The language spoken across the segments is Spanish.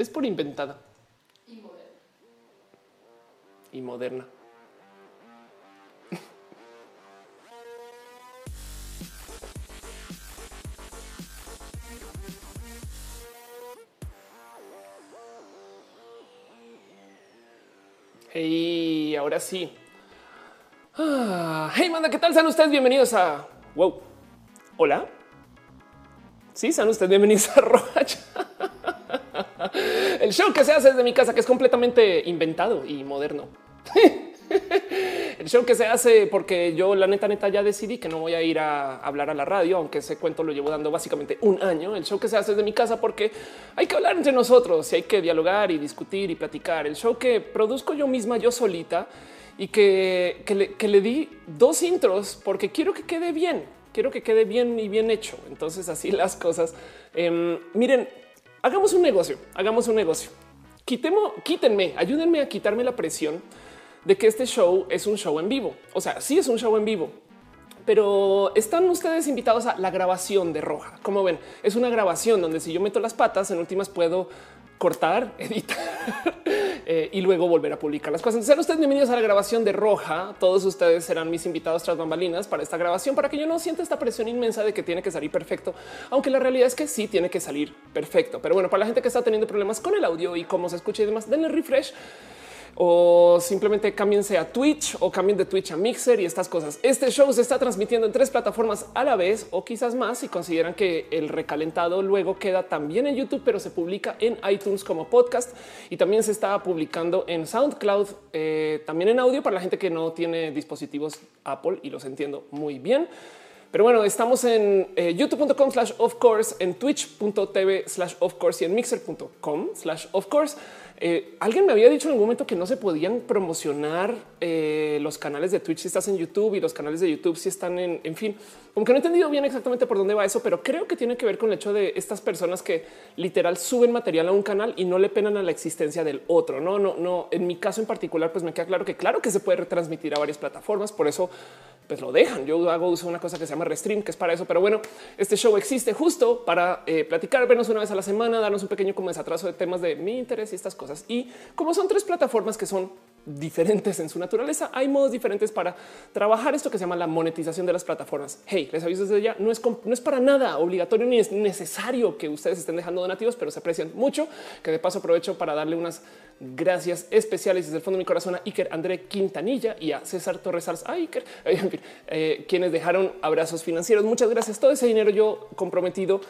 Es por inventada. Y moderna. Y moderna. Hey, ahora sí. Ah, hey, manda, ¿qué tal? Sean ustedes bienvenidos a Wow. Hola. Sí, sean ustedes bienvenidos a Roja. El show que se hace desde mi casa, que es completamente inventado y moderno. El show que se hace porque yo la neta neta ya decidí que no voy a ir a hablar a la radio, aunque ese cuento lo llevo dando básicamente un año. El show que se hace desde mi casa porque hay que hablar entre nosotros y hay que dialogar y discutir y platicar. El show que produzco yo misma, yo solita y que, le, di dos intros porque quiero que quede bien. Quiero que quede bien y bien hecho. Entonces así las cosas. Em, miren, hagamos un negocio, hagamos un negocio. Quitemos, quítenme, ayúdenme a quitarme la presión de que este show es un show en vivo. O sea, sí es un show en vivo, pero están ustedes invitados a la grabación de Roja. Como ven, es una grabación donde si yo meto las patas, en últimas puedo cortar, editar eh, y luego volver a publicar las cosas. Entonces, sean ustedes bienvenidos a la grabación de Roja. Todos ustedes serán mis invitados tras bambalinas para esta grabación, para que yo no sienta esta presión inmensa de que tiene que salir perfecto, aunque la realidad es que sí tiene que salir perfecto. Pero bueno, para la gente que está teniendo problemas con el audio y cómo se escucha y demás, denle refresh o simplemente cámbiense a Twitch o cambien de Twitch a Mixer y estas cosas. Este show se está transmitiendo en tres plataformas a la vez o quizás más si consideran que el recalentado luego queda también en YouTube, pero se publica en iTunes como podcast y también se está publicando en SoundCloud, eh, también en audio para la gente que no tiene dispositivos Apple y los entiendo muy bien. Pero bueno, estamos en eh, youtube.com slash of course, en twitch.tv slash of course y en mixer.com slash of course. Eh, alguien me había dicho en algún momento que no se podían promocionar eh, los canales de Twitch si estás en YouTube y los canales de YouTube si están en, en fin, como que no he entendido bien exactamente por dónde va eso, pero creo que tiene que ver con el hecho de estas personas que literal suben material a un canal y no le penan a la existencia del otro. No, no, no. En mi caso en particular, pues me queda claro que claro que se puede retransmitir a varias plataformas. Por eso pues lo dejan. Yo hago uso de una cosa que se llama Restream, que es para eso. Pero bueno, este show existe justo para eh, platicar, vernos una vez a la semana, darnos un pequeño como desatraso de temas de mi interés y estas cosas. Y como son tres plataformas que son diferentes en su naturaleza, hay modos diferentes para trabajar esto que se llama la monetización de las plataformas. Hey, les aviso desde ya, no es, no es para nada obligatorio ni es necesario que ustedes estén dejando donativos, pero se aprecian mucho. Que de paso aprovecho para darle unas gracias especiales desde el fondo de mi corazón a Iker André Quintanilla y a César Torres A ah, Iker, eh, quienes dejaron abrazos financieros. Muchas gracias. Todo ese dinero yo comprometido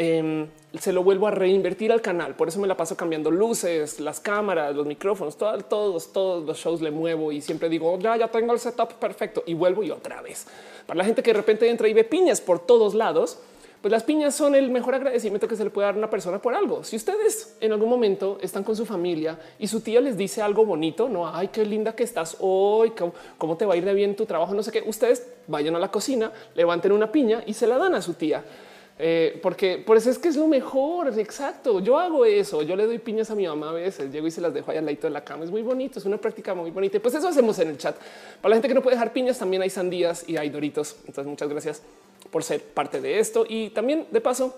em, se lo vuelvo a reinvertir al canal. Por eso me la paso cambiando luces, las cámaras, los micrófonos, todos, todos los shows le muevo y siempre digo ya, ya tengo el setup perfecto y vuelvo y otra vez. Para la gente que de repente entra y ve piñas por todos lados, pues las piñas son el mejor agradecimiento que se le puede dar a una persona por algo. Si ustedes en algún momento están con su familia y su tía les dice algo bonito, no, ay, qué linda que estás hoy, cómo, te va a ir de bien tu trabajo, no sé qué, ustedes vayan a la cocina, levanten una piña y se la dan a su tía. Eh, porque por eso es que es lo mejor. Exacto. Yo hago eso. Yo le doy piñas a mi mamá a veces. Llego y se las dejo allá al lado de la cama. Es muy bonito. Es una práctica muy bonita. Pues eso hacemos en el chat. Para la gente que no puede dejar piñas, también hay sandías y hay doritos. Entonces, muchas gracias por ser parte de esto. Y también de paso,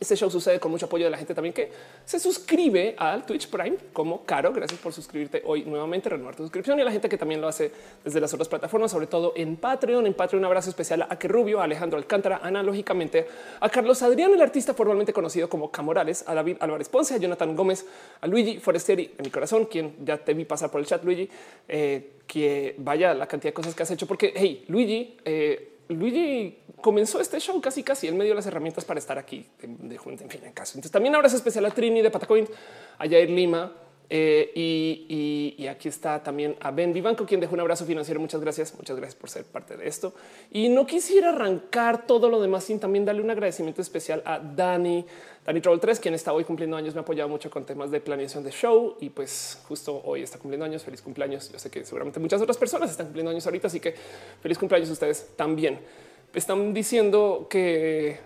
este show sucede con mucho apoyo de la gente también que se suscribe al Twitch Prime como Caro. Gracias por suscribirte hoy nuevamente, renovar tu suscripción y a la gente que también lo hace desde las otras plataformas, sobre todo en Patreon. En Patreon, un abrazo especial a Que Rubio, a Alejandro Alcántara, analógicamente a Carlos Adrián, el artista formalmente conocido como Camorales, a David Álvarez Ponce, a Jonathan Gómez, a Luigi Forestieri en mi corazón, quien ya te vi pasar por el chat, Luigi, eh, que vaya la cantidad de cosas que has hecho, porque hey, Luigi, eh, Luigi comenzó este show casi casi. Él me dio las herramientas para estar aquí de, en fin, en caso. Entonces también abrazo especial a Trini de Patacoin, a Jair Lima. Eh, y, aquí está también a Ben Vivanco, quien dejó un abrazo financiero. Muchas gracias. Muchas gracias por ser parte de esto. Y no quisiera arrancar todo lo demás sin también darle un agradecimiento especial a Dani, Dani Troll 3, quien está hoy cumpliendo años. Me ha apoyado mucho con temas de planeación de show y pues justo hoy está cumpliendo años. Feliz cumpleaños. Yo sé que seguramente muchas otras personas están cumpliendo años ahorita, así que feliz cumpleaños a ustedes también están diciendo que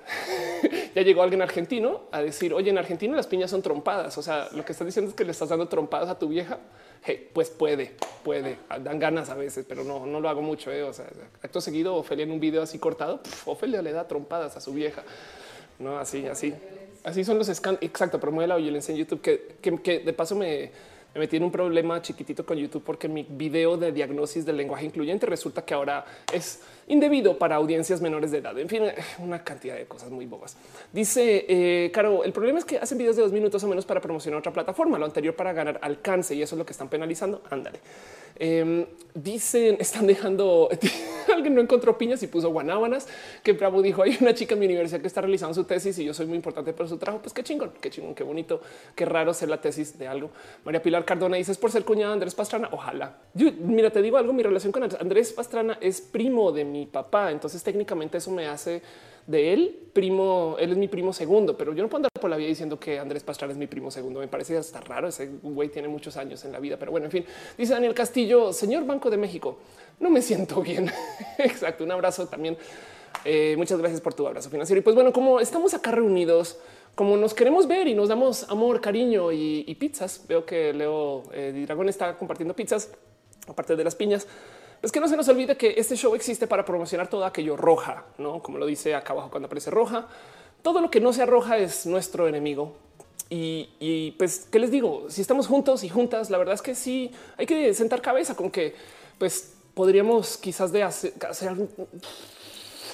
ya llegó alguien argentino a decir, oye, en Argentina las piñas son trompadas. O sea, lo que estás diciendo es que le estás dando trompadas a tu vieja. pues puede, puede, dan ganas a veces, pero no, no lo hago mucho. ¿eh? O sea, acto seguido, Ofelia en un video así cortado, Ofelia le da trompadas a su vieja. No, así, así. Así son los scans. Exacto, promueve la violencia en YouTube, que, que de paso me, me metí en un problema chiquitito con YouTube porque mi video de diagnosis del lenguaje incluyente resulta que ahora es indebido para audiencias menores de edad. En fin, una cantidad de cosas muy bobas. Dice eh, Caro, el problema es que hacen videos de dos minutos o menos para promocionar otra plataforma, lo anterior para ganar alcance y eso es lo que están penalizando. Ándale. Em, dicen, están dejando, alguien no encontró piñas y puso guanábanas, que Bravo dijo, hay una chica en mi universidad que está realizando su tesis y yo soy muy importante para su trabajo. Pues qué chingón, qué chingón, qué bonito, qué raro ser la tesis de algo. María Pilar Cardona dice, es por ser cuñada de Andrés Pastrana. Ojalá. Yo, mira, te digo algo, mi relación con Andrés Pastrana es primo de mi papá, entonces técnicamente eso me hace de él, primo, él es mi primo segundo, pero yo no puedo andar por la vida diciendo que Andrés Pastrana es mi primo segundo. Me parece hasta raro. Ese güey tiene muchos años en la vida, pero bueno, en fin, dice Daniel Castillo, señor Banco de México, no me siento bien. Exacto. Un abrazo también. Eh, muchas gracias por tu abrazo financiero. Y pues bueno, como estamos acá reunidos, como nos queremos ver y nos damos amor, cariño y, pizzas, veo que Leo eh, Dragón está compartiendo pizzas, aparte de las piñas. Es que no se nos olvide que este show existe para promocionar todo aquello roja, no como lo dice acá abajo cuando aparece roja. Todo lo que no sea roja es nuestro enemigo. Y, pues, ¿qué les digo? Si estamos juntos y juntas, la verdad es que sí hay que sentar cabeza con que pues podríamos quizás hacer,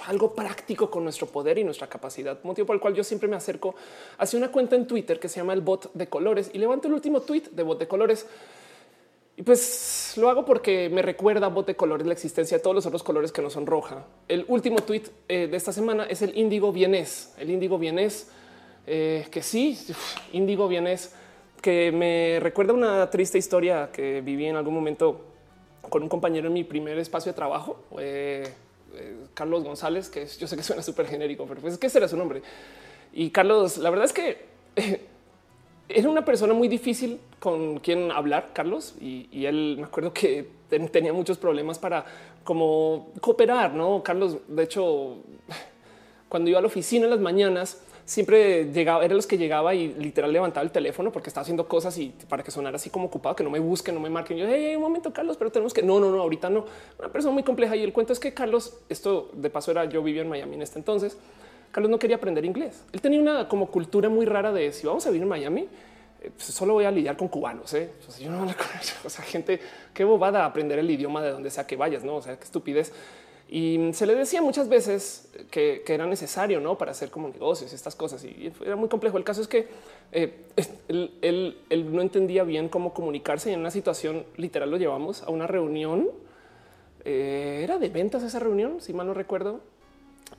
algo, práctico con nuestro poder y nuestra capacidad, motivo por el cual yo siempre me acerco hacia una cuenta en Twitter que se llama el bot de colores y levanto el último tweet de bot de colores y pues lo hago porque me recuerda a bote colores la existencia de todos los otros colores que no son roja. El último tweet eh, de esta semana es el índigo vienés. El índigo vienés, eh, que sí, índigo vienés, que me recuerda una triste historia que viví en algún momento con un compañero en mi primer espacio de trabajo, eh, Carlos González, que yo sé que suena súper genérico, pero pues es que ese era su nombre. Y Carlos, la verdad es que era una persona muy difícil con quien hablar, Carlos, y, él me acuerdo que tenía muchos problemas para como cooperar, ¿no? Carlos, de hecho, cuando iba a la oficina en las mañanas, siempre llegaba, era los que llegaba y literal levantaba el teléfono porque estaba haciendo cosas y para que sonara así como ocupado, que no me busquen, no me marquen. Yo, hey, un momento, Carlos, pero tenemos que no, no, no, ahorita no. Una persona muy compleja. Y el cuento es que Carlos, esto de paso era yo vivía en Miami en este entonces. Carlos no quería aprender inglés. Él tenía una como cultura muy rara de si vamos a vivir en Miami, eh, pues, solo voy a lidiar con cubanos. ¿eh? O sea, yo no o sea, gente qué bobada aprender el idioma de donde sea que vayas, no? O sea, qué estupidez. Y se le decía muchas veces que, era necesario ¿no? para hacer como negocios y estas cosas. Y era muy complejo. El caso es que eh, él, no entendía bien cómo comunicarse y en una situación literal lo llevamos a una reunión. Eh, era de ventas esa reunión, si mal no recuerdo.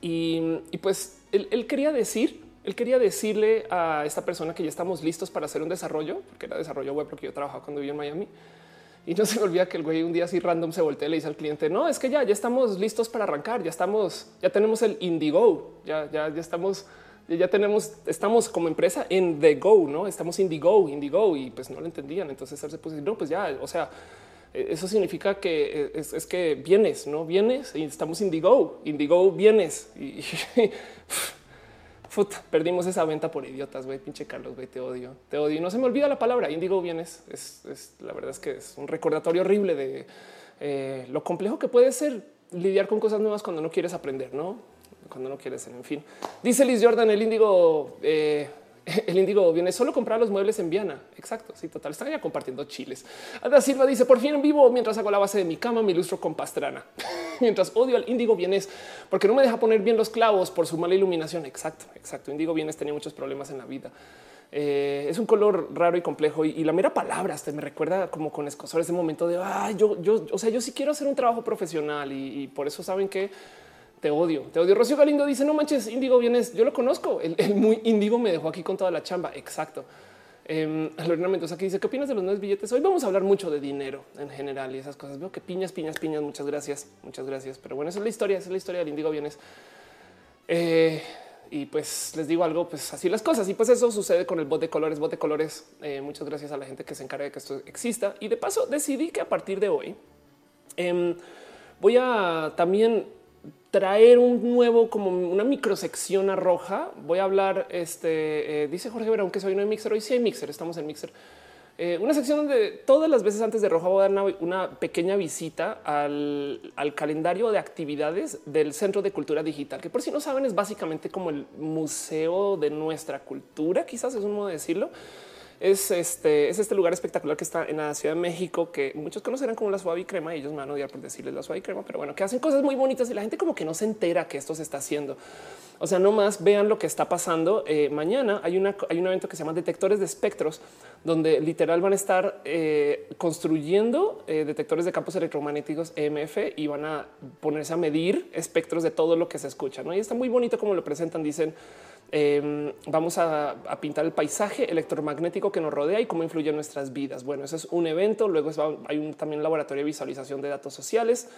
Y, y pues él, quería decir él quería decirle a esta persona que ya estamos listos para hacer un desarrollo, porque era desarrollo web, porque yo trabajaba cuando vivía en Miami. Y no se me olvida que el güey un día así random se voltea y le dice al cliente, no, es que ya, ya estamos listos para arrancar, ya estamos, ya tenemos el Indigo, ya, ya, ya estamos, ya tenemos, estamos como empresa en the go, no estamos Indigo, Indigo y pues no lo entendían. Entonces él se puso, no, pues ya, o sea, eso significa que es, es que vienes, no vienes y estamos Indigo, Indigo vienes y perdimos esa venta por idiotas, güey, pinche Carlos, güey, te odio, te odio. Y no se me olvida la palabra, índigo bien es, es, la verdad es que es un recordatorio horrible de eh, lo complejo que puede ser lidiar con cosas nuevas cuando no quieres aprender, ¿no? Cuando no quieres ser, en fin. Dice Liz Jordan, el índigo... Eh, el índigo viene solo comprar los muebles en Viana. Exacto. Sí, total. Están ya compartiendo chiles. Ada Silva dice por fin vivo mientras hago la base de mi cama, me ilustro con pastrana. mientras odio al índigo vienes porque no me deja poner bien los clavos por su mala iluminación. Exacto, exacto. Índigo vienes tenía muchos problemas en la vida. Eh, es un color raro y complejo y, la mera palabra hasta me recuerda como con escosor ese momento de yo, yo, o sea, yo sí quiero hacer un trabajo profesional y por eso saben que te odio, te odio. Rocío Galindo dice: No manches, Índigo vienes. Yo lo conozco. El, muy Índigo me dejó aquí con toda la chamba. Exacto. Eh, Lorena Mendoza aquí dice: ¿Qué opinas de los nuevos billetes? Hoy vamos a hablar mucho de dinero en general y esas cosas. Veo que piñas, piñas, piñas. Muchas gracias, muchas gracias. Pero bueno, esa es la historia. Esa es la historia del Índigo vienes. Eh, y pues les digo algo, pues así las cosas. Y pues eso sucede con el bot de colores, bot de colores. Eh, muchas gracias a la gente que se encarga de que esto exista. Y de paso decidí que a partir de hoy em, voy a también traer un nuevo, como una microsección a roja. Voy a hablar, este, eh, dice Jorge Verón que soy no hay mixer. Hoy sí hay mixer, estamos en mixer. Eh, una sección donde todas las veces antes de Roja voy a dar una, pequeña visita al, al, calendario de actividades del Centro de Cultura Digital, que por si no saben es básicamente como el museo de nuestra cultura, quizás es un modo de decirlo es este, es este lugar espectacular que está en la Ciudad de México, que muchos conocerán como la suave y crema. Y ellos me van a odiar por decirles la suave y crema, pero bueno, que hacen cosas muy bonitas y la gente como que no se entera que esto se está haciendo. O sea, no más vean lo que está pasando. Eh, mañana hay, una, hay un evento que se llama Detectores de Espectros, donde literal van a estar eh, construyendo eh, detectores de campos electromagnéticos EMF y van a ponerse a medir espectros de todo lo que se escucha. ¿no? Y está muy bonito como lo presentan. Dicen, Em, vamos a, pintar el paisaje electromagnético que nos rodea y cómo influye en nuestras vidas. Bueno, eso es un evento. Luego hay un, también un laboratorio de visualización de datos sociales,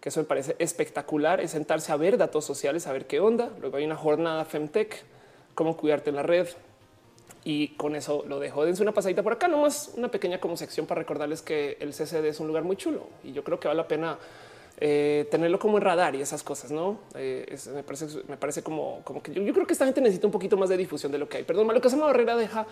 que eso me parece espectacular. Es sentarse a ver datos sociales, a ver qué onda. Luego hay una jornada Femtech, cómo cuidarte en la red. Y con eso lo dejo. Dense una pasadita por acá, nomás una pequeña como sección para recordarles que el CCD es un lugar muy chulo y yo creo que vale la pena eh, tenerlo como en radar y esas cosas, no eh, me parece, me parece como, como que yo, creo que esta gente necesita un poquito más de difusión de lo que hay. Perdón, lo que se Barrera deja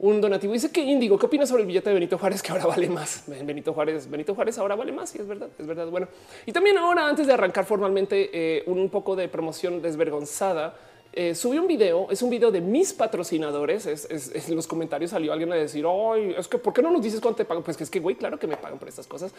un donativo. Dice que Índigo, ¿qué opinas sobre el billete de Benito Juárez que ahora vale más? Benito Juárez, Benito Juárez ahora vale más. Y es verdad, es verdad. Bueno, y también ahora, antes de arrancar formalmente, eh, un poco de promoción desvergonzada eh, subí un video, es un video de mis patrocinadores. Es, en los comentarios salió alguien a decir, Ay, es que por qué no nos dices cuánto te pagan? Pues que es que güey, claro que me pagan por estas cosas.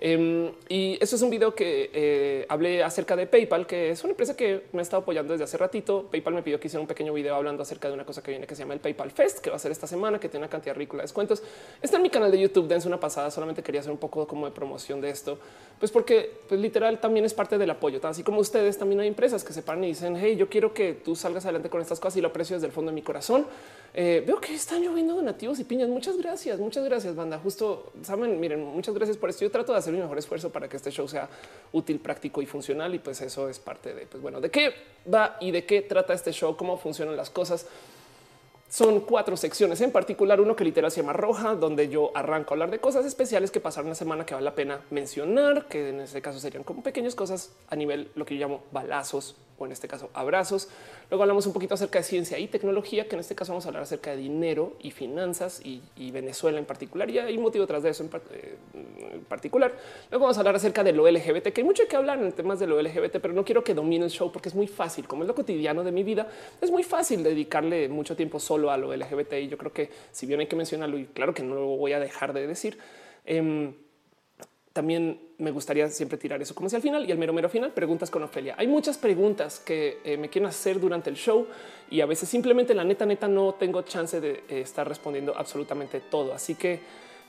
Em, y eso es un video que eh, hablé acerca de PayPal, que es una empresa que me ha estado apoyando desde hace ratito. PayPal me pidió que hiciera un pequeño video hablando acerca de una cosa que viene que se llama el PayPal Fest, que va a ser esta semana, que tiene una cantidad ridícula de descuentos. Está en mi canal de YouTube, dense una pasada. Solamente quería hacer un poco como de promoción de esto, pues porque pues, literal también es parte del apoyo. Así como ustedes, también hay empresas que se paran y dicen, hey, yo quiero que tú salgas adelante con estas cosas y lo aprecio desde el fondo de mi corazón. Eh, veo que están lloviendo donativos y piñas. Muchas gracias, muchas gracias, banda. Justo saben, miren, muchas gracias por esto. Yo trato de hacer mi mejor esfuerzo para que este show sea útil, práctico y funcional. Y pues eso es parte de, pues bueno, de qué va y de qué trata este show, cómo funcionan las cosas. Son cuatro secciones, en particular uno que literal se llama Roja, donde yo arranco a hablar de cosas especiales que pasaron la semana que vale la pena mencionar, que en este caso serían como pequeñas cosas a nivel lo que yo llamo balazos o en este caso abrazos. Luego hablamos un poquito acerca de ciencia y tecnología, que en este caso vamos a hablar acerca de dinero y finanzas y, Venezuela en particular. Y hay motivo tras de eso eh, en, particular. Luego vamos a hablar acerca de lo LGBT, que hay mucho que hablar en temas de lo LGBT, pero no quiero que domine el show porque es muy fácil, como es lo cotidiano de mi vida, es muy fácil dedicarle mucho tiempo solo a lo LGBT. Y yo creo que si bien hay que mencionarlo, y claro que no lo voy a dejar de decir, em, también me gustaría siempre tirar eso como si al final y el mero mero final preguntas con Ofelia. Hay muchas preguntas que eh, me quieren hacer durante el show y a veces simplemente la neta neta no tengo chance de eh, estar respondiendo absolutamente todo. Así que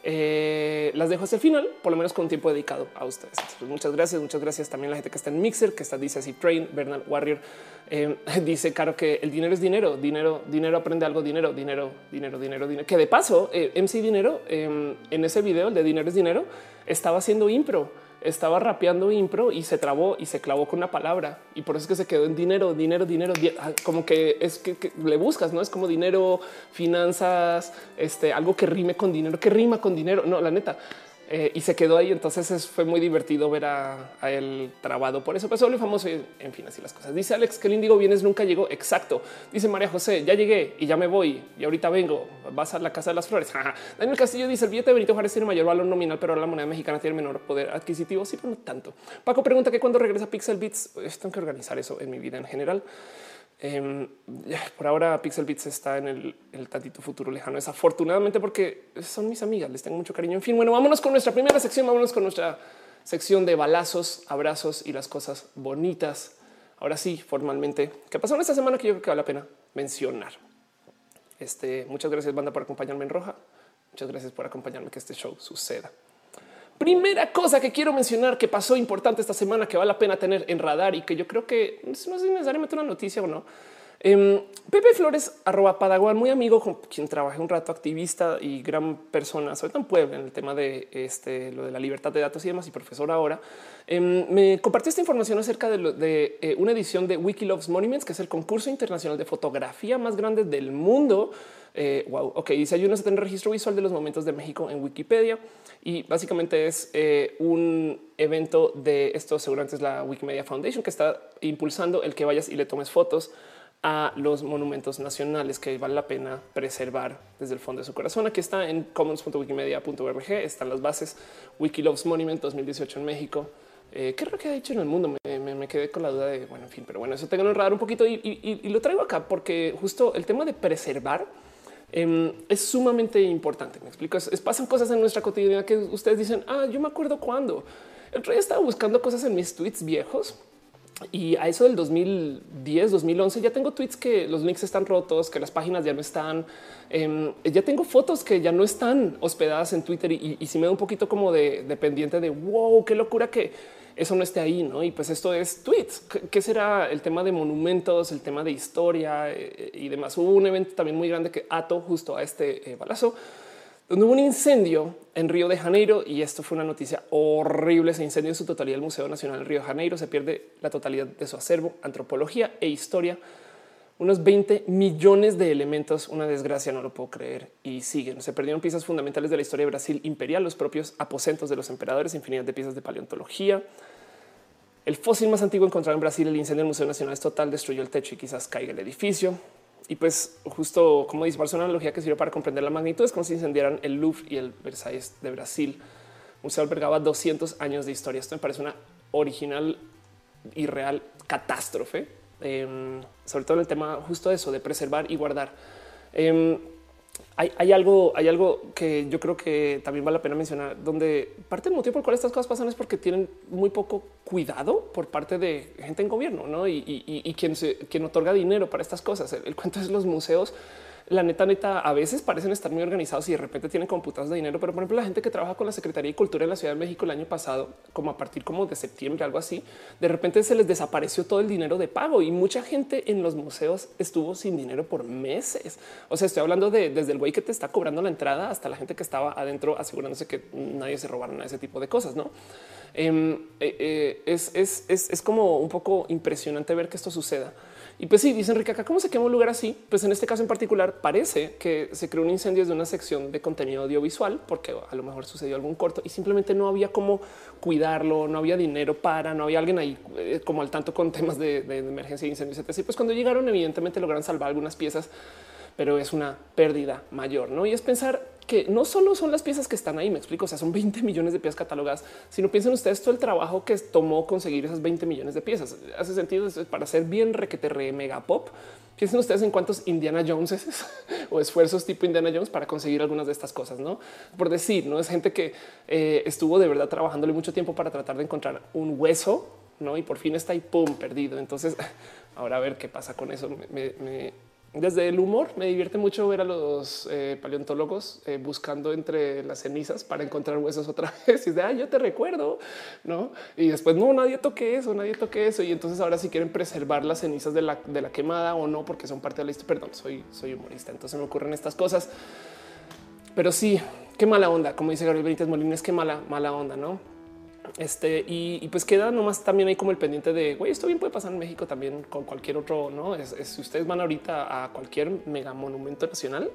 eh, las dejo hasta el final, por lo menos con un tiempo dedicado a ustedes. muchas gracias, muchas gracias también a la gente que está en Mixer, que está dice así Train, Bernal Warrior. Eh, dice claro que el dinero es dinero, dinero, dinero aprende algo, dinero, dinero, dinero, dinero, dinero. Que de paso, eh, MC Dinero em, en ese video, el de dinero es dinero, estaba haciendo impro estaba rapeando impro y se trabó y se clavó con una palabra. Y por eso es que se quedó en dinero, dinero, dinero, ah, como que es que, le buscas, no es como dinero, finanzas, este algo que rime con dinero, que rima con dinero. No, la neta, eh, y se quedó ahí. Entonces fue muy divertido ver a, él trabado por eso. Pero solo famoso. En fin, así las cosas. Dice Alex que el índigo vienes nunca llegó. Exacto. Dice María José, ya llegué y ya me voy y ahorita vengo. Vas a la casa de las flores. Daniel Castillo dice el billete de Benito Juárez tiene mayor valor nominal, pero la moneda mexicana tiene menor poder adquisitivo. Sí, pero no tanto. Paco pregunta que cuando regresa Pixel Beats, pues, tengo que organizar eso en mi vida en general. Em, por ahora Pixel Beats está en el, tantito futuro lejano. Desafortunadamente porque son mis amigas, les tengo mucho cariño. En fin, bueno, vámonos con nuestra primera sección, vámonos con nuestra sección de balazos, abrazos y las cosas bonitas. Ahora sí, formalmente, ¿qué pasó en esta semana que yo creo que vale la pena mencionar? Este, muchas gracias, banda, por acompañarme en roja. Muchas gracias por acompañarme que este show suceda. Primera cosa que quiero mencionar que pasó importante esta semana que vale la pena tener en radar y que yo creo que no es necesariamente una noticia o no. Em, Pepe Flores, arroba Padawan, muy amigo con quien trabajé un rato, activista y gran persona, sobre todo en Puebla, en el tema de este, lo de la libertad de datos y demás, y profesor ahora, em, me compartió esta información acerca de, eh, una edición de Wikilove's Monuments, que es el concurso internacional de fotografía más grande del mundo. Eh, wow, ok, dice ayúdanos a tener registro visual de los momentos de México en Wikipedia y básicamente es eh, un evento de esto. Seguramente es la Wikimedia Foundation que está impulsando el que vayas y le tomes fotos a los monumentos nacionales que vale la pena preservar desde el fondo de su corazón. Aquí está en commons.wikimedia.org, están las bases Wikiloves Monument 2018 en México. Eh, ¿Qué es que ha dicho en el mundo? Me, quedé con la duda de, bueno, en fin, pero bueno, eso tengo que radar un poquito y, lo traigo acá porque justo el tema de preservar em, es sumamente importante. Me explico, es, pasan cosas en nuestra cotidianidad que ustedes dicen, ah, yo me acuerdo cuando. El día estaba buscando cosas en mis tweets viejos y a eso del 2010, 2011 ya tengo tweets que los links están rotos, que las páginas ya no están. Em, ya tengo fotos que ya no están hospedadas en Twitter y, si me da un poquito como de dependiente de wow, qué locura que eso no esté ahí, ¿no? Y pues esto es tweets. ¿Qué será el tema de monumentos, el tema de historia eh, y demás? Hubo un evento también muy grande que ato justo a este eh, balazo donde hubo un incendio en Río de Janeiro y esto fue una noticia horrible. Se incendió en su totalidad el Museo Nacional de Río de Janeiro. Se pierde la totalidad de su acervo, antropología e historia. Unos 20 millones de elementos, una desgracia, no lo puedo creer. Y siguen. Se perdieron piezas fundamentales de la historia de Brasil imperial, los propios aposentos de los emperadores, infinidad de piezas de paleontología. El fósil más antiguo encontrado en Brasil, el incendio del Museo Nacional es total, destruyó el techo y quizás caiga el edificio. Y pues justo como dice, una analogía que sirve para comprender la magnitud es como si incendiaran el Louvre y el Versailles de Brasil. Un museo albergaba 200 años de historia. Esto me parece una original y real catástrofe, em, sobre todo en el tema justo eso, de preservar y guardar. Em, hay, algo, hay algo que yo creo que también vale la pena mencionar, donde parte del motivo por el cual estas cosas pasan es porque tienen muy poco cuidado por parte de gente en gobierno ¿no? y, quien, se, quien otorga dinero para estas cosas. el cuento es los museos la neta, neta, a veces parecen estar muy organizados y de repente tienen computados de dinero. Pero por ejemplo, la gente que trabaja con la Secretaría de Cultura en la Ciudad de México el año pasado, como a partir como de septiembre, algo así, de repente se les desapareció todo el dinero de pago y mucha gente en los museos estuvo sin dinero por meses. O sea, estoy hablando de desde el güey que te está cobrando la entrada hasta la gente que estaba adentro asegurándose que nadie se robara ese tipo de cosas, no? Em, eh, eh, es, es, es, es como un poco impresionante ver que esto suceda. Y pues sí, dice Enrique acá, ¿cómo se quema un lugar así? Pues en este caso en particular parece que se creó un incendio desde una sección de contenido audiovisual, porque a lo mejor sucedió algún corto y simplemente no había cómo cuidarlo, no había dinero para, no había alguien ahí eh, como al tanto con temas de, emergencia de incendios, etc. Y pues cuando llegaron, evidentemente lograron salvar algunas piezas, pero es una pérdida mayor, ¿no? Y es pensar que no solo son las piezas que están ahí, me explico, o sea, son 20 millones de piezas catalogadas, sino piensen ustedes todo el trabajo que tomó conseguir esas 20 millones de piezas. Hace sentido para ser bien requete re mega pop. Piensen ustedes en cuántos Indiana Joneses o esfuerzos tipo Indiana Jones para conseguir algunas de estas cosas, no por decir, no es gente que eh, estuvo de verdad trabajándole mucho tiempo para tratar de encontrar un hueso, no? Y por fin está ahí, pum, perdido. Entonces, ahora a ver qué pasa con eso. me, desde el humor me divierte mucho ver a los eh, paleontólogos eh, buscando entre las cenizas para encontrar huesos otra vez y de ah, yo te recuerdo, no? Y después no, nadie toque eso, nadie toque eso. Y entonces ahora si quieren preservar las cenizas de la, de la quemada o no, porque son parte de la historia. Perdón, soy, soy humorista, entonces me ocurren estas cosas. Pero sí, qué mala onda, como dice Gabriel Benítez Molines, qué mala, mala onda, no? Este y, pues queda nomás también hay como el pendiente de güey, esto bien puede pasar en México también con cualquier otro. No es, si ustedes van ahorita a cualquier mega monumento nacional,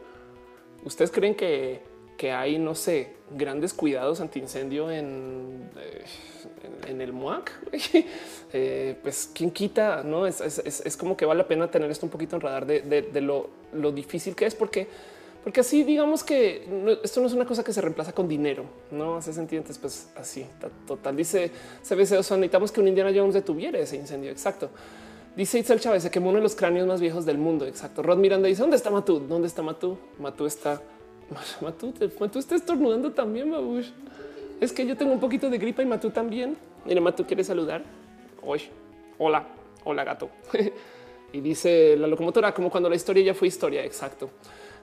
ustedes creen que, que hay, no sé, grandes cuidados antiincendio en, eh, en, el MUAC. Eh, pues quién quita, no es, es, como que vale la pena tener esto un poquito en radar de, de, lo, lo difícil que es, porque porque así digamos que esto no es una cosa que se reemplaza con dinero, no hace sentido. Entonces, pues así total. Dice CBC, o sea, necesitamos que un Indiana Jones detuviera ese incendio. Exacto. Dice Itzel Chávez, se quemó uno de los cráneos más viejos del mundo. Exacto. Rod Miranda dice: ¿Dónde está Matú? ¿Dónde está Matú? Matú está. Matú, Matú está estornudando también, babush. Es que yo tengo un poquito de gripa y Matú también. Mira, Matú quiere saludar. Hoy, hola, hola gato. y dice la locomotora, como cuando la historia ya fue historia. Exacto.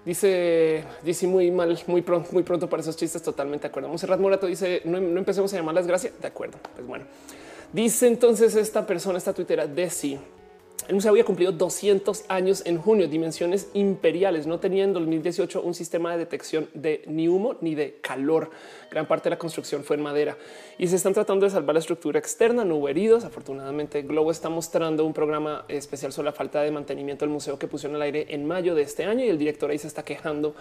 Dice, dice muy mal, muy pronto, muy pronto para esos chistes. Totalmente de acuerdo. Monserrat Morato dice no, no empecemos a llamarlas gracias. De acuerdo. Pues bueno, dice entonces esta persona, esta tuitera Desi. El museo había cumplido 200 años en junio, dimensiones imperiales. No tenía en 2018 un sistema de detección de ni humo ni de calor. Gran parte de la construcción fue en madera y se están tratando de salvar la estructura externa. No hubo heridos. Afortunadamente, Globo está mostrando un programa especial sobre la falta de mantenimiento del museo que pusieron al aire en mayo de este año y el director ahí se está quejando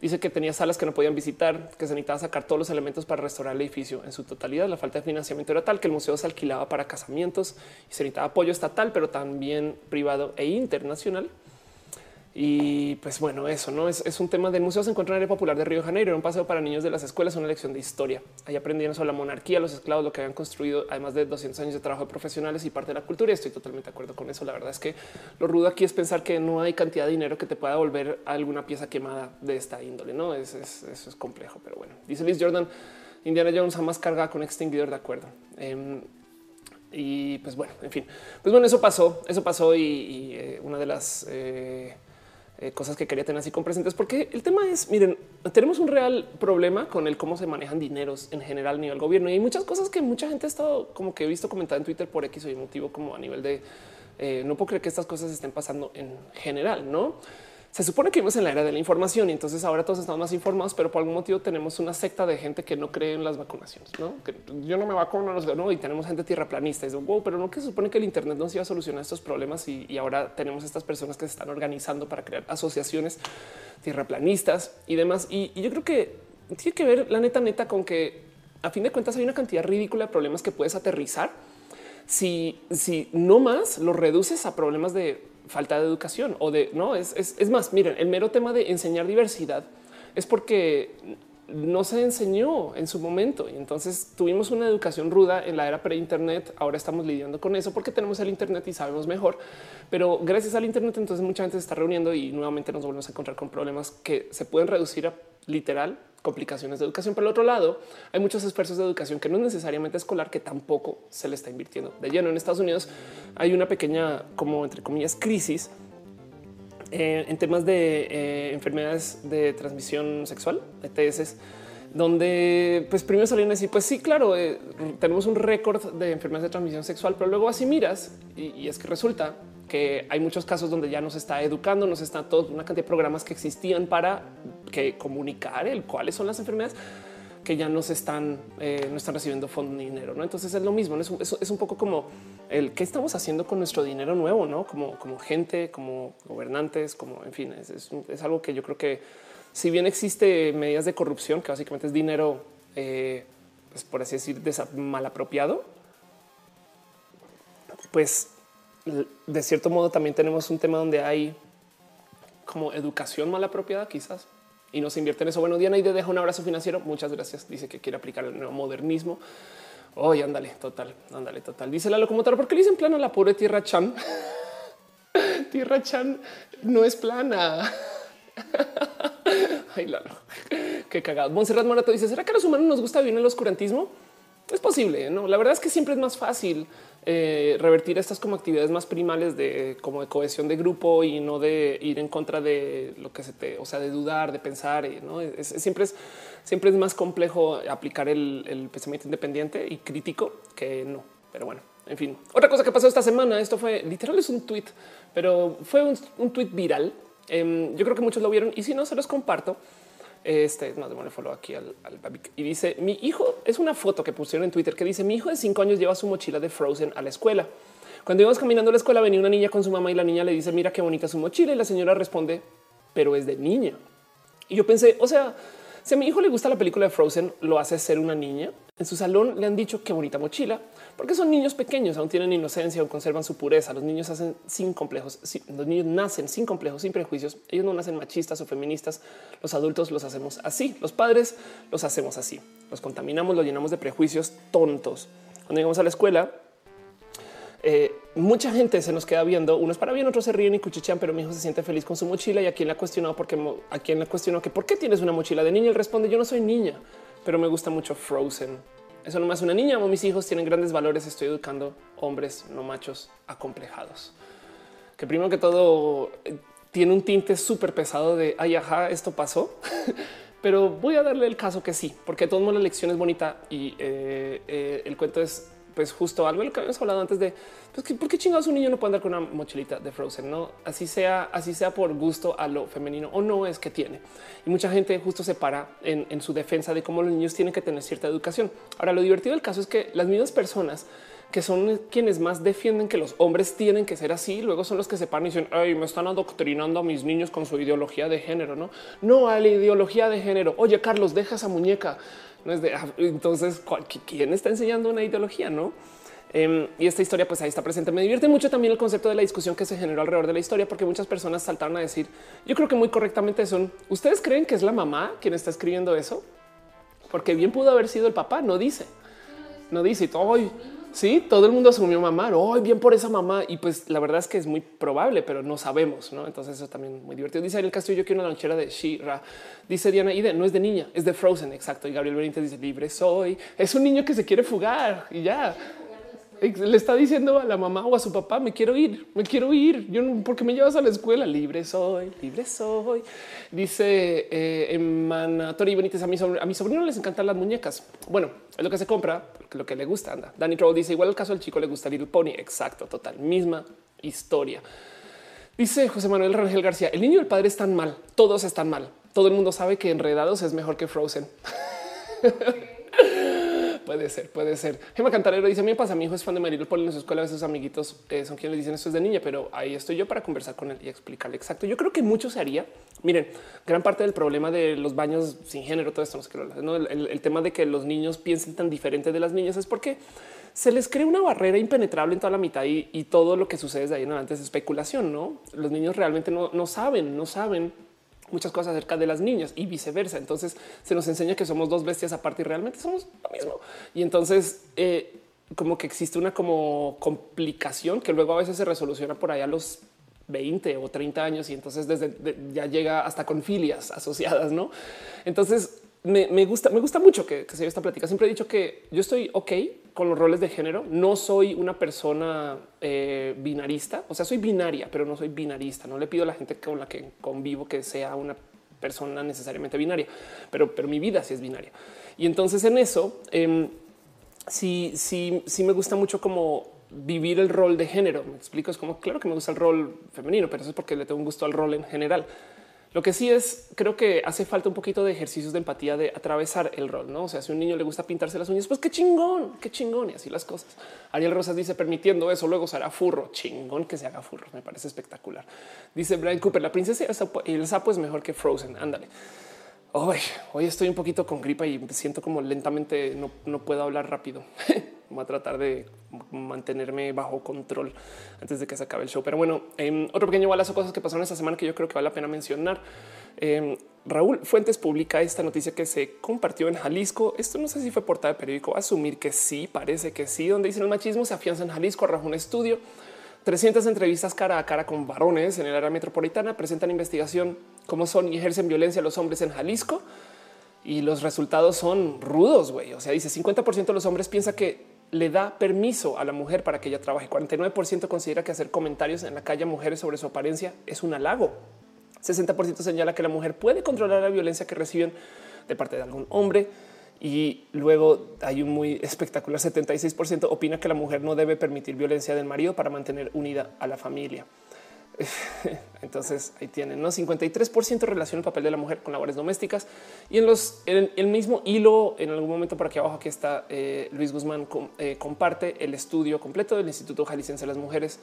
Dice que tenía salas que no podían visitar, que se necesitaba sacar todos los elementos para restaurar el edificio en su totalidad. La falta de financiamiento era tal que el museo se alquilaba para casamientos y se necesitaba apoyo estatal, pero también privado e internacional. Y pues bueno, eso no es, un tema del museo. Se encuentra en el área popular de Río de Janeiro, un paseo para niños de las escuelas, una lección de historia. Ahí aprendieron sobre la monarquía, los esclavos, lo que habían construido, además de 200 años de trabajo de profesionales y parte de la cultura. Y estoy totalmente de acuerdo con eso. La verdad es que lo rudo aquí es pensar que no hay cantidad de dinero que te pueda volver a alguna pieza quemada de esta índole. No es, eso es complejo, pero bueno, dice Liz Jordan. Indiana Jones jamás carga con extinguidor de acuerdo. Em, y pues bueno, en fin, pues bueno, eso pasó, eso pasó y, eh, una de las eh, eh, cosas que quería tener así con presentes, porque el tema es, miren, tenemos un real problema con el cómo se manejan dineros en general a nivel gobierno y hay muchas cosas que mucha gente ha estado como que he visto comentar en Twitter por X o Y motivo, como a nivel de eh, no puedo creer que estas cosas estén pasando en general, no? Se supone que vivimos en la era de la información y entonces ahora todos estamos más informados, pero por algún motivo tenemos una secta de gente que no cree en las vacunaciones. ¿no? Que yo no me vacuno, no, no, y tenemos gente tierraplanista. Dice, wow, pero no que se supone que el Internet nos iba a solucionar estos problemas y, ahora tenemos estas personas que se están organizando para crear asociaciones tierraplanistas y demás. Y, y yo creo que tiene que ver la neta, neta, con que a fin de cuentas hay una cantidad ridícula de problemas que puedes aterrizar si, si no más lo reduces a problemas de falta de educación o de no es, es, más. Miren, el mero tema de enseñar diversidad es porque no se enseñó en su momento y entonces tuvimos una educación ruda en la era pre-internet. Ahora estamos lidiando con eso porque tenemos el Internet y sabemos mejor, pero gracias al Internet, entonces mucha gente se está reuniendo y nuevamente nos volvemos a encontrar con problemas que se pueden reducir a literal complicaciones de educación. Por el otro lado, hay muchos esfuerzos de educación que no es necesariamente escolar, que tampoco se le está invirtiendo de lleno. En Estados Unidos hay una pequeña, como entre comillas, crisis eh, en temas de eh, enfermedades de transmisión sexual, ETS, donde pues primero salían a decir, pues sí, claro, eh, tenemos un récord de enfermedades de transmisión sexual, pero luego así miras y, es que resulta que hay muchos casos donde ya nos está educando, nos está toda una cantidad de programas que existían para que comunicar el cuáles son las enfermedades que ya no se están, eh, no están recibiendo fondo dinero. ¿no? Entonces es lo mismo. Es, es, un poco como el qué estamos haciendo con nuestro dinero nuevo, no como, como gente, como gobernantes, como en fin, es, es, algo que yo creo que si bien existe medidas de corrupción, que básicamente es dinero, eh, pues por así decir, mal apropiado, pues de cierto modo también tenemos un tema donde hay como educación mal apropiada, quizás, y no se invierte en eso. Bueno, Diana y te deja un abrazo financiero. Muchas gracias. Dice que quiere aplicar el nuevo modernismo. Oye, ándale, total, ándale, total. Dice la locomotora, ¿por qué le dicen plano a la pobre tierra Chan? tierra Chan no es plana. Ay, Lalo, qué cagado. Monserrat Morato dice: ¿Será que a los humanos nos gusta vivir en el oscurantismo? Es posible, no? La verdad es que siempre es más fácil eh, revertir estas como actividades más primales de como de cohesión de grupo y no de ir en contra de lo que se te, o sea, de dudar, de pensar. Y, ¿no? siempre es siempre es más complejo aplicar el, pensamiento independiente y crítico que no. Pero bueno, en fin. Otra cosa que pasó esta semana, esto fue literal es un tweet, pero fue un, un tweet viral. Em, yo creo que muchos lo vieron y si no se los comparto. Este es más de follow aquí al, al y dice mi hijo es una foto que pusieron en Twitter que dice mi hijo de cinco años lleva su mochila de Frozen a la escuela. Cuando íbamos caminando a la escuela venía una niña con su mamá y la niña le dice mira qué bonita su mochila y la señora responde pero es de niña. Y yo pensé, o sea, si a mi hijo le gusta la película de Frozen, lo hace ser una niña. En su salón le han dicho qué bonita mochila, porque son niños pequeños, aún tienen inocencia o conservan su pureza. Los niños hacen sin complejos, los niños nacen sin complejos, sin prejuicios. Ellos no nacen machistas o feministas. Los adultos los hacemos así. Los padres los hacemos así. Los contaminamos, los llenamos de prejuicios tontos. Cuando llegamos a la escuela, eh, mucha gente se nos queda viendo, unos para bien, otros se ríen y cuchichean, pero mi hijo se siente feliz con su mochila y a quien le ha cuestionado porque a quien le cuestionó que por qué tienes una mochila de niña, él responde yo no soy niña, pero me gusta mucho Frozen. Eso no más una niña, mis hijos tienen grandes valores, estoy educando hombres no machos acomplejados. Que primero que todo eh, tiene un tinte súper pesado de ay, ajá, esto pasó. pero voy a darle el caso que sí, porque todo la lección es bonita y eh, el cuento es pues justo algo de lo que habíamos hablado antes de pues, por qué chingados un niño no puede andar con una mochilita de Frozen, no así sea, así sea por gusto a lo femenino o no es que tiene. Y mucha gente justo se para en, su defensa de cómo los niños tienen que tener cierta educación. Ahora, lo divertido del caso es que las mismas personas que son quienes más defienden que los hombres tienen que ser así. Luego son los que se paran y dicen, ay, me están adoctrinando a mis niños con su ideología de género. No, no a la ideología de género. Oye, Carlos, deja esa muñeca. No es de ah, entonces, ¿quién está enseñando una ideología? No. Em, y esta historia, pues ahí está presente. Me divierte mucho también el concepto de la discusión que se generó alrededor de la historia, porque muchas personas saltaron a decir, yo creo que muy correctamente son, ¿ustedes creen que es la mamá quien está escribiendo eso? Porque bien pudo haber sido el papá, no dice, no dice, y todo, sí, todo el mundo asumió mamá, hoy bien por esa mamá, y pues la verdad es que es muy probable, pero no sabemos, ¿no? Entonces eso también muy divertido. Dice el Castillo que una lonchera de Shira, dice Diana Ide, no es de niña, es de Frozen, exacto, y Gabriel Benítez dice, libre soy, es un niño que se quiere fugar, y ya. Le está diciendo a la mamá o a su papá, me quiero ir, me quiero ir. Yo no, porque me llevas a la escuela, libre soy, libre soy. Dice eh, Emanatori Benítez, a mi, sobrino, a mi les encantan las muñecas. Bueno, es lo que se compra, lo que le gusta. Anda. Danny Troll dice, igual el caso del chico le gusta Little Pony. Exacto, total, misma historia. Dice José Manuel Rangel García, el niño y el padre están mal, todos están mal. Todo el mundo sabe que Enredados es mejor que Frozen. Puede ser, puede ser. Gemma Cantarero dice: A mí me pasa, mi hijo es fan de Marilo Poli en su escuela. A sus amiguitos eh, son quienes le dicen esto es de niña, pero ahí estoy yo para conversar con él y explicarle exacto. Yo creo que mucho se haría. Miren, gran parte del problema de los baños sin género, todo esto no El, el, tema de que los niños piensen tan diferente de las niñas es porque se les crea una barrera impenetrable en toda la mitad y, y todo lo que sucede desde ahí en adelante es especulación. No, los niños realmente no, no saben, no saben muchas cosas acerca de las niñas y viceversa. Entonces se nos enseña que somos dos bestias aparte y realmente somos lo mismo. Y entonces eh, como que existe una como complicación que luego a veces se resoluciona por ahí a los 20 o 30 años y entonces desde ya llega hasta con filias asociadas, ¿no? Entonces me, gusta, me gusta mucho que, se esta plática. Siempre he dicho que yo estoy ok con los roles de género. No soy una persona eh, binarista, o sea, soy binaria, pero no soy binarista. No le pido a la gente con la que convivo que sea una persona necesariamente binaria, pero, pero mi vida sí es binaria. Y entonces en eso eh, sí, sí, sí me gusta mucho como vivir el rol de género. Me explico, es como claro que me gusta el rol femenino, pero eso es porque le tengo un gusto al rol en general. Lo que sí es, creo que hace falta un poquito de ejercicios de empatía de atravesar el rol, ¿no? O sea, si a un niño le gusta pintarse las uñas, pues qué chingón, qué chingón y así las cosas. Ariel Rosas dice, permitiendo eso, luego será furro. Chingón que se haga furro, me parece espectacular. Dice Brian Cooper, la princesa y el sapo es mejor que Frozen, ándale. Hoy, hoy estoy un poquito con gripa y siento como lentamente no, no puedo hablar rápido. Voy a tratar de mantenerme bajo control antes de que se acabe el show. Pero bueno, em, otro pequeño balazo, cosas que pasaron esta semana que yo creo que vale la pena mencionar. Em, Raúl Fuentes publica esta noticia que se compartió en Jalisco. Esto no sé si fue portada de periódico, asumir que sí, parece que sí, donde dicen el machismo se afianza en Jalisco, arrojó un estudio. 300 entrevistas cara a cara con varones en el área metropolitana presentan investigación cómo son y ejercen violencia los hombres en Jalisco. Y los resultados son rudos, güey. O sea, dice 50% de los hombres piensa que le da permiso a la mujer para que ella trabaje. 49% considera que hacer comentarios en la calle a mujeres sobre su apariencia es un halago. 60% señala que la mujer puede controlar la violencia que reciben de parte de algún hombre. Y luego hay un muy espectacular 76% opina que la mujer no debe permitir violencia del marido para mantener unida a la familia. Entonces ahí tienen ¿no? 53% relación el papel de la mujer con labores domésticas y en los en el mismo hilo en algún momento por aquí abajo aquí está eh, Luis Guzmán eh, comparte el estudio completo del Instituto Jalisciense de las Mujeres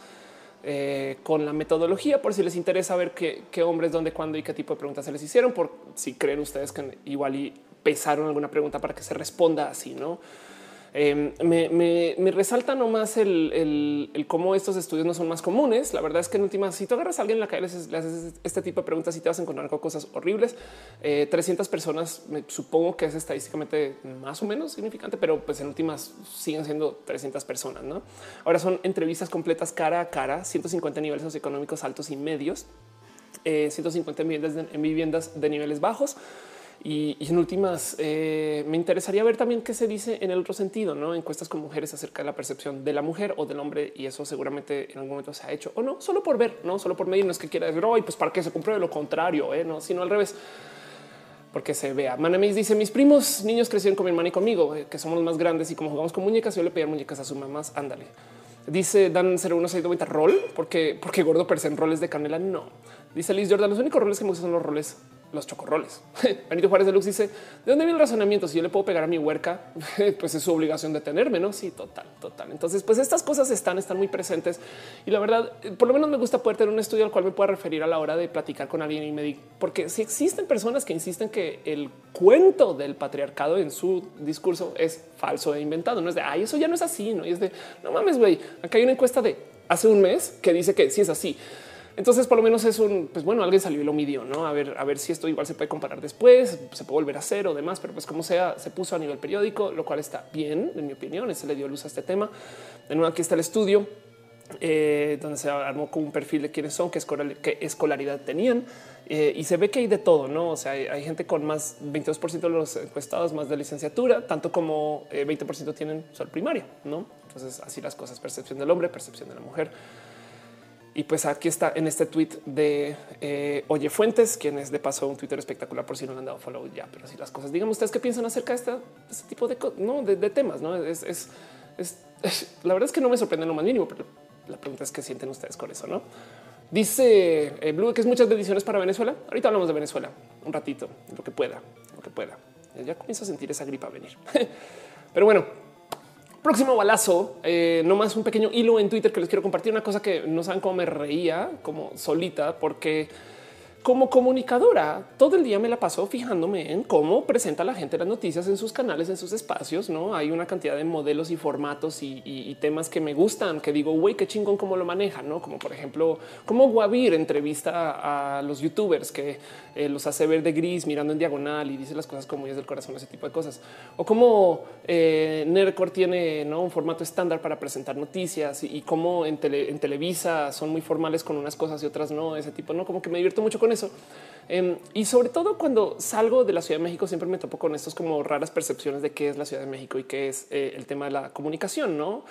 eh, con la metodología por si les interesa ver qué, hombres, dónde, cuándo y qué tipo de preguntas se les hicieron, por si creen ustedes que igual pesaron alguna pregunta para que se responda así, no? Em, me, resalta nomás el, el, cómo estos estudios no son más comunes. La verdad es que en últimas, si tú agarras a alguien en la calle, le haces este tipo de preguntas y te vas a encontrar con cosas horribles. 300 eh, personas, me supongo que es estadísticamente más o menos significante, pero pues en últimas siguen siendo 300 personas. ¿no? Ahora son entrevistas completas cara a cara, 150 niveles socioeconómicos altos y medios, 150 eh, viviendas en viviendas de niveles bajos. Y, en últimas, eh, me interesaría ver también qué se dice en el otro sentido, no encuestas con mujeres acerca de la percepción de la mujer o del hombre. Y eso seguramente en algún momento se ha hecho o no, solo por ver, no solo por medir. No es que quiera decir hoy, pues para que se compruebe lo contrario, ¿eh? no, sino al revés porque se vea. Manamis dice mis primos niños crecieron con mi hermana y conmigo, eh, que somos los más grandes y como jugamos con muñecas, yo le pedía muñecas a su mamás. Ándale. Dice Dan 0162 rol porque porque gordo per se en roles de canela. No dice Liz Jordan. Los únicos roles que me gustan son los roles los chocorroles. Benito Juárez de Lux dice de dónde viene el razonamiento. Si yo le puedo pegar a mi huerca, pues es su obligación de tenerme, no? Sí, total, total. Entonces, pues estas cosas están, están muy presentes y la verdad, por lo menos me gusta poder tener un estudio al cual me pueda referir a la hora de platicar con alguien y me diga, porque si existen personas que insisten que el cuento del patriarcado en su discurso es falso e inventado, no es de ay, eso ya no es así, no es de no mames, güey. Acá hay una encuesta de hace un mes que dice que sí es así. Entonces, por lo menos es un, pues bueno, alguien salió y lo midió, no? A ver, a ver si esto igual se puede comparar después, se puede volver a hacer o demás, pero pues como sea, se puso a nivel periódico, lo cual está bien, en mi opinión, se le dio luz a este tema. De nuevo, aquí está el estudio eh, donde se armó con un perfil de quiénes son, qué, escolaridad tenían eh, y se ve que hay de todo, no? O sea, hay, gente con más 22% de los encuestados más de licenciatura, tanto como 20% eh, tienen sol primaria, no? Entonces, así las cosas, percepción del hombre, percepción de la mujer. Y pues aquí está en este tweet de eh, Oye Fuentes, quien es de paso un Twitter espectacular por si no le han dado follow ya, pero así las cosas. Díganme ustedes qué piensan acerca de este, este tipo de, no, de, temas. No es, es, es, la verdad es que no me sorprende lo más mínimo, pero la pregunta es qué sienten ustedes con eso. No dice eh, Blue que es muchas bendiciones para Venezuela. Ahorita hablamos de Venezuela un ratito, lo que pueda, lo que pueda. Ya comienzo a sentir esa gripa venir, pero bueno, Próximo balazo, eh, no más un pequeño hilo en Twitter que les quiero compartir. Una cosa que no saben cómo me reía como solita, porque como comunicadora, todo el día me la paso fijándome en cómo presenta la gente las noticias en sus canales, en sus espacios. No hay una cantidad de modelos y formatos y, temas que me gustan, que digo, güey, qué chingón cómo lo manejan, no como por ejemplo, cómo Guavir entrevista a los youtubers que eh, los hace ver de gris mirando en diagonal y dice las cosas como es del corazón, ese tipo de cosas, o cómo eh, tiene un formato estándar para presentar noticias y, cómo en, en Televisa son muy formales con unas cosas y otras no, ese tipo, no como que me divierto mucho con eso. Em, y sobre todo cuando salgo de la Ciudad de México, siempre me topo con estos como raras percepciones de qué es la Ciudad de México y qué es eh, el tema de la comunicación, no?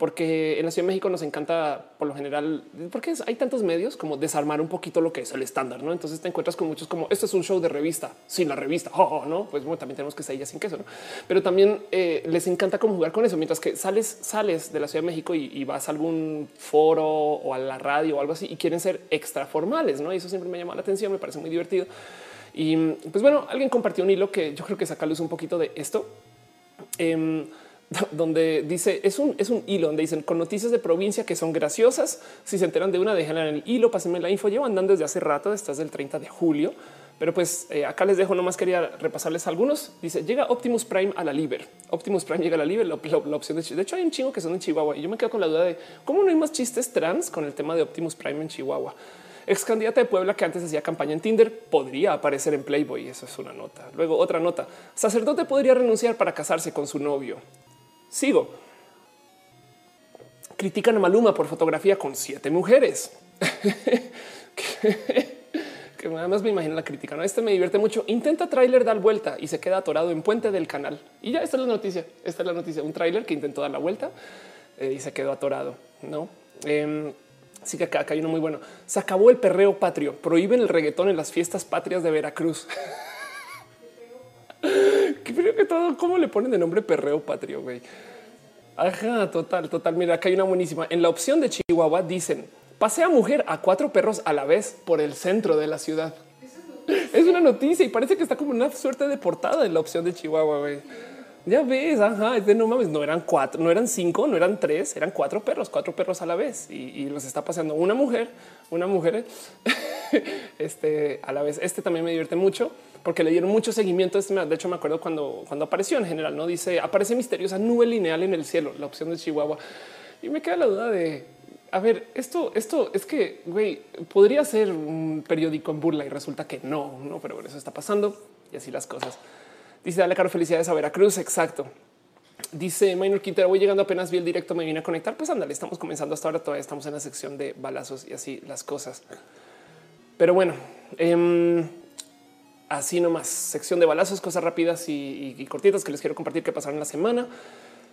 Porque en la Ciudad de México nos encanta por lo general, porque hay tantos medios como desarmar un poquito lo que es el estándar, ¿no? Entonces te encuentras con muchos como esto es un show de revista sin la revista, oh, no? Pues bueno, también tenemos que ser sin queso, ¿no? Pero también eh, les encanta como jugar con eso, mientras que sales, sales de la Ciudad de México y, vas a algún foro o a la radio o algo así y quieren ser extra formales, ¿no? Y eso siempre me llama la atención, me parece muy divertido. Y pues bueno, alguien compartió un hilo que yo creo que saca luz un poquito de esto. Eh, donde dice es un, es un hilo donde dicen con noticias de provincia que son graciosas. Si se enteran de una, déjenla en el hilo, pásenme la info. Llevan andando desde hace rato, desde el 30 de julio. Pero pues eh, acá les dejo, nomás quería repasarles algunos. Dice llega Optimus Prime a la Liber. Optimus Prime llega a la Liber, la, opción de De hecho, hay un chingo que son en Chihuahua y yo me quedo con la duda de cómo no hay más chistes trans con el tema de Optimus Prime en Chihuahua. Ex candidata de Puebla que antes hacía campaña en Tinder podría aparecer en Playboy. Eso es una nota. Luego otra nota. Sacerdote podría renunciar para casarse con su novio. Sigo. Critican a Maluma por fotografía con siete mujeres. que además me imagino la crítica. ¿no? Este me divierte mucho. Intenta tráiler dar vuelta y se queda atorado en puente del canal. Y ya esta es la noticia. Esta es la noticia. Un tráiler que intentó dar la vuelta eh, y se quedó atorado. No. Eh, que acá, acá, hay uno muy bueno. Se acabó el perreo patrio. Prohíben el reggaetón en las fiestas patrias de Veracruz. Creo que todo, ¿cómo le ponen de nombre perreo patrio, güey? Ajá, total, total. Mira, acá hay una buenísima. En la opción de Chihuahua dicen, pasea mujer a cuatro perros a la vez por el centro de la ciudad. Es una noticia y parece que está como una suerte de portada en la opción de Chihuahua, güey. Ya ves, ajá, es de no mames, no eran cuatro, no eran cinco, no eran tres, eran cuatro perros, cuatro perros a la vez y, y los está paseando una mujer, una mujer este a la vez. Este también me divierte mucho porque le dieron mucho seguimiento. De hecho, me acuerdo cuando, cuando apareció en general, no dice aparece misteriosa nube lineal en el cielo, la opción de Chihuahua. Y me queda la duda de a ver, esto, esto es que güey, podría ser un periódico en burla y resulta que no, no, pero bueno, eso está pasando y así las cosas. Dice dale caro felicidades a Veracruz. Exacto. Dice Minor Quintero, voy llegando apenas vi el directo, me vine a conectar. Pues ándale, estamos comenzando hasta ahora. Todavía estamos en la sección de balazos y así las cosas. Pero bueno, eh, así nomás, sección de balazos, cosas rápidas y, cortitas que les quiero compartir que pasaron la semana.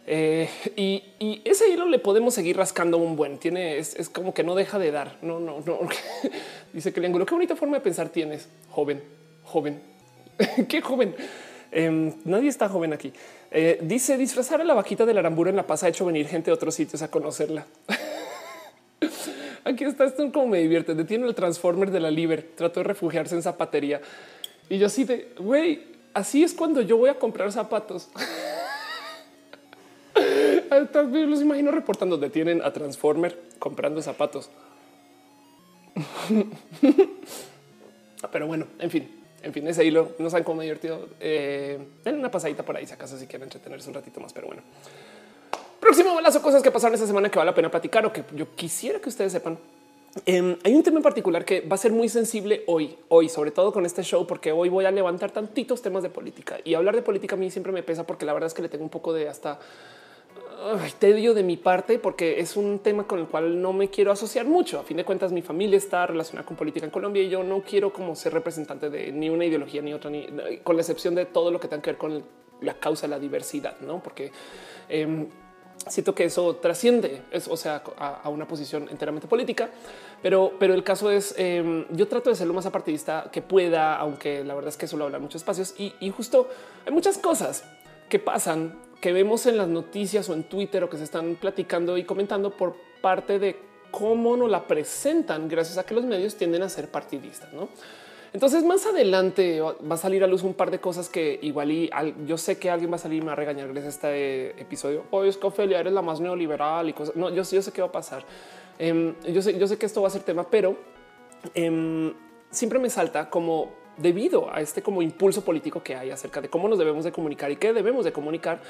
Eh, y, ese hilo le podemos seguir rascando un buen. Tiene es, como que no deja de dar. No, no, no. Dice que el ángulo. Qué bonita forma de pensar tienes, joven, joven. Qué joven. Em, nadie está joven aquí. Eh, dice disfrazar a la vaquita de la arambura en la paz ha hecho venir gente de otros sitios a conocerla. aquí está esto como me divierte. Detiene el transformer de la Liber. Trató de refugiarse en zapatería. Y yo así de, güey, así es cuando yo voy a comprar zapatos. Los imagino reportando, detienen a Transformer comprando zapatos. Pero bueno, en fin, en fin, ese hilo no saben cómo me divertido. Eh, una pasadita por ahí, si acaso si quieren entretenerse un ratito más. Pero bueno, próximo balazo, cosas que pasaron esta semana que vale la pena platicar o que yo quisiera que ustedes sepan. Em, hay un tema en particular que va a ser muy sensible hoy, hoy, sobre todo con este show, porque hoy voy a levantar tantitos temas de política y hablar de política a mí siempre me pesa porque la verdad es que le tengo un poco de hasta tedio de mi parte porque es un tema con el cual no me quiero asociar mucho. A fin de cuentas, mi familia está relacionada con política en Colombia y yo no quiero como ser representante de ni una ideología ni otra, ni con la excepción de todo lo que tenga que ver con la causa la diversidad, no? Porque em, siento que eso trasciende, o sea, a, una posición enteramente política, pero, pero el caso es, em, yo trato de ser lo más apartidista que pueda, aunque la verdad es que solo habla muchos espacios y justo hay muchas cosas que pasan que vemos en las noticias o en Twitter o que se están platicando y comentando por parte de cómo nos la presentan gracias a que los medios tienden a ser partidistas, ¿no? Entonces más adelante va a salir a luz un par de cosas que igual yo sé que alguien va a salir y me va a regañar gracias a este episodio. Hoy es que Ofelia eres la más neoliberal y cosas. No, yo, yo sé qué va a pasar. Em, yo sé, yo sé que esto va a ser tema, pero em, siempre me salta como debido a este como impulso político que hay acerca de cómo nos debemos de comunicar y qué debemos de comunicar.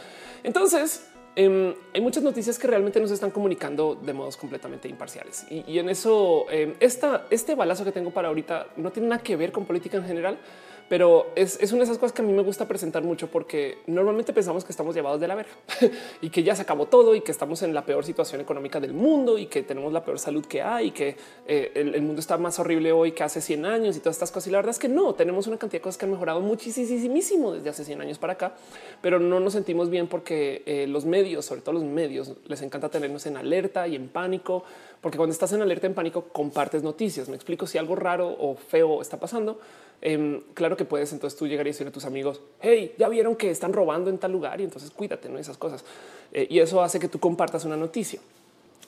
Entonces, em, hay muchas noticias que realmente nos están comunicando de modos completamente imparciales. Y, en eso, em, este balazo que tengo para ahorita no tiene nada que ver con política en general, pero es, una de esas cosas que a mí me gusta presentar mucho porque normalmente pensamos que estamos llevados de la verga y que ya se acabó todo y que estamos en la peor situación económica del mundo y que tenemos la peor salud que hay y que eh, el, mundo está más horrible hoy que hace 100 años y todas estas cosas. Y la verdad es que no, tenemos una cantidad de cosas que han mejorado muchísimo desde hace 100 años para acá, pero no nos sentimos bien porque eh, los medios, sobre todo los medios, les encanta tenernos en alerta y en pánico, porque cuando estás en alerta en pánico compartes noticias. Me explico si algo raro o feo está pasando Em, claro que puedes entonces tú llegar y decirle a tus amigos, hey, ya vieron que están robando en tal lugar y entonces cuídate, no esas cosas. Eh, y eso hace que tú compartas una noticia.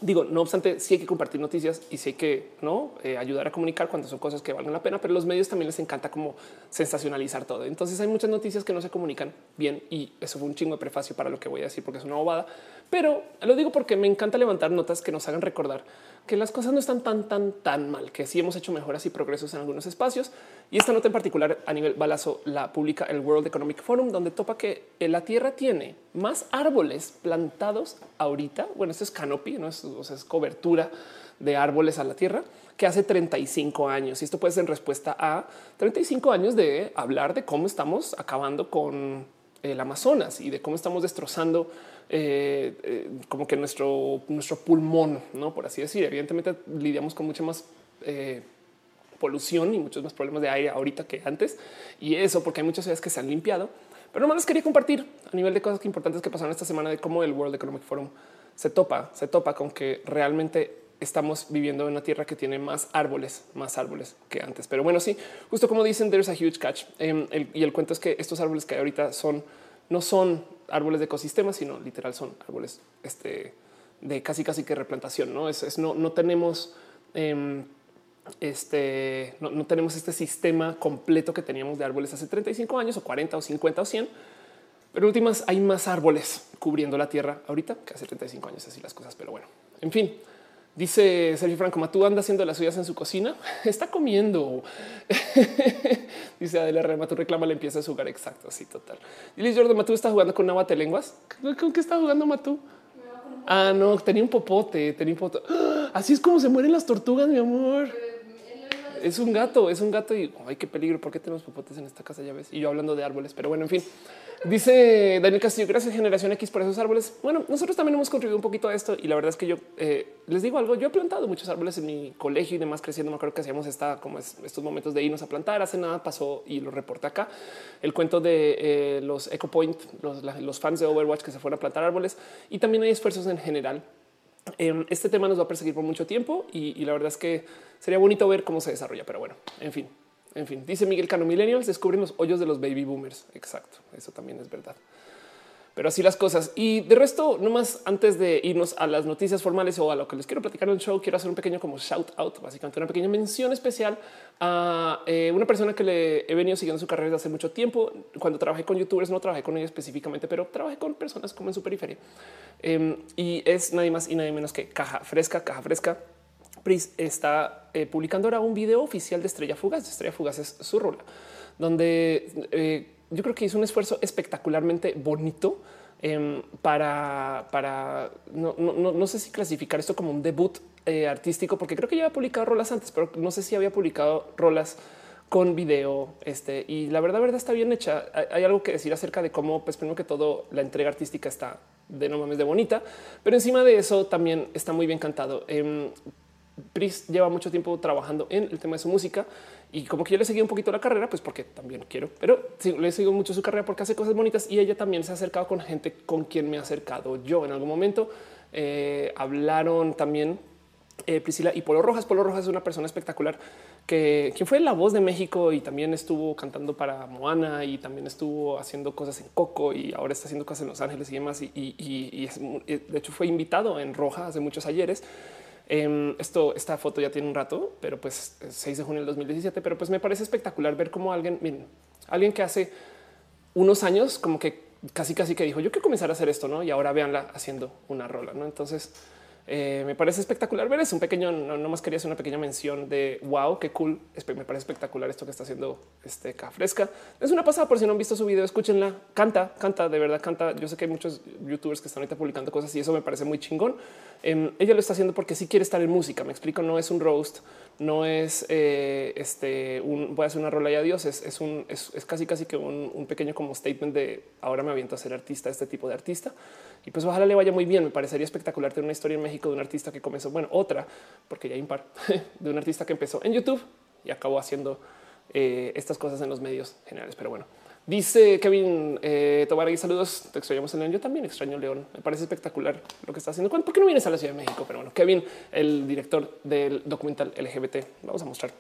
Digo, no obstante, sí hay que compartir noticias y sí hay que no eh, ayudar a comunicar cuando son cosas que valen la pena, pero los medios también les encanta como sensacionalizar todo. Entonces hay muchas noticias que no se comunican bien y eso fue un chingo de prefacio para lo que voy a decir porque es una bobada, pero lo digo porque me encanta levantar notas que nos hagan recordar que las cosas no están tan, tan, tan mal, que sí hemos hecho mejoras y progresos en algunos espacios. Y esta nota en particular a nivel balazo la publica el World Economic Forum, donde topa que la Tierra tiene más árboles plantados ahorita. Bueno, esto es canopy, no es, es cobertura de árboles a la Tierra que hace 35 años. Y esto puede ser en respuesta a 35 años de hablar de cómo estamos acabando con el Amazonas y de cómo estamos destrozando eh, eh, como que nuestro, nuestro pulmón, no por así decir. Evidentemente lidiamos con mucha más eh, polución y muchos más problemas de aire ahorita que antes. Y eso porque hay muchas ciudades que se han limpiado. Pero no les quería compartir a nivel de cosas importantes que pasaron esta semana de cómo el World Economic Forum se topa, se topa con que realmente estamos viviendo en una tierra que tiene más árboles, más árboles que antes. Pero bueno, sí, justo como dicen, there's a huge catch. Em, y el cuento es que estos árboles que hay ahorita son, no son árboles de ecosistemas, sino literal son árboles este, de casi casi que replantación. No es, no, no tenemos em, este, no, tenemos este sistema completo que teníamos de árboles hace 35 años o 40 o 50 o 100. Pero últimas hay más árboles cubriendo la tierra ahorita que hace 35 años, así las cosas. Pero bueno, en fin, Dice Sergio Franco, Matú anda haciendo las suyas en su cocina. Está comiendo. Dice Adela Rema, tú reclama la empieza a jugar. Exacto, así total. Dice Jordan, Matú está jugando con una lenguas. ¿Con qué está jugando Matú? Ah, no, tenía un popote, tenía un popote. Así es como se mueren las tortugas, mi amor. Es un gato, es un gato y ay, qué peligro. ¿Por qué tenemos popotes en esta casa? Ya ves. Y yo hablando de árboles, pero bueno, en fin. Dice Daniel Castillo, gracias Generación X por esos árboles. Bueno, nosotros también hemos contribuido un poquito a esto y la verdad es que yo eh, les digo algo. Yo he plantado muchos árboles en mi colegio y demás creciendo. Me acuerdo que hacíamos esta como estos momentos de irnos a plantar. Hace nada pasó y lo reporté acá el cuento de eh, los Eco Point, los, fans de Overwatch que se fueron a plantar árboles y también hay esfuerzos en general. Em, este tema nos va a perseguir por mucho tiempo y, la verdad es que sería bonito ver cómo se desarrolla. Pero bueno, en fin, en fin, dice Miguel Cano Millennials descubren los hoyos de los baby boomers. Exacto. Eso también es verdad. Pero así las cosas. Y de resto, nomás antes de irnos a las noticias formales o a lo que les quiero platicar en el show, quiero hacer un pequeño como shout out, básicamente una pequeña mención especial a eh, una persona que le he venido siguiendo su carrera desde hace mucho tiempo. Cuando trabajé con youtubers, no trabajé con ella específicamente, pero trabajé con personas como en su periferia. Em, y es nadie más y nadie menos que Caja Fresca, Caja Fresca. Pris está eh, publicando ahora un video oficial de Estrella Fugaz. Estrella Fugaz es su rola, donde eh, yo creo que hizo un esfuerzo espectacularmente bonito em, para, para no, no, no, sé si clasificar esto como un debut eh, artístico, porque creo que ya había publicado rolas antes, pero no sé si había publicado rolas con video. Este y la verdad, verdad está bien hecha. Hay, algo que decir acerca de cómo, pues, primero que todo, la entrega artística está de no mames de bonita, pero encima de eso también está muy bien cantado. Em, Pris lleva mucho tiempo trabajando en el tema de su música y como que yo le seguí un poquito la carrera, pues porque también quiero, pero sí, le sigo mucho su carrera porque hace cosas bonitas y ella también se ha acercado con gente con quien me ha acercado yo en algún momento. Eh, hablaron también eh, Priscila y Polo Rojas. Polo Rojas es una persona espectacular que quien fue la voz de México y también estuvo cantando para Moana y también estuvo haciendo cosas en Coco y ahora está haciendo cosas en Los Ángeles y demás. Y, y de hecho fue invitado en Roja hace muchos ayeres. Em, esto, esta foto ya tiene un rato, pero pues 6 de junio del 2017, pero pues me parece espectacular ver cómo alguien, miren, alguien que hace unos años como que casi casi que dijo yo quiero comenzar a hacer esto, ¿no? Y ahora véanla haciendo una rola, ¿no? Entonces eh, me parece espectacular ver es un pequeño, no, más quería hacer una pequeña mención de wow, qué cool. Me parece espectacular esto que está haciendo este Fresca. Es una pasada por si no han visto su video, escúchenla. Canta, canta, de verdad canta. Yo sé que hay muchos youtubers que están ahorita publicando cosas y eso me parece muy chingón. Em, ella lo está haciendo porque sí quiere estar en música. Me explico, no es un roast, no es eh, este un voy a hacer una rola y adiós. Es, es un es, casi casi que un, un pequeño como statement de ahora me aviento a ser artista, este tipo de artista. Y pues ojalá le vaya muy bien. Me parecería espectacular tener una historia en México de un artista que comenzó, bueno, otra, porque ya impar, de un artista que empezó en YouTube y acabó haciendo eh, estas cosas en los medios generales. Pero bueno, dice Kevin eh, saludos. Te extrañamos en León. Yo también extraño León. Me parece espectacular lo que está haciendo. ¿Por qué no vienes a la Ciudad de México? Pero bueno, Kevin, el director del documental LGBT. Vamos a mostrar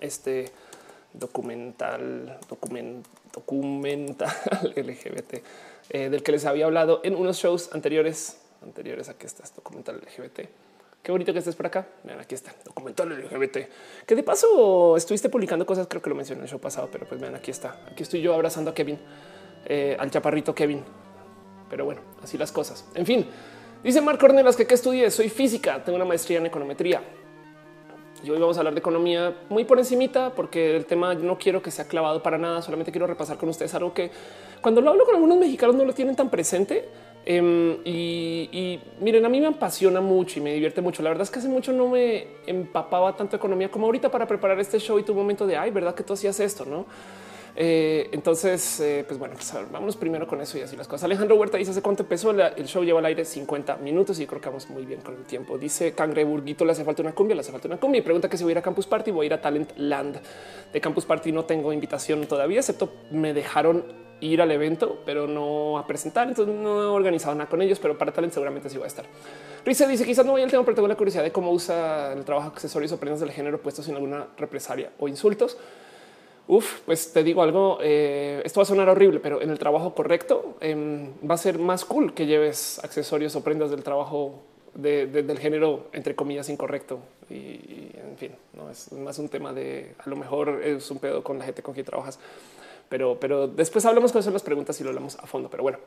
este documental, document, documental LGBT eh, del que les había hablado en unos shows anteriores. Anteriores a que está este documental LGBT. Qué bonito que estés por acá. Vean, aquí está documental LGBT. Que de paso estuviste publicando cosas. Creo que lo mencioné en el show pasado, pero pues vean, aquí está. Aquí estoy yo abrazando a Kevin, eh, al chaparrito Kevin. Pero bueno, así las cosas. En fin, dice Marc Cornelas que qué estudié. Soy física, tengo una maestría en econometría. Y hoy vamos a hablar de economía muy por encimita, porque el tema no quiero que sea clavado para nada. Solamente quiero repasar con ustedes algo que cuando lo hablo con algunos mexicanos no lo tienen tan presente. Em, y, miren, a mí me apasiona mucho y me divierte mucho. La verdad es que hace mucho no me empapaba tanto economía como ahorita para preparar este show y tu momento de ay, verdad que tú hacías esto, no? Eh, entonces, eh, pues bueno, pues vámonos primero con eso y así las cosas. Alejandro Huerta dice hace cuánto empezó el show, lleva al aire 50 minutos y creo que vamos muy bien con el tiempo. Dice Cangreburguito, le hace falta una cumbia, le hace falta una cumbia y pregunta que si voy a ir a Campus Party, voy a ir a Talent Land. De Campus Party no tengo invitación todavía, excepto me dejaron ir al evento, pero no a presentar. Entonces no he organizado nada con ellos, pero para Talent seguramente sí va a estar. Risa dice quizás no voy al tema, pero tengo la curiosidad de cómo usa el trabajo accesorios o prendas del género puestos sin alguna represalia o insultos. Uf, pues te digo algo, eh, esto va a sonar horrible, pero en el trabajo correcto em, va a ser más cool que lleves accesorios o prendas del trabajo del género, entre comillas, incorrecto. Y, en fin, no es más un tema de a lo mejor es un pedo con la gente con quien trabajas, pero, pero después hablamos con eso las preguntas y lo hablamos a fondo. Pero bueno,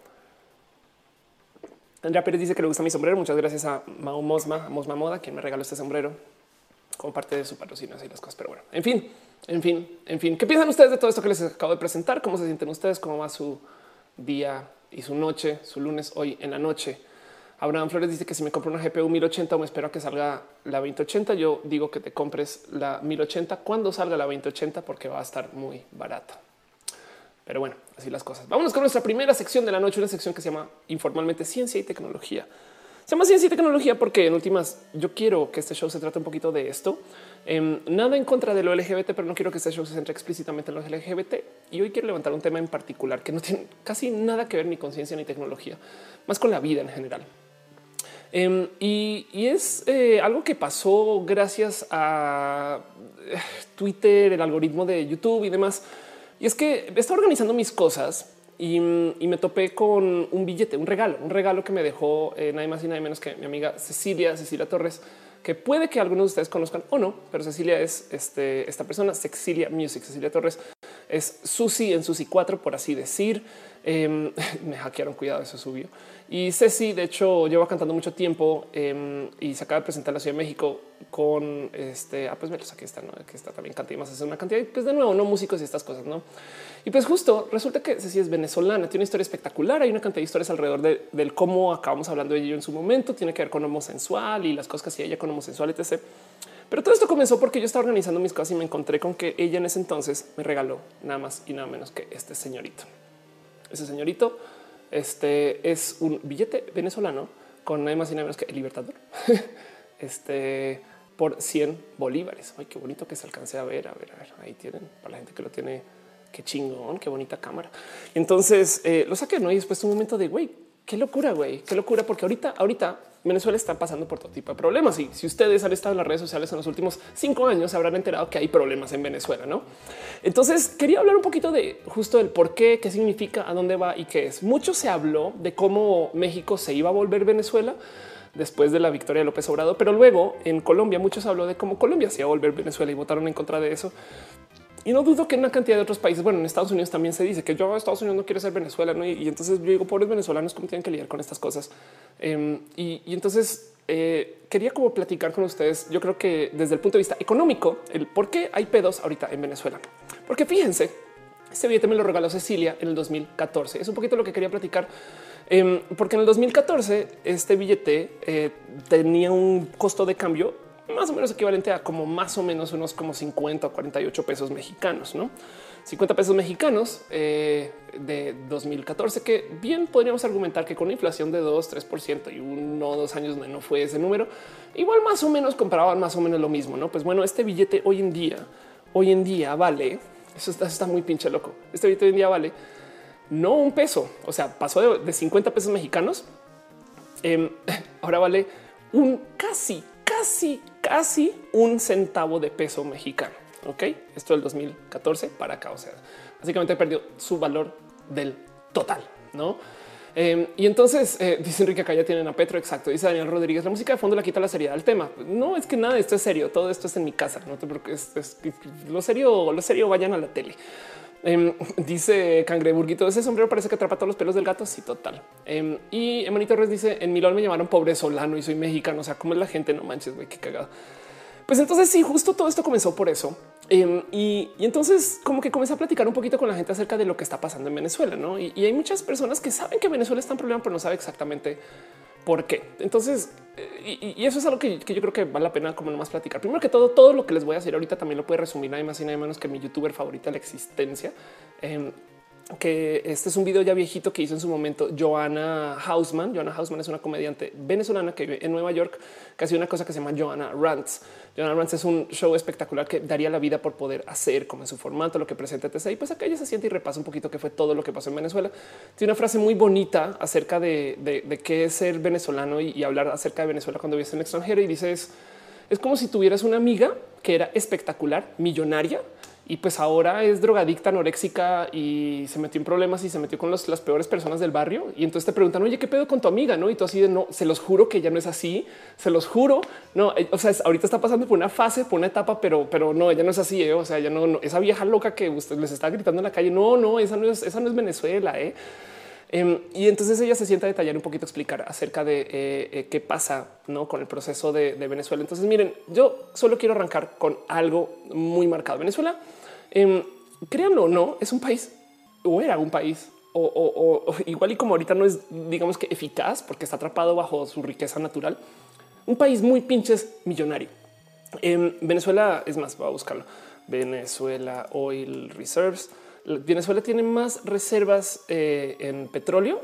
Andrea Pérez dice que le gusta mi sombrero. Muchas gracias a Mao Mosma, Mosma Moda, quien me regaló este sombrero como parte de su patrocinio y las cosas. Pero bueno, en fin, en fin, en fin, ¿qué piensan ustedes de todo esto que les acabo de presentar? ¿Cómo se sienten ustedes? ¿Cómo va su día y su noche, su lunes hoy en la noche? Abraham Flores dice que si me compro una GPU 1080 o me espero a que salga la 2080, yo digo que te compres la 1080 cuando salga la 2080 porque va a estar muy barata. Pero bueno, así las cosas. Vámonos con nuestra primera sección de la noche, una sección que se llama informalmente ciencia y tecnología. Se llama ciencia y tecnología porque en últimas yo quiero que este show se trate un poquito de esto. Em, nada en contra de lo LGBT, pero no quiero que este show se centre explícitamente en los LGBT. Y hoy quiero levantar un tema en particular que no tiene casi nada que ver ni con ciencia ni tecnología, más con la vida en general. Em, y, es eh, algo que pasó gracias a eh, Twitter, el algoritmo de YouTube y demás. Y es que está organizando mis cosas y, me topé con un billete, un regalo, un regalo que me dejó eh, nadie más y nadie menos que mi amiga Cecilia, Cecilia Torres, que puede que algunos de ustedes conozcan o no, pero Cecilia es este, esta persona, Cecilia Music, Cecilia Torres es Susi en Susi 4, por así decir. Em, me hackearon, cuidado, eso subió. Y Ceci, de hecho, lleva cantando mucho tiempo em, y se acaba de presentar en la Ciudad de México con este. Ah, pues velos, aquí está, ¿no? aquí está también canta y más. Es una cantidad, pues de nuevo, no músicos y estas cosas, no? Y pues justo resulta que Ceci es venezolana, tiene una historia espectacular. Hay una cantidad de historias alrededor de, del cómo acabamos hablando de ello en su momento. Tiene que ver con homosexual y las cosas que hacía ella con homosexual, etc. Pero todo esto comenzó porque yo estaba organizando mis cosas y me encontré con que ella en ese entonces me regaló nada más y nada menos que este señorito. Ese señorito este es un billete venezolano con nada más y nada menos que el Libertador. este por 100 bolívares. Ay, qué bonito que se alcance a ver. A ver, a ver, ahí tienen para la gente que lo tiene. Qué chingón, qué bonita cámara. Entonces eh, lo saqué, no? Y después un momento de güey, qué locura, güey, qué locura, porque ahorita, ahorita Venezuela está pasando por todo tipo de problemas. Y si ustedes han estado en las redes sociales en los últimos cinco años, se habrán enterado que hay problemas en Venezuela, no? Entonces quería hablar un poquito de justo el por qué, qué significa, a dónde va y qué es. Mucho se habló de cómo México se iba a volver Venezuela después de la victoria de López Obrador, pero luego en Colombia muchos habló de cómo Colombia se iba a volver Venezuela y votaron en contra de eso. Y no dudo que en una cantidad de otros países, bueno, en Estados Unidos también se dice que yo Estados Unidos no quiere ser Venezuela, ¿no? Y, entonces yo digo, pobres venezolanos, ¿cómo tienen que lidiar con estas cosas? Em, y, entonces eh, quería como platicar con ustedes, yo creo que desde el punto de vista económico, el por qué hay pedos ahorita en Venezuela. Porque fíjense, este billete me lo regaló Cecilia en el 2014. Es un poquito lo que quería platicar, em, porque en el 2014 este billete eh, tenía un costo de cambio más o menos equivalente a como más o menos unos como 50 o 48 pesos mexicanos, no 50 pesos mexicanos eh, de 2014, que bien podríamos argumentar que con inflación de 2, 3% y uno o dos años no fue ese número, igual más o menos compraban más o menos lo mismo. No, pues bueno, este billete hoy en día, hoy en día vale. Eso está, muy pinche loco. Este billete hoy en día vale no un peso, o sea, pasó de, 50 pesos mexicanos. Em, ahora vale un casi casi, casi un centavo de peso mexicano. Ok, esto del 2014 para acá. O sea, básicamente perdió su valor del total, no? Em, y entonces eh, dice Enrique acá ya tienen a Petro. Exacto. Dice Daniel Rodríguez. La música de fondo la quita la seriedad del tema. No es que nada, esto es serio. Todo esto es en mi casa. No te preocupes. lo serio, lo serio, vayan a la tele. Em, dice Cangreburguito, ese sombrero parece que atrapa todos los pelos del gato. Sí, total. Em, y Emanito Torres dice en Milón me llamaron pobre solano y soy mexicano. O sea, cómo es la gente? No manches, güey, qué cagado. Pues entonces sí, justo todo esto comenzó por eso. Em, y, entonces como que comencé a platicar un poquito con la gente acerca de lo que está pasando en Venezuela, ¿no? Y, y hay muchas personas que saben que Venezuela está en problema, pero no sabe exactamente por qué. Entonces, eh, y, eso es algo que, yo creo que vale la pena como nomás platicar. Primero que todo, todo lo que les voy a decir ahorita también lo puede resumir nada más y nada menos que mi youtuber favorita la existencia. Em, que este es un video ya viejito que hizo en su momento Joanna Hausman. Joanna Hausman es una comediante venezolana que vive en Nueva York, que hace una cosa que se llama Joanna Rants. Joanna Rants es un show espectacular que daría la vida por poder hacer como en su formato, lo que presenta TC. Y pues acá ella se siente y repasa un poquito qué fue todo lo que pasó en Venezuela. Tiene una frase muy bonita acerca de, qué es ser venezolano y, hablar acerca de Venezuela cuando vives en el extranjero. Y dice es, es como si tuvieras una amiga que era espectacular, millonaria, y pues ahora es drogadicta, anoréxica y se metió en problemas y se metió con las peores personas del barrio. Y entonces te preguntan, oye, ¿qué pedo con tu amiga? No, y tú así de no, se los juro que ya no es así, se los juro. No, eh, o sea, ahorita está pasando por una fase, por una etapa, pero, pero no, ella no es así. ¿eh? O sea, ya no, esa vieja loca que usted les está gritando en la calle. No, no, esa no es, esa no es Venezuela. ¿eh? Em, y entonces ella se sienta a detallar un poquito, explicar acerca de qué pasa ¿no? con el proceso de, Venezuela. Entonces, miren, yo solo quiero arrancar con algo muy marcado. Venezuela eh, créanlo o no, es un país o era un país o, igual y como ahorita no es, digamos que eficaz porque está atrapado bajo su riqueza natural, un país muy pinches millonario. En Venezuela es más, voy a buscarlo. Venezuela Oil Reserves. Venezuela tiene más reservas eh, en petróleo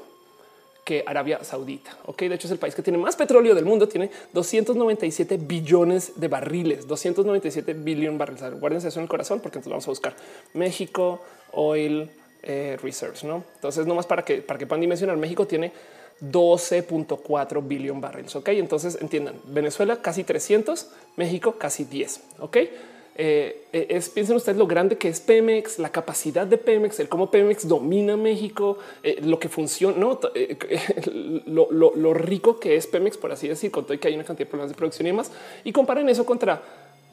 que Arabia Saudita. Ok, de hecho es el país que tiene más petróleo del mundo, tiene 297 billones de barriles, 297 billones de barriles. Guárdense eso en el corazón porque entonces vamos a buscar México Oil eh, Reserves. No, entonces nomás para que para que puedan dimensionar, México tiene 12.4 billones de barriles. Ok, entonces entiendan Venezuela casi 300, México casi 10. Ok, eh, es piensen ustedes lo grande que es Pemex, la capacidad de Pemex, el cómo Pemex domina México, eh, lo que funciona, ¿no? lo, rico que es Pemex, por así decir, con todo que hay una cantidad de problemas de producción y demás, y comparen eso contra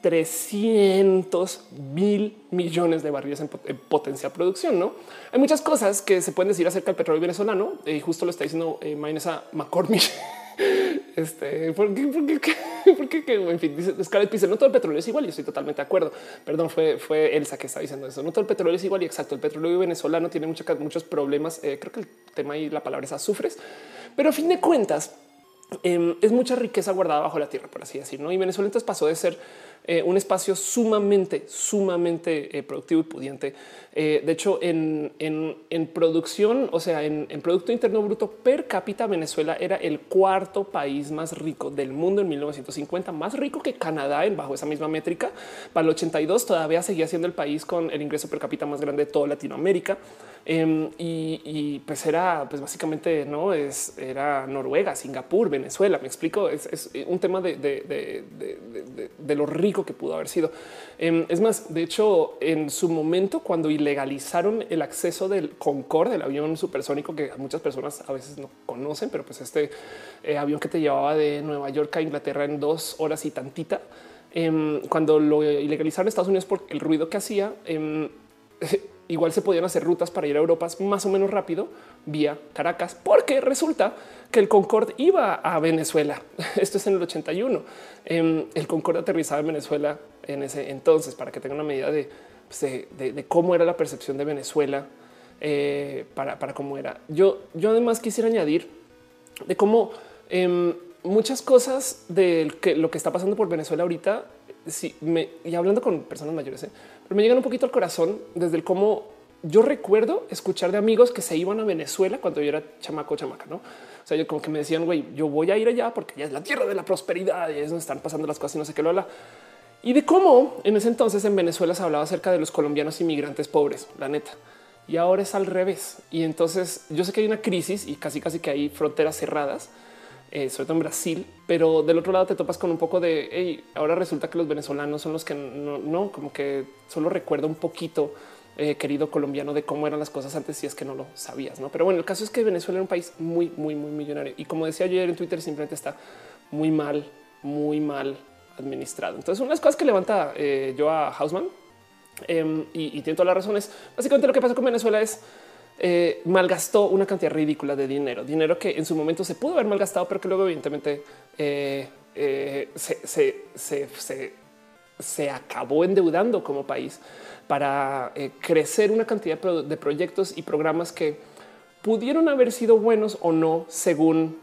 300 mil millones de barriles en, potencial producción. No hay muchas cosas que se pueden decir acerca del petróleo venezolano y eh, justo lo está diciendo eh, Maynesa McCormick. este, porque, porque, porque, en fin, dice Scarlett no todo el petróleo es igual. Y estoy totalmente de acuerdo. Perdón, fue, fue Elsa que está diciendo eso. No todo el petróleo es igual. Y exacto, el petróleo venezolano tiene muchos, muchos problemas. Eh, creo que el tema y la palabra es azufres, pero a fin de cuentas, em, es mucha riqueza guardada bajo la tierra, por así decirlo. Y Venezuela entonces pasó de ser eh, un espacio sumamente, sumamente eh, productivo y pudiente. Eh, de hecho, en, producción, o sea, en, Producto Interno Bruto per cápita, Venezuela era el cuarto país más rico del mundo en 1950, más rico que Canadá en bajo esa misma métrica. Para el 82 todavía seguía siendo el país con el ingreso per cápita más grande de toda Latinoamérica. Em, y, pues era pues básicamente no es era Noruega, Singapur, Venezuela. Me explico. Es, un tema de, de, lo rico que pudo haber sido. Em, es más, de hecho, en su momento, cuando ilegalizaron el acceso del Concorde, el avión supersónico que muchas personas a veces no conocen, pero pues este eh, avión que te llevaba de Nueva York a Inglaterra en dos horas y tantita. Em, cuando lo ilegalizaron en Estados Unidos por el ruido que hacía, igual se podían hacer rutas para ir a Europa más o menos rápido vía Caracas, porque resulta que el Concorde iba a Venezuela. Esto es en el 81. Em, el Concorde aterrizaba en Venezuela en ese entonces para que tengan una medida pues, de, de, cómo era la percepción de Venezuela eh, para, para, cómo era. Yo, yo además quisiera añadir de cómo em, muchas cosas de lo que está pasando por Venezuela ahorita, si me, y hablando con personas mayores, ¿eh? Pero me llegan un poquito al corazón desde el cómo yo recuerdo escuchar de amigos que se iban a Venezuela cuando yo era chamaco, chamaca, no? O sea, yo como que me decían, güey, yo voy a ir allá porque ya es la tierra de la prosperidad y es donde están pasando las cosas y no sé qué lo habla. Y de cómo en ese entonces en Venezuela se hablaba acerca de los colombianos inmigrantes pobres, la neta. Y ahora es al revés. Y entonces yo sé que hay una crisis y casi casi que hay fronteras cerradas, eh, sobre todo en Brasil, pero del otro lado te topas con un poco de hey, ahora resulta que los venezolanos son los que no, como que solo recuerdo un poquito, eh, querido colombiano, de cómo eran las cosas antes, si es que no lo sabías. No, pero bueno, el caso es que Venezuela era un país muy, muy, muy millonario y como decía ayer en Twitter, simplemente está muy mal, muy mal administrado. Entonces, unas cosas que levanta eh, yo a Hausman em, y, y tiene todas las razones. Básicamente, lo que pasa con Venezuela es eh, malgastó una cantidad ridícula de dinero, dinero que en su momento se pudo haber malgastado, pero que luego evidentemente eh, eh, se, acabó endeudando como país para crecer una cantidad de proyectos y programas que pudieron haber sido buenos o no según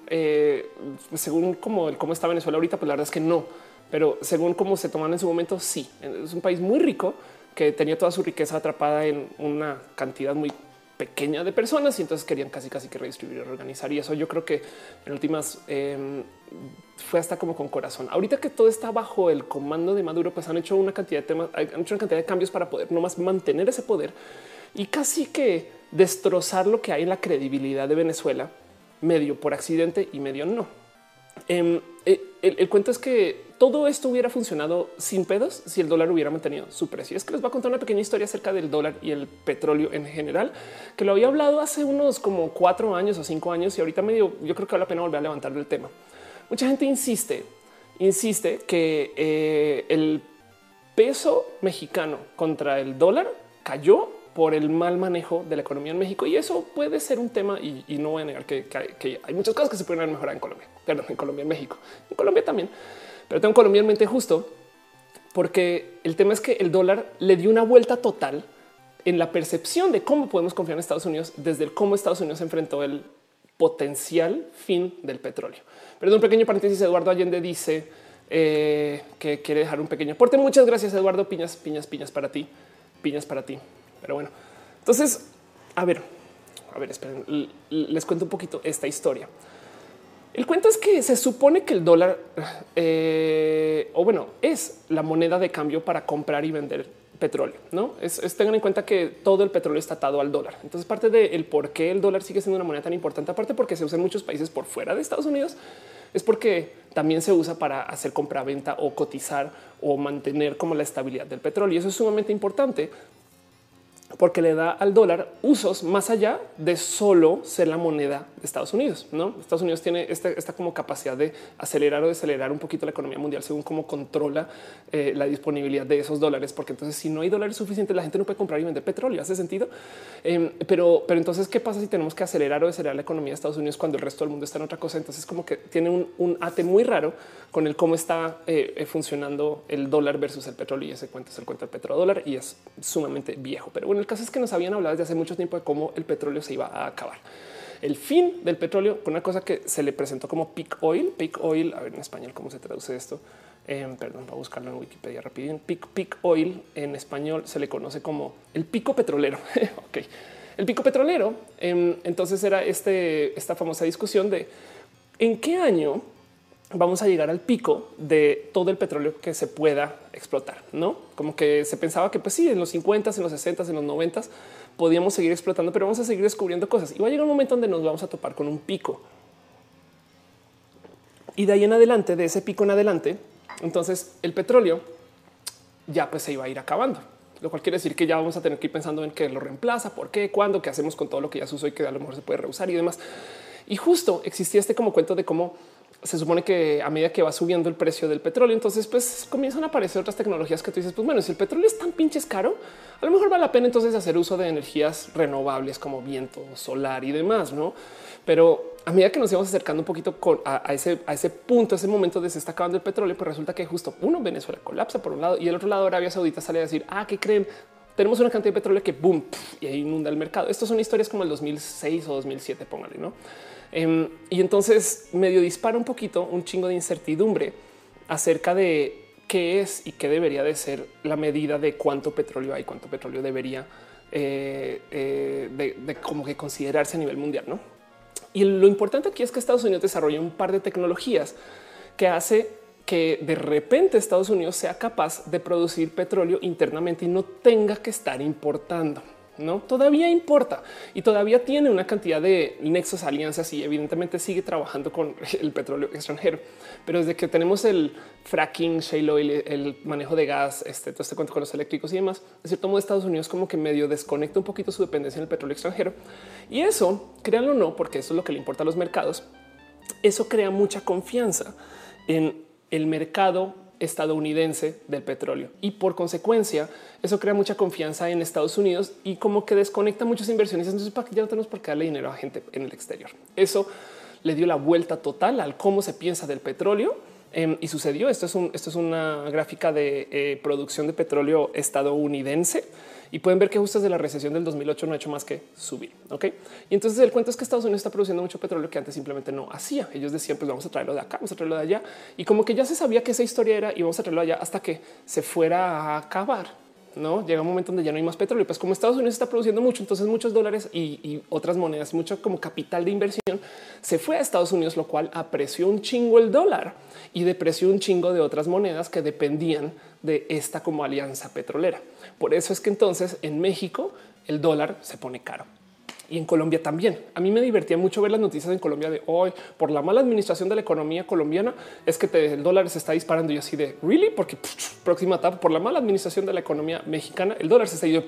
según cómo, cómo está Venezuela ahorita, pues la verdad es que no, pero según cómo se toman en su momento, sí. Es un país muy rico que tenía toda su riqueza atrapada en una cantidad muy pequeña de personas y entonces querían casi casi que redistribuir y reorganizar y eso yo creo que en últimas em, fue hasta como con corazón. Ahorita que todo está bajo el comando de Maduro, pues han hecho una cantidad de temas, han hecho una cantidad de cambios para poder nomás mantener ese poder y casi que destrozar lo que hay en la credibilidad de Venezuela, medio por accidente y medio no. Em, eh, el, cuento es que todo esto hubiera funcionado sin pedos si el dólar hubiera mantenido su precio. Es que les voy a contar una pequeña historia acerca del dólar y el petróleo en general, que lo había hablado hace unos como cuatro años o cinco años y ahorita medio yo creo que vale la pena volver a levantar el tema. Mucha gente insiste, insiste que eh, el peso mexicano contra el dólar cayó por el mal manejo de la economía en México. Y eso puede ser un tema y, no voy a negar que, hay muchas cosas que se pueden mejorar en Colombia, perdón, en Colombia, en México, en Colombia también, pero tengo Colombia en mente justo porque el tema es que el dólar le dio una vuelta total en la percepción de cómo podemos confiar en Estados Unidos desde el cómo Estados Unidos enfrentó el potencial fin del petróleo. Pero un pequeño paréntesis, Eduardo Allende dice eh, que quiere dejar un pequeño aporte. Muchas gracias, Eduardo. Piñas, piñas, piñas para ti. Piñas para ti. Pero bueno, entonces, a ver, a ver, esperen, les cuento un poquito esta historia. El cuento es que se supone que el dólar, eh, o bueno, es la moneda de cambio para comprar y vender petróleo. No es, tengan en cuenta que todo el petróleo está atado al dólar. Entonces, parte del por qué el dólar sigue siendo una moneda tan importante, aparte porque se usa en muchos países por fuera de Estados Unidos, es porque también se usa para hacer compra-venta o cotizar o mantener como la estabilidad del petróleo. Y eso es sumamente importante porque le da al dólar usos más allá de solo ser la moneda de Estados Unidos. No, Estados Unidos tiene esta, esta como capacidad de acelerar o desacelerar un poquito la economía mundial según cómo controla eh, la disponibilidad de esos dólares, porque entonces si no hay dólares suficientes, la gente no puede comprar y vender petróleo. Hace sentido. Em, pero, pero entonces, ¿qué pasa si tenemos que acelerar o desacelerar la economía de Estados Unidos cuando el resto del mundo está en otra cosa? Entonces, como que tiene un, un ate muy raro con el cómo está eh, eh, funcionando el dólar versus el petróleo. Y ese cuento es el cuento del petrodólar y es sumamente viejo. Pero bueno, el caso es que nos habían hablado desde hace mucho tiempo de cómo el petróleo se iba a acabar. El fin del petróleo una cosa que se le presentó como peak oil, peak oil, a ver en español cómo se traduce esto. Eh, perdón, voy a buscarlo en Wikipedia rápido. Peak, peak oil en español se le conoce como el pico petrolero. ok, el pico petrolero. Eh, entonces era este, esta famosa discusión de en qué año vamos a llegar al pico de todo el petróleo que se pueda explotar, no como que se pensaba que, pues sí, en los 50, en los 60, en los 90 podíamos seguir explotando, pero vamos a seguir descubriendo cosas y va a llegar un momento donde nos vamos a topar con un pico. Y de ahí en adelante, de ese pico en adelante, entonces el petróleo ya pues se iba a ir acabando, lo cual quiere decir que ya vamos a tener que ir pensando en qué lo reemplaza, por qué, cuándo, qué hacemos con todo lo que ya se usó y que a lo mejor se puede reusar y demás. Y justo existía este como cuento de cómo se supone que a medida que va subiendo el precio del petróleo, entonces pues comienzan a aparecer otras tecnologías que tú dices, pues bueno, si el petróleo es tan pinches caro, a lo mejor vale la pena entonces hacer uso de energías renovables como viento, solar y demás, ¿no? Pero a medida que nos íbamos acercando un poquito a, ese, a ese punto, a ese momento de se está acabando el petróleo, pues resulta que justo uno, Venezuela colapsa por un lado y el otro lado Arabia Saudita sale a decir, ah, ¿qué creen? Tenemos una cantidad de petróleo que boom y inunda el mercado. Estas son historias como el 2006 o 2007, póngale, ¿no? Em, y entonces medio dispara un poquito un chingo de incertidumbre acerca de qué es y qué debería de ser la medida de cuánto petróleo hay, cuánto petróleo debería eh, eh, de, como que considerarse a nivel mundial. ¿no? Y lo importante aquí es que Estados Unidos desarrolla un par de tecnologías que hace que de repente Estados Unidos sea capaz de producir petróleo internamente y no tenga que estar importando no todavía importa y todavía tiene una cantidad de nexos, alianzas y evidentemente sigue trabajando con el petróleo extranjero. Pero desde que tenemos el fracking, shale oil, el manejo de gas, este, todo este cuento con los eléctricos y demás, de cierto modo Estados Unidos como que medio desconecta un poquito su dependencia en el petróleo extranjero. Y eso, créanlo o no, porque eso es lo que le importa a los mercados, eso crea mucha confianza en el mercado estadounidense del petróleo y por consecuencia eso crea mucha confianza en Estados Unidos y como que desconecta muchos inversionistas. Entonces, para que ya no tenemos por qué darle dinero a gente en el exterior. Eso le dio la vuelta total al cómo se piensa del petróleo. Em, y sucedió. Esto es, un, esto es una gráfica de eh, producción de petróleo estadounidense y pueden ver que justo desde la recesión del 2008 no ha hecho más que subir. Ok. Y entonces el cuento es que Estados Unidos está produciendo mucho petróleo que antes simplemente no hacía. Ellos decían, pues vamos a traerlo de acá, vamos a traerlo de allá. Y como que ya se sabía que esa historia era y vamos a traerlo allá hasta que se fuera a acabar no llega un momento donde ya no hay más petróleo. Pues como Estados Unidos está produciendo mucho, entonces muchos dólares y, otras monedas, mucho como capital de inversión se fue a Estados Unidos, lo cual apreció un chingo el dólar y depreció un chingo de otras monedas que dependían de esta como alianza petrolera. Por eso es que entonces en México el dólar se pone caro y en Colombia también. A mí me divertía mucho ver las noticias en Colombia de hoy por la mala administración de la economía colombiana es que el dólar se está disparando y así de really porque próxima etapa por la mala administración de la economía mexicana el dólar se está yendo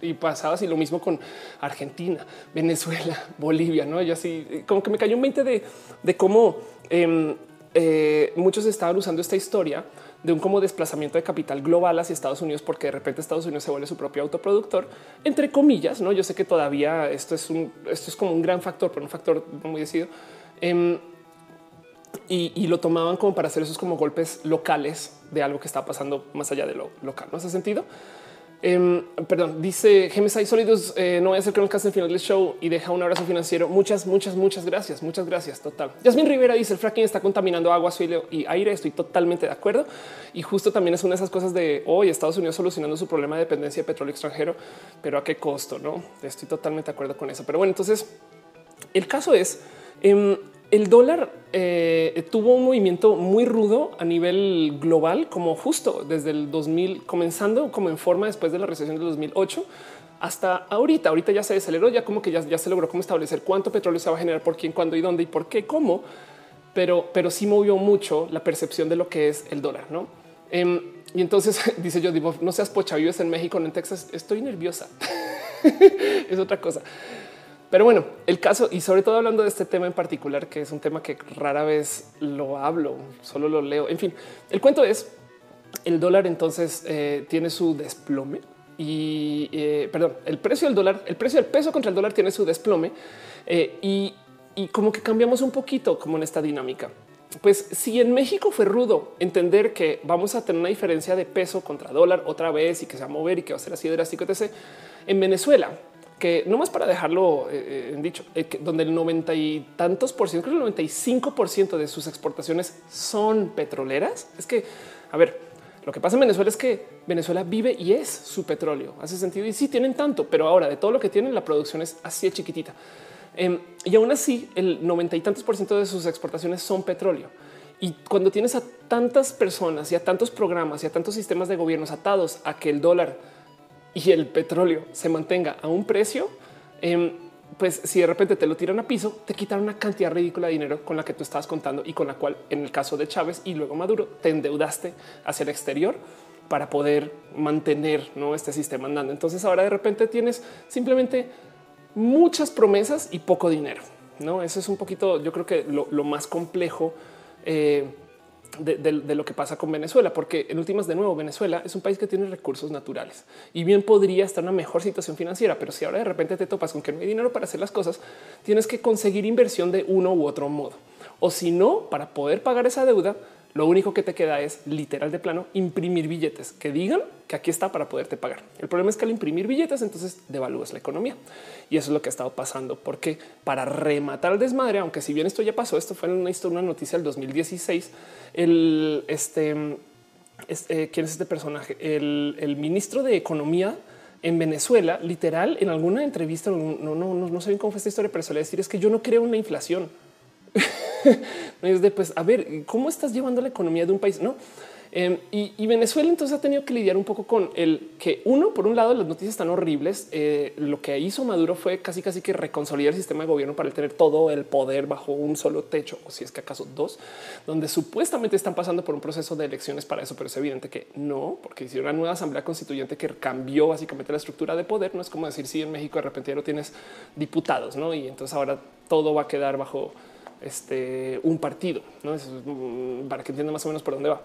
y pasaba así lo mismo con Argentina, Venezuela, Bolivia, no? Yo así como que me cayó un 20 de, de cómo em, eh, muchos estaban usando esta historia de un como desplazamiento de capital global hacia Estados Unidos, porque de repente Estados Unidos se vuelve su propio autoproductor, entre comillas. No, yo sé que todavía esto es un, esto es como un gran factor, pero un factor muy decidido. Em, y, y, lo tomaban como para hacer esos como golpes locales de algo que está pasando más allá de lo local. No hace sentido. Em, perdón, dice Gemesai Sólidos, eh, no voy a hacer con el cast en final del show y deja un abrazo financiero. Muchas, muchas, muchas gracias. Muchas gracias. Total. Yasmin Rivera dice el fracking está contaminando agua, suelo y aire. Estoy totalmente de acuerdo. Y justo también es una de esas cosas de hoy Estados Unidos solucionando su problema de dependencia de petróleo extranjero, pero a qué costo? No estoy totalmente de acuerdo con eso. Pero bueno, entonces el caso es em, el dólar eh, tuvo un movimiento muy rudo a nivel global, como justo desde el 2000, comenzando como en forma después de la recesión del 2008 hasta ahorita. Ahorita ya se aceleró, ya como que ya, se logró cómo establecer cuánto petróleo se va a generar, por quién, cuándo y dónde y por qué, cómo. pero, pero sí movió mucho la percepción de lo que es el dólar, ¿no? Em, y entonces dice yo, no seas pocha, vives en México, en Texas, estoy nerviosa. es otra cosa. Pero bueno, el caso, y sobre todo hablando de este tema en particular, que es un tema que rara vez lo hablo, solo lo leo. En fin, el cuento es, el dólar entonces eh, tiene su desplome y, eh, perdón, el precio del dólar, el precio del peso contra el dólar tiene su desplome eh, y, y como que cambiamos un poquito como en esta dinámica. Pues si en México fue rudo entender que vamos a tener una diferencia de peso contra dólar otra vez y que se va a mover y que va a ser así drástico, etc. En Venezuela, que no más para dejarlo eh, eh, en dicho, eh, donde el 90 y tantos por ciento, creo el 95 por ciento de sus exportaciones son petroleras. Es que, a ver, lo que pasa en Venezuela es que Venezuela vive y es su petróleo. Hace sentido y sí tienen tanto, pero ahora de todo lo que tienen, la producción es así de chiquitita. Em, y aún así, el 90 y tantos por ciento de sus exportaciones son petróleo. Y cuando tienes a tantas personas y a tantos programas y a tantos sistemas de gobiernos atados a que el dólar y el petróleo se mantenga a un precio, em, pues si de repente te lo tiran a piso, te quitan una cantidad ridícula de dinero con la que tú estabas contando y con la cual, en el caso de Chávez y luego Maduro, te endeudaste hacia el exterior para poder mantener ¿no? este sistema andando. Entonces ahora de repente tienes simplemente muchas promesas y poco dinero. No, eso es un poquito, yo creo que lo, más complejo eh, de, lo que pasa con Venezuela, porque en últimas, de nuevo, Venezuela es un país que tiene recursos naturales y bien podría estar en una mejor situación financiera, pero si ahora de repente te topas con que no hay dinero para hacer las cosas, tienes que conseguir inversión de uno u otro modo. O si no, para poder pagar esa deuda, lo único que te queda es literal de plano imprimir billetes que digan que aquí está para poderte pagar. El problema es que al imprimir billetes, entonces devalúas la economía y eso es lo que ha estado pasando, porque para rematar el desmadre, aunque si bien esto ya pasó, esto fue una historia, una noticia del 2016. El este, este, quién es este personaje, el, ministro de Economía en Venezuela, literal, en alguna entrevista, no, no, no, no sé bien cómo fue esta historia, pero suele decir es que yo no creo una inflación. es de pues a ver cómo estás llevando la economía de un país, no? Em, y, Venezuela entonces ha tenido que lidiar un poco con el que uno, por un lado, las noticias están horribles. Eh, lo que hizo Maduro fue casi casi que reconsolidar el sistema de gobierno para tener todo el poder bajo un solo techo, o si es que acaso dos, donde supuestamente están pasando por un proceso de elecciones para eso, pero es evidente que no, porque hicieron una nueva asamblea constituyente que cambió básicamente la estructura de poder. No es como decir si en México de repente ya no tienes diputados, no? Y entonces ahora todo va a quedar bajo este, un partido. Mm, para que entienda más o menos por dónde va.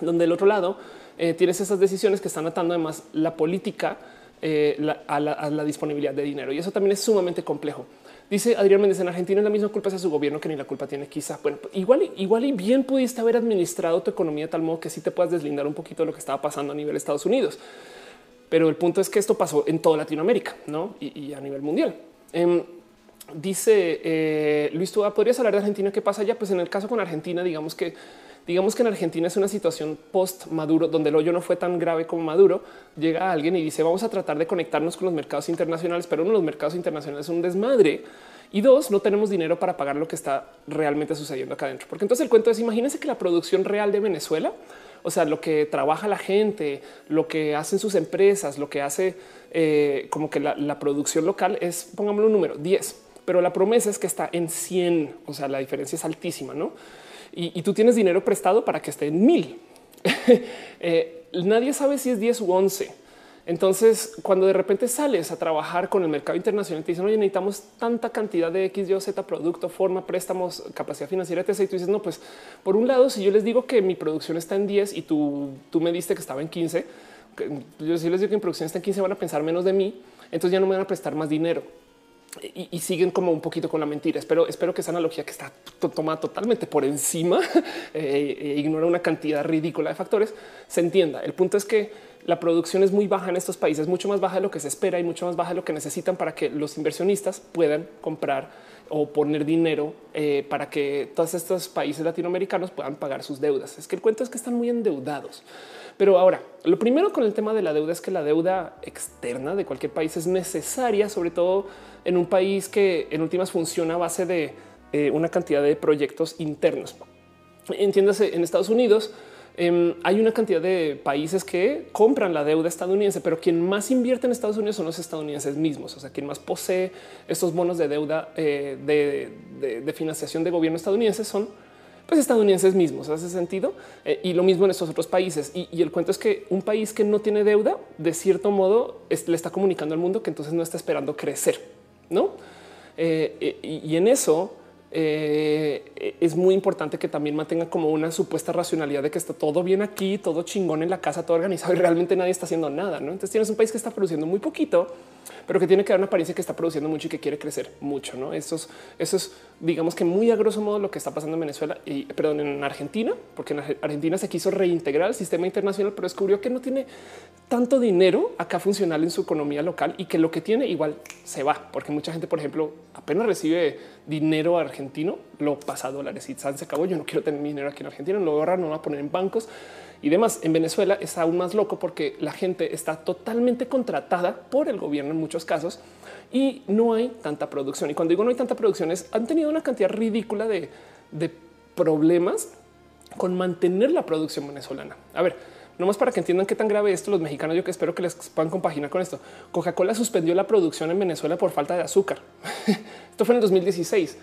Donde el otro lado eh, tienes esas decisiones que están atando además la política eh, a, la, disponibilidad de dinero y eso también es sumamente complejo. Dice Adrián Méndez en Argentina es la misma culpa a su gobierno que ni la culpa tiene quizá. Bueno, igual, igual y bien pudiste haber administrado tu economía de tal modo que sí te puedas deslindar un poquito de lo que estaba pasando a nivel Estados Unidos. Pero el punto es que esto pasó en toda Latinoamérica ¿no? y, a nivel mundial. Em, Dice eh, Luis, tú podrías hablar de Argentina. ¿Qué pasa ya? Pues en el caso con Argentina, digamos que digamos que en Argentina es una situación post Maduro, donde el hoyo no fue tan grave como Maduro. Llega alguien y dice vamos a tratar de conectarnos con los mercados internacionales, pero uno de los mercados internacionales es un desmadre. Y dos, no tenemos dinero para pagar lo que está realmente sucediendo acá adentro. Porque entonces el cuento es, imagínense que la producción real de Venezuela, o sea, lo que trabaja la gente, lo que hacen sus empresas, lo que hace eh, como que la, la producción local es, pongámoslo un número, 10 pero la promesa es que está en 100. O sea, la diferencia es altísima, no? Y, tú tienes dinero prestado para que esté en mil. Eh, nadie sabe si es 10 u 11. Entonces, cuando de repente sales a trabajar con el mercado internacional, te dicen, oye, necesitamos tanta cantidad de X, Y, Z, producto, forma, préstamos, capacidad financiera, etc. Y tú dices, no, pues por un lado, si yo les digo que mi producción está en 10 y tú, tú me diste que estaba en 15, yo si les digo que mi producción está en 15, van a pensar menos de mí, entonces ya no me van a prestar más dinero y, siguen como un poquito con la mentira. Espero, espero que esa analogía que está tomada totalmente por encima eh, e ignora una cantidad ridícula de factores se entienda. El punto es que la producción es muy baja en estos países, mucho más baja de lo que se espera y mucho más baja de lo que necesitan para que los inversionistas puedan comprar o poner dinero eh, para que todos estos países latinoamericanos puedan pagar sus deudas. Es que el cuento es que están muy endeudados. Pero ahora, lo primero con el tema de la deuda es que la deuda externa de cualquier país es necesaria, sobre todo en un país que en últimas funciona a base de eh, una cantidad de proyectos internos. Entiéndase, en Estados Unidos em, hay una cantidad de países que compran la deuda estadounidense, pero quien más invierte en Estados Unidos son los estadounidenses mismos. O sea, quien más posee estos bonos de deuda eh, de, de financiación de gobierno estadounidense son pues estadounidenses mismos. Hace sentido eh, y lo mismo en estos otros países. Y, el cuento es que un país que no tiene deuda, de cierto modo, le está comunicando al mundo que entonces no está esperando crecer, no? Eh, y en eso eh, es muy importante que también mantenga como una supuesta racionalidad de que está todo bien aquí, todo chingón en la casa, todo organizado y realmente nadie está haciendo nada. ¿no? Entonces tienes un país que está produciendo muy poquito, pero que tiene que dar una apariencia que está produciendo mucho y que quiere crecer mucho. ¿no? Eso es, digamos que muy a grosso modo lo que está pasando en Venezuela y perdón, en Argentina, porque en Argentina se quiso reintegrar al sistema internacional, pero descubrió que no tiene tanto dinero acá funcional en su economía local y que lo que tiene igual se va, porque mucha gente, por ejemplo, apenas recibe dinero argentino, lo pasa a dólares y se acabó. Yo no quiero tener mi dinero aquí en Argentina, lo voy a ahorrar, no lo voy a poner en bancos y demás. En Venezuela es aún más loco porque la gente está totalmente contratada por el gobierno en muchos casos y no hay tanta producción. Y cuando digo no hay tanta producción es han tenido una cantidad ridícula de, de problemas con mantener la producción venezolana. A ver, no más para que entiendan qué tan grave esto, los mexicanos, yo que espero que les puedan compaginar con esto. Coca-Cola suspendió la producción en Venezuela por falta de azúcar. esto fue en el 2016.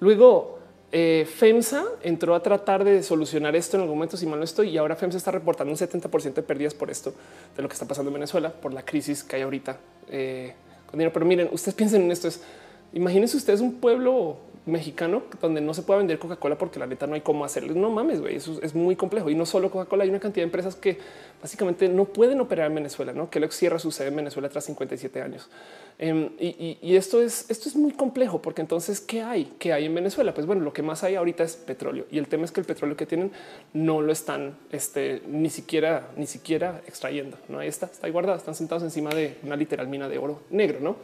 Luego, eh, FEMSA entró a tratar de solucionar esto en algún momento, si mal no estoy, y ahora FEMSA está reportando un 70% de pérdidas por esto, de lo que está pasando en Venezuela, por la crisis que hay ahorita. Eh, Pero miren, ustedes piensen en esto, es, imagínense ustedes un pueblo mexicano donde no se puede vender Coca-Cola porque la neta no hay cómo hacerlo. No mames, güey, eso es muy complejo. Y no solo Coca-Cola, hay una cantidad de empresas que básicamente no pueden operar en Venezuela, ¿no? Que lo cierra su sede en Venezuela tras 57 años. Em, y, esto es esto es muy complejo porque entonces qué hay, qué hay en Venezuela? Pues bueno, lo que más hay ahorita es petróleo y el tema es que el petróleo que tienen no lo están este, ni siquiera ni siquiera extrayendo. No ahí está, está ahí guardado, están sentados encima de una literal mina de oro negro, no?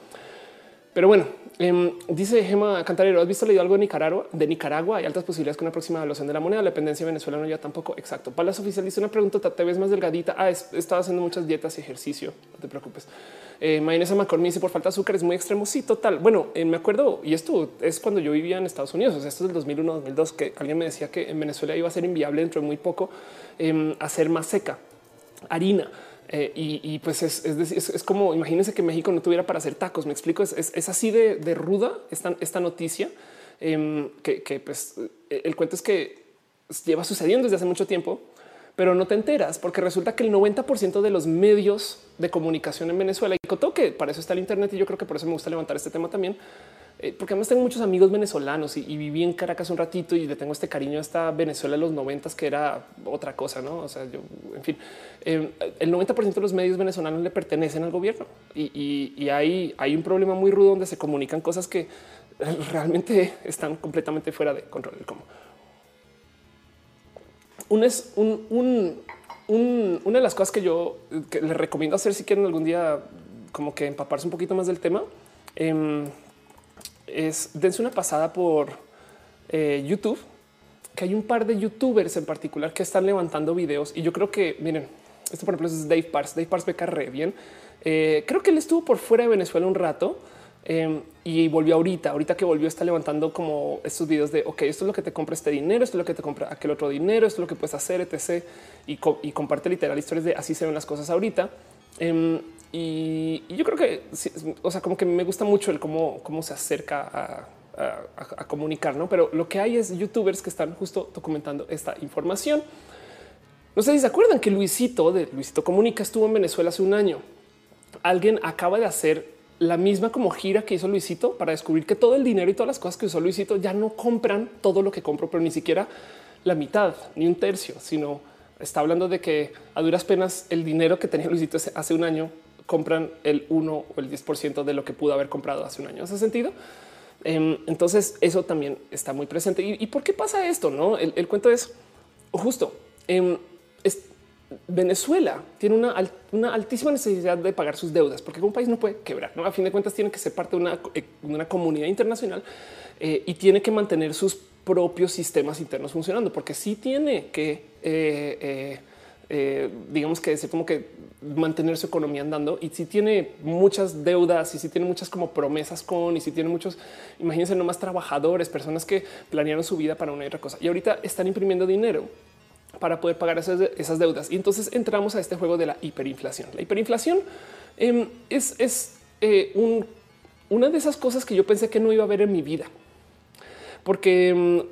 Pero bueno, em, dice Gema Cantarero, ¿has visto leído algo de Nicaragua? De Nicaragua hay altas posibilidades con una próxima evaluación de la moneda. La dependencia venezolana ya tampoco. Exacto. Palas oficial dice una pregunta, ¿te ves más delgadita? Ah, he estado haciendo muchas dietas y ejercicio. No te preocupes. Eh, Mayonesa McCormick dice por falta de azúcar es muy extremo. Sí, total. Bueno, eh, me acuerdo y esto es cuando yo vivía en Estados Unidos. Esto es del 2001, 2002, que alguien me decía que en Venezuela iba a ser inviable dentro de muy poco em, hacer más seca harina. Eh, y, pues es, es, como imagínense que México no tuviera para hacer tacos. Me explico, es, así de, ruda esta, esta noticia em, que, pues el cuento es que lleva sucediendo desde hace mucho tiempo, pero no te enteras porque resulta que el 90% de los medios de comunicación en Venezuela y todo que para eso está el Internet y yo creo que por eso me gusta levantar este tema también eh, porque además tengo muchos amigos venezolanos y, viví en Caracas un ratito y le tengo este cariño a esta Venezuela de los noventas que era otra cosa, no? O sea, yo, en fin, em, el 90% de los medios venezolanos le pertenecen al gobierno y, hay, hay un problema muy rudo donde se comunican cosas que realmente están completamente fuera de control. Como un es un, una de las cosas que yo les recomiendo hacer si quieren algún día como que empaparse un poquito más del tema. Em, es dense una pasada por eh, YouTube, que hay un par de youtubers en particular que están levantando videos y yo creo que miren, esto por ejemplo es Dave Pars. Dave Pars beca re bien. Eh, creo que él estuvo por fuera de Venezuela un rato em, y volvió ahorita. Ahorita que volvió, está levantando como estos videos de ok, esto es lo que te compra este dinero, esto es lo que te compra aquel otro dinero, esto es lo que puedes hacer, etc. Y, comparte literal historias de así se ven las cosas ahorita. Em, y, yo creo que, o sea, como que me gusta mucho el cómo, cómo se acerca a, comunicar, ¿no? Pero lo que hay es youtubers que están justo documentando esta información. No sé si se acuerdan que Luisito de Luisito Comunica estuvo en Venezuela hace un año. Alguien acaba de hacer la misma como gira que hizo Luisito para descubrir que todo el dinero y todas las cosas que usó Luisito ya no compran todo lo que compro, pero ni siquiera la mitad, ni un tercio, sino está hablando de que a duras penas el dinero que tenía Luisito hace un año compran el 1 o el 10% de lo que pudo haber comprado hace un año. ¿Hace sentido? Em, entonces eso también está muy presente. ¿Y, por qué pasa esto? No, el, cuento es justo. Em, Venezuela tiene una, altísima necesidad de pagar sus deudas porque un país no puede quebrar. ¿no? A fin de cuentas tiene que ser parte de una, eh, comunidad internacional eh, y tiene que mantener sus propios sistemas internos funcionando porque sí tiene que eh, eh, digamos que decir como que mantener su economía andando y si tiene muchas deudas y si tiene muchas como promesas con y si tiene muchos, imagínense nomás trabajadores, personas que planearon su vida para una y otra cosa y ahorita están imprimiendo dinero para poder pagar esas, deudas. Y entonces entramos a este juego de la hiperinflación. La hiperinflación em, es, eh, una de esas cosas que yo pensé que no iba a ver en mi vida, porque em,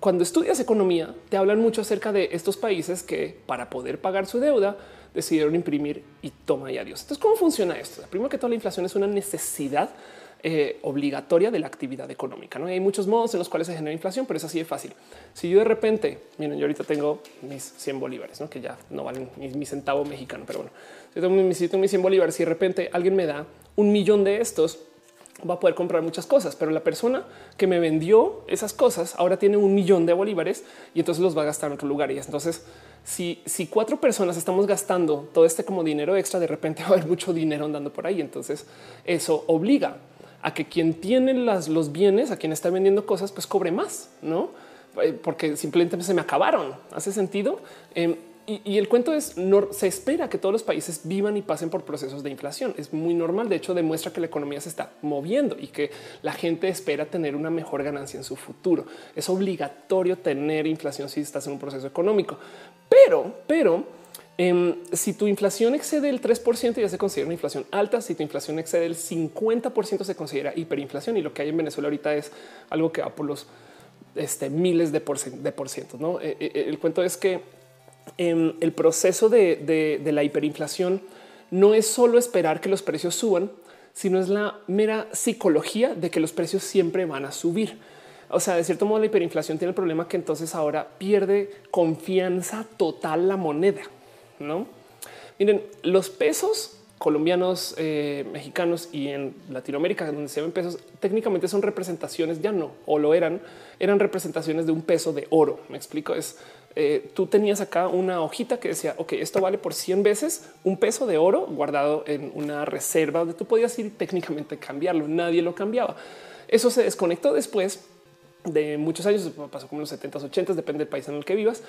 cuando estudias economía, te hablan mucho acerca de estos países que para poder pagar su deuda decidieron imprimir y toma y adiós. Entonces, ¿cómo funciona esto? Primero que toda la inflación es una necesidad eh, obligatoria de la actividad económica. ¿no? hay muchos modos en los cuales se genera inflación, pero es así de fácil. Si yo de repente, miren, yo ahorita tengo mis 100 bolívares, ¿no? que ya no valen ni mi centavo mexicano, pero bueno, si tengo, mis 100 bolívares y de repente alguien me da un millón de estos, va a poder comprar muchas cosas, pero la persona que me vendió esas cosas ahora tiene un millón de bolívares y entonces los va a gastar en otro lugar. Y entonces, si, si cuatro personas estamos gastando todo este como dinero extra, de repente va a haber mucho dinero andando por ahí. Entonces, eso obliga a que quien tiene las, los bienes, a quien está vendiendo cosas, pues cobre más, no? Eh, porque simplemente se me acabaron. Hace sentido. Em, y, el cuento es no se espera que todos los países vivan y pasen por procesos de inflación. Es muy normal. De hecho, demuestra que la economía se está moviendo y que la gente espera tener una mejor ganancia en su futuro. Es obligatorio tener inflación si estás en un proceso económico, pero, pero Em, si tu inflación excede el 3% ya se considera una inflación alta. Si tu inflación excede el 50% se considera hiperinflación y lo que hay en Venezuela ahorita es algo que va por los este, miles de por, ciento. ¿no? Eh, eh, el cuento es que em, el proceso de, de la hiperinflación no es solo esperar que los precios suban, sino es la mera psicología de que los precios siempre van a subir. O sea, de cierto modo la hiperinflación tiene el problema que entonces ahora pierde confianza total la moneda. No miren, los pesos colombianos, eh, mexicanos y en Latinoamérica, donde se ven pesos, técnicamente son representaciones, ya no, o lo eran, eran representaciones de un peso de oro. Me explico, es eh, tú tenías acá una hojita que decía, ok, esto vale por 100 veces un peso de oro guardado en una reserva donde tú podías ir técnicamente cambiarlo. Nadie lo cambiaba. Eso se desconectó después de muchos años, pasó como en los 70s, 80s, depende del país en el que vivas.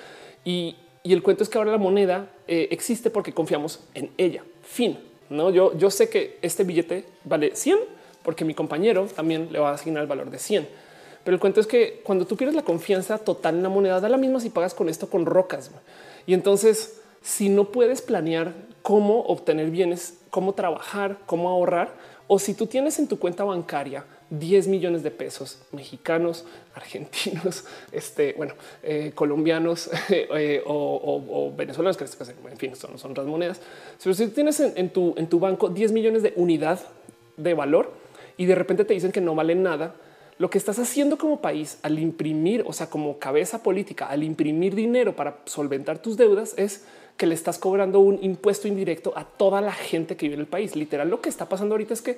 Y y el cuento es que ahora la moneda eh, existe porque confiamos en ella. Fin. No, yo, yo sé que este billete vale 100 porque mi compañero también le va a asignar el valor de 100. Pero el cuento es que cuando tú pierdes la confianza total en la moneda, da la misma si pagas con esto con rocas. Y entonces, si no puedes planear cómo obtener bienes, cómo trabajar, cómo ahorrar, o si tú tienes en tu cuenta bancaria 10 millones de pesos mexicanos, argentinos, este, bueno, eh, colombianos eh, o, venezolanos, que este en fin, son, son otras monedas. Pero si tienes en, tu, en tu banco 10 millones de unidad de valor y de repente te dicen que no valen nada, lo que estás haciendo como país al imprimir, o sea, como cabeza política, al imprimir dinero para solventar tus deudas es que le estás cobrando un impuesto indirecto a toda la gente que vive en el país. Literal, lo que está pasando ahorita es que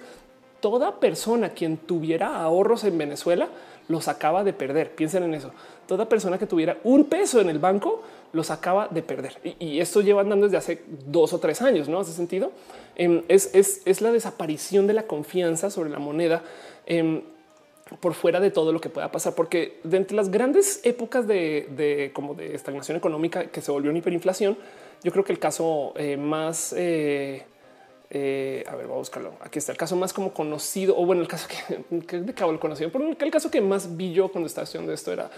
toda persona quien tuviera ahorros en Venezuela los acaba de perder. Piensen en eso. Toda persona que tuviera un peso en el banco los acaba de perder. Y, esto lleva andando desde hace dos o tres años, ¿no? Hace sentido. Em, es, la desaparición de la confianza sobre la moneda em, por fuera de todo lo que pueda pasar, porque de entre las grandes épocas de, como de estagnación económica que se volvió en hiperinflación, yo creo que el caso eh, más eh, eh, a ver, voy a buscarlo. Aquí está el caso más como conocido, o bueno, el caso que, de cabo el conocido, pero el caso que más vi yo cuando estaba haciendo esto era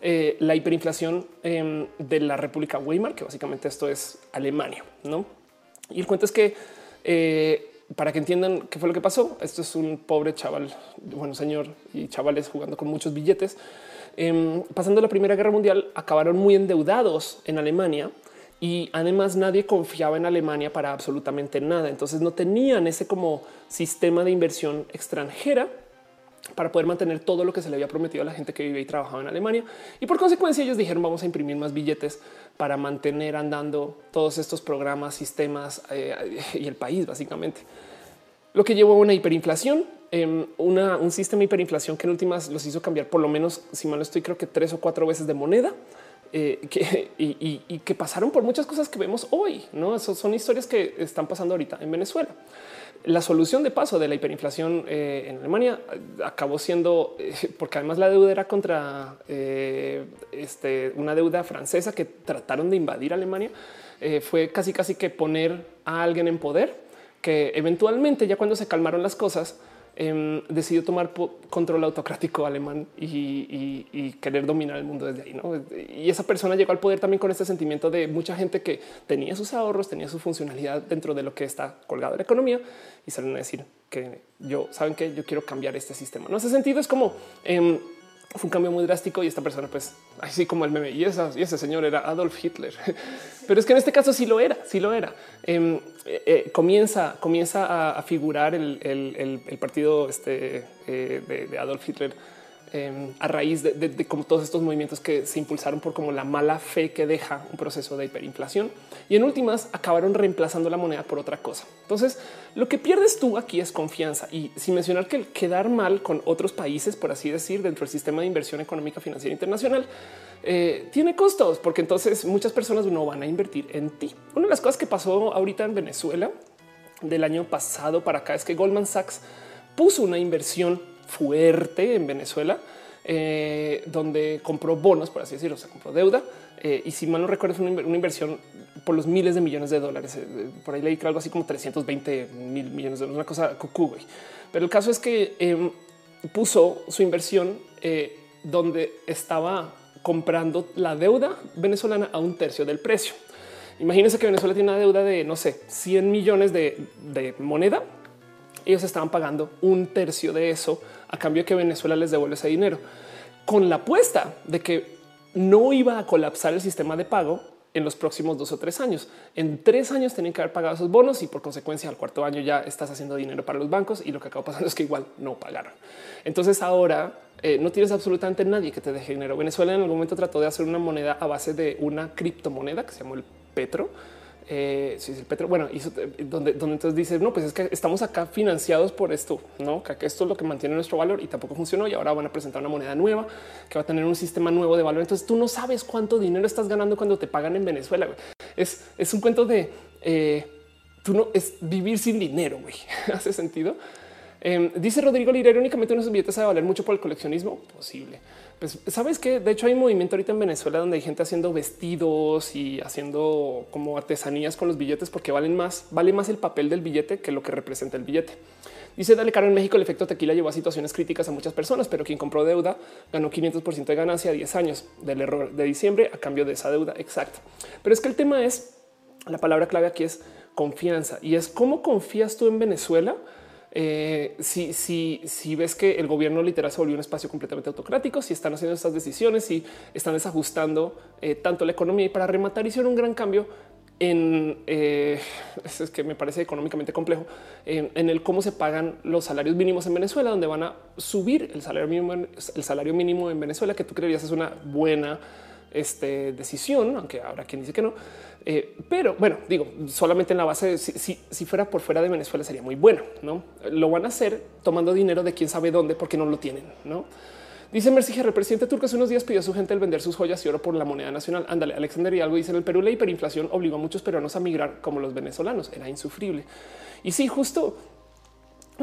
eh, la hiperinflación em, de la República Weimar, que básicamente esto es Alemania, no? Y el cuento es que eh, para que entiendan qué fue lo que pasó, esto es un pobre chaval, bueno, señor y chavales jugando con muchos billetes. Em, pasando la Primera Guerra Mundial, acabaron muy endeudados en Alemania y además nadie confiaba en Alemania para absolutamente nada. Entonces no tenían ese como sistema de inversión extranjera para poder mantener todo lo que se le había prometido a la gente que vive y trabajaba en Alemania. Y por consecuencia ellos dijeron vamos a imprimir más billetes para mantener andando todos estos programas, sistemas eh, y el país básicamente. Lo que llevó a una hiperinflación, em, un sistema de hiperinflación que en últimas los hizo cambiar por lo menos, si mal no estoy, creo que tres o cuatro veces de moneda eh, que, y, que pasaron por muchas cosas que vemos hoy. No son historias que están pasando ahorita en Venezuela. La solución de paso de la hiperinflación eh, en Alemania eh, acabó siendo porque además la deuda era contra este, una deuda francesa que trataron de invadir Alemania. fue casi casi que poner a alguien en poder que eventualmente ya cuando se calmaron las cosas Em, decidió tomar control autocrático alemán y, querer dominar el mundo desde ahí. ¿no? Y esa persona llegó al poder también con este sentimiento de mucha gente que tenía sus ahorros, tenía su funcionalidad dentro de lo que está colgado la economía y salen a decir que yo saben que yo quiero cambiar este sistema. No hace sentido. Es como em, fue un cambio muy drástico y esta persona, pues así como el meme y, ese señor era Adolf Hitler. Pero es que en este caso sí lo era, sí lo era. Em, eh, eh, comienza, comienza a, figurar el, partido este, eh, de Adolf Hitler Em, a raíz de, como todos estos movimientos que se impulsaron por como la mala fe que deja un proceso de hiperinflación y en últimas acabaron reemplazando la moneda por otra cosa. Entonces, lo que pierdes tú aquí es confianza y sin mencionar que el quedar mal con otros países, por así decir, dentro del sistema de inversión económica financiera internacional, eh, tiene costos porque entonces muchas personas no van a invertir en ti. Una de las cosas que pasó ahorita en Venezuela del año pasado para acá es que Goldman Sachs puso una inversión fuerte en Venezuela, eh, donde compró bonos, por así decirlo, o sea, compró deuda. Eh, y si mal no recuerdo, fue una, inversión por los miles de millones de dólares. Eh, por ahí leí que algo así como 320 mil millones de dólares, una cosa cucú. Pero el caso es que em, puso su inversión donde estaba comprando la deuda venezolana a un tercio del precio. Imagínense que Venezuela tiene una deuda de, no sé, 100 millones de, de moneda. Ellos estaban pagando un tercio de eso a cambio de que Venezuela les devuelve ese dinero, con la apuesta de que no iba a colapsar el sistema de pago en los próximos dos o tres años. En tres años tienen que haber pagado esos bonos y por consecuencia al cuarto año ya estás haciendo dinero para los bancos y lo que acaba pasando es que igual no pagaron. Entonces ahora eh, no tienes absolutamente nadie que te deje dinero. Venezuela en algún momento trató de hacer una moneda a base de una criptomoneda que se llamó el Petro eh, si es el petro, bueno, hizo, donde, donde entonces dice, no, pues es que estamos acá financiados por esto, no que esto es lo que mantiene nuestro valor y tampoco funcionó. Y ahora van a presentar una moneda nueva que va a tener un sistema nuevo de valor. Entonces tú no sabes cuánto dinero estás ganando cuando te pagan en Venezuela. Es, es un cuento de eh, tú no es vivir sin dinero. Güey. Hace sentido. Em, dice Rodrigo Lira, irónicamente unos billetes a valer mucho por el coleccionismo posible. Pues sabes que de hecho hay un movimiento ahorita en Venezuela donde hay gente haciendo vestidos y haciendo como artesanías con los billetes porque valen más, vale más el papel del billete que lo que representa el billete. Dice Dale Caro en México el efecto tequila llevó a situaciones críticas a muchas personas, pero quien compró deuda ganó 500% de ganancia a 10 años del error de diciembre a cambio de esa deuda. Exacto. Pero es que el tema es la palabra clave aquí es confianza y es cómo confías tú en Venezuela eh, si, si, si ves que el gobierno literal se volvió un espacio completamente autocrático, si están haciendo estas decisiones, si están desajustando eh, tanto la economía y para rematar hicieron un gran cambio en eh, es que me parece económicamente complejo en, el cómo se pagan los salarios mínimos en Venezuela, donde van a subir el salario mínimo, el salario mínimo en Venezuela, que tú creerías es una buena este, decisión, aunque habrá quien dice que no. Eh, pero bueno, digo, solamente en la base, si, si, fuera por fuera de Venezuela sería muy bueno, ¿no? Lo van a hacer tomando dinero de quién sabe dónde porque no lo tienen, ¿no? Dice Mercy el presidente turco hace unos días pidió a su gente el vender sus joyas y oro por la moneda nacional. Ándale, Alexander y algo dice en el Perú la hiperinflación obligó a muchos peruanos a migrar como los venezolanos. Era insufrible. Y sí, justo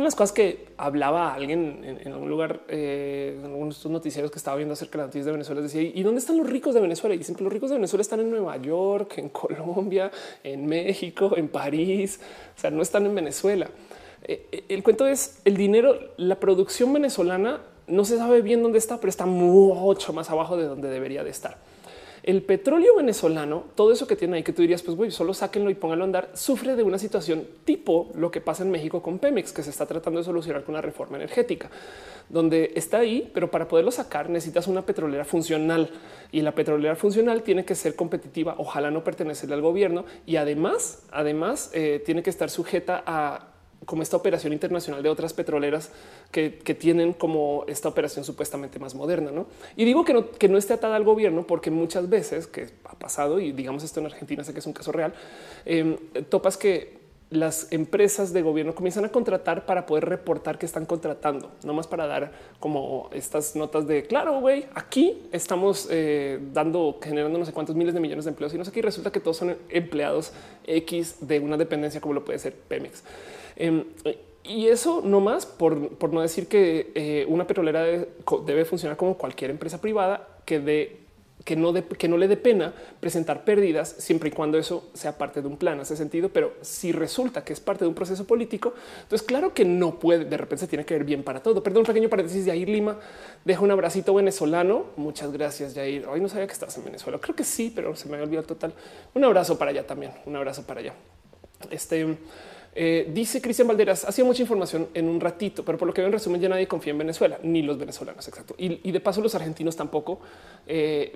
unas cosas que hablaba alguien en, algún lugar, eh, en algunos noticieros que estaba viendo acerca de las noticias de Venezuela, decía, ¿y dónde están los ricos de Venezuela? Y dicen que los ricos de Venezuela están en Nueva York, en Colombia, en México, en París, o sea, no están en Venezuela. Eh, eh, el cuento es el dinero, la producción venezolana no se sabe bien dónde está, pero está mucho más abajo de donde debería de estar. El petróleo venezolano, todo eso que tiene ahí que tú dirías, pues solo sáquenlo y pónganlo a andar, sufre de una situación tipo lo que pasa en México con Pemex, que se está tratando de solucionar con una reforma energética, donde está ahí, pero para poderlo sacar necesitas una petrolera funcional y la petrolera funcional tiene que ser competitiva, ojalá no pertenecerle al gobierno y además, además eh, tiene que estar sujeta a como esta operación internacional de otras petroleras que, tienen como esta operación supuestamente más moderna. ¿no? Y digo que no, que no esté atada al gobierno porque muchas veces que ha pasado y digamos esto en Argentina, sé que es un caso real, em, topas que las empresas de gobierno comienzan a contratar para poder reportar que están contratando, no más para dar como estas notas de claro, güey, aquí estamos eh, dando, generando no sé cuántos miles de millones de empleos y no sé qué. resulta que todos son empleados X de una dependencia como lo puede ser Pemex. Em, y eso no más por, por no decir que eh, una petrolera debe funcionar como cualquier empresa privada que de que no, que no le dé pena presentar pérdidas siempre y cuando eso sea parte de un plan, hace sentido. Pero si resulta que es parte de un proceso político, entonces claro que no puede, de repente se tiene que ver bien para todo. Perdón, un pequeño paréntesis, Yair Lima deja un abracito venezolano. Muchas gracias, Yair. Hoy no sabía que estás en Venezuela. Creo que sí, pero se me había olvidado total. Un abrazo para allá también, un abrazo para allá. Este Eh, dice Cristian Valderas, hacía mucha información en un ratito, pero por lo que veo en resumen ya nadie confía en Venezuela, ni los venezolanos, exacto. Y, de paso los argentinos tampoco, eh,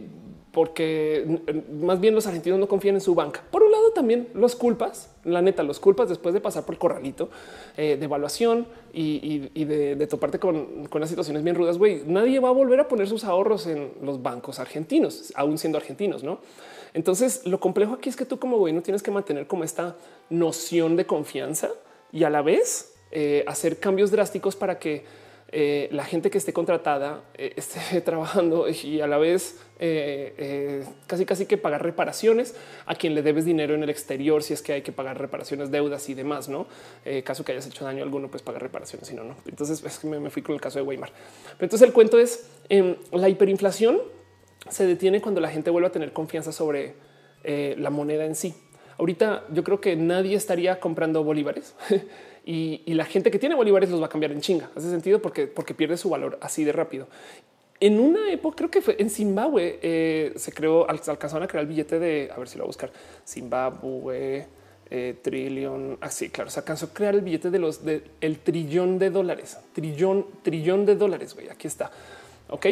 porque más bien los argentinos no confían en su banca. Por un lado también los culpas, la neta, los culpas después de pasar por el corralito eh, de evaluación y, de, toparte con, con, las situaciones bien rudas, güey, nadie va a volver a poner sus ahorros en los bancos argentinos, aún siendo argentinos, ¿no? Entonces, lo complejo aquí es que tú como gobierno tienes que mantener como esta noción de confianza y a la vez eh, hacer cambios drásticos para que eh, la gente que esté contratada eh, esté trabajando y a la vez casi casi que pagar reparaciones a quien le debes dinero en el exterior si es que hay que pagar reparaciones, deudas y demás, ¿no? caso que hayas hecho daño a alguno, pues pagar reparaciones, si no, no. Entonces es que me, fui con el caso de Weimar. Pero entonces el cuento es em, la hiperinflación se detiene cuando la gente vuelve a tener confianza sobre eh, la moneda en sí. Ahorita yo creo que nadie estaría comprando bolívares y, la gente que tiene bolívares los va a cambiar en chinga. Hace sentido porque, porque pierde su valor así de rápido. En una época, creo que fue en Zimbabue, eh, se creó, alcanzaron a crear el billete de, a ver si lo voy a buscar, Zimbabue, eh, trillón, así, ah, claro, se alcanzó a crear el billete de los, del trillón de dólares, trillón, trillón de dólares, güey, aquí está, ok.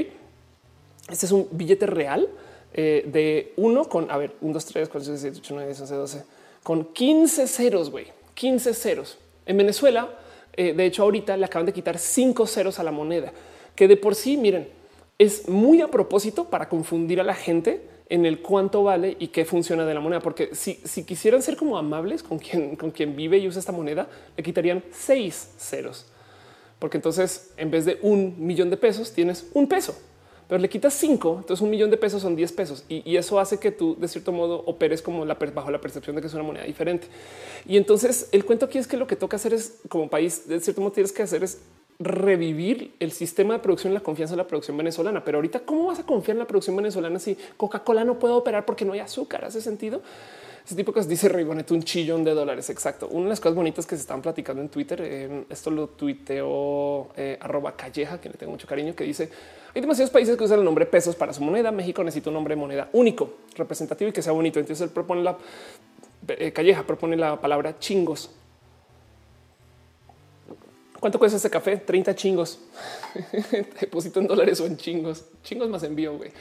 Este es un billete real eh, de uno con, a ver, un, dos, tres, cuatro, cinco, siete, ocho, nueve, diez, once, doce, con 15 ceros, güey, 15 ceros. En Venezuela, eh, de hecho, ahorita le acaban de quitar cinco ceros a la moneda, que de por sí, miren, es muy a propósito para confundir a la gente en el cuánto vale y qué funciona de la moneda. Porque si, si quisieran ser como amables con quien, con quien vive y usa esta moneda, le quitarían seis ceros. Porque entonces, en vez de un millón de pesos, tienes un peso pero le quitas cinco, entonces un millón de pesos son 10 pesos y, eso hace que tú de cierto modo operes como bajo la percepción de que es una moneda diferente. Y entonces el cuento aquí es que lo que toca hacer es como país, de cierto modo tienes que hacer es revivir el sistema de producción la confianza en la producción venezolana. Pero ahorita, ¿cómo vas a confiar en la producción venezolana si Coca-Cola no puede operar porque no hay azúcar? ¿Hace sentido? Ese tipo cosas dice Ribonet un chillón de dólares. Exacto. Una de las cosas bonitas que se están platicando en Twitter, eh, esto lo tuiteó eh, arroba calleja, que le tengo mucho cariño, que dice hay demasiados países que usan el nombre pesos para su moneda. México necesita un nombre de moneda único, representativo y que sea bonito. Entonces él propone la eh, calleja, propone la palabra chingos. ¿Cuánto cuesta ese café? 30 chingos. Deposito en dólares o en chingos. Chingos más envío, güey.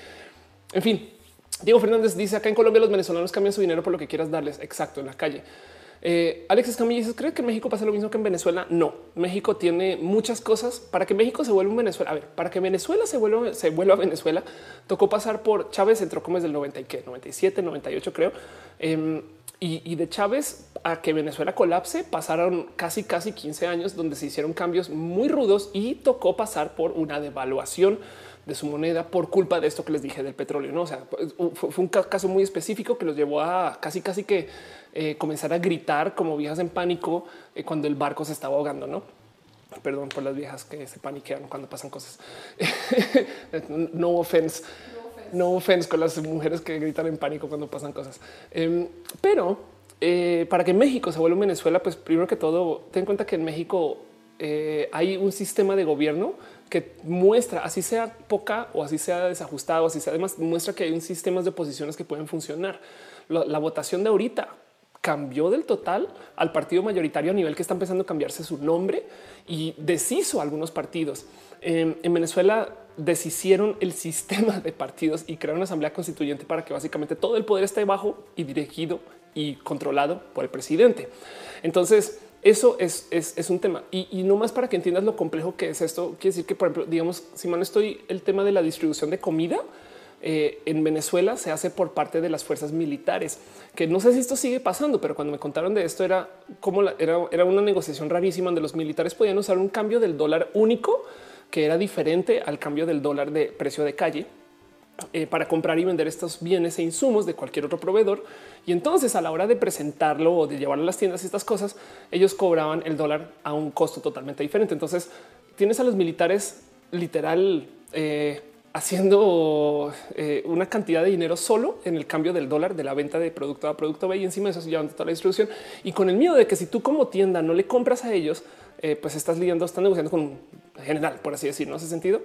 En fin, Diego Fernández dice acá en Colombia los venezolanos cambian su dinero por lo que quieras darles. Exacto, en la calle. Eh, Alex Escamilla dice, ¿cree que México pasa lo mismo que en Venezuela? No, México tiene muchas cosas para que México se vuelva un Venezuela. A ver, para que Venezuela se vuelva, se vuelva a Venezuela, tocó pasar por Chávez, entró como es del 90 y qué, 97, 98 creo. Em, y, de Chávez a que Venezuela colapse pasaron casi, casi 15 años donde se hicieron cambios muy rudos y tocó pasar por una devaluación de su moneda por culpa de esto que les dije del petróleo. No, o sea, fue, un caso muy específico que los llevó a casi, casi que eh, comenzar a gritar como viejas en pánico eh, cuando el barco se estaba ahogando, no? Perdón por las viejas que se paniquean cuando pasan cosas. no offense. No offense con las mujeres que gritan en pánico cuando pasan cosas. Em, pero eh, para que México se vuelva Venezuela, pues primero que todo, ten en cuenta que en México hay un sistema de gobierno que muestra, así sea poca o así sea desajustado, así sea además muestra que hay un sistema de posiciones que pueden funcionar. la votación de ahorita cambió del total al partido mayoritario a nivel que está empezando a cambiarse su nombre y deshizo algunos partidos. en Venezuela deshicieron el sistema de partidos y crearon una asamblea constituyente para que básicamente todo el poder esté bajo y dirigido y controlado por el presidente. Entonces, eso es, es, un tema y, no más para que entiendas lo complejo que es esto. Quiere decir que, por ejemplo, digamos, si mal estoy el tema de la distribución de comida, eh, en Venezuela se hace por parte de las fuerzas militares, que no sé si esto sigue pasando, pero cuando me contaron de esto era como era, era una negociación rarísima donde los militares podían usar un cambio del dólar único que era diferente al cambio del dólar de precio de calle eh, para comprar y vender estos bienes e insumos de cualquier otro proveedor. Y entonces a la hora de presentarlo o de llevarlo a las tiendas estas cosas, ellos cobraban el dólar a un costo totalmente diferente. Entonces tienes a los militares literal eh, haciendo eh, una cantidad de dinero solo en el cambio del dólar de la venta de producto a producto B y encima de eso llevando toda la distribución y con el miedo de que si tú como tienda no le compras a ellos, pues estás lidiando, están negociando con general, por así decirlo, ¿no hace sentido?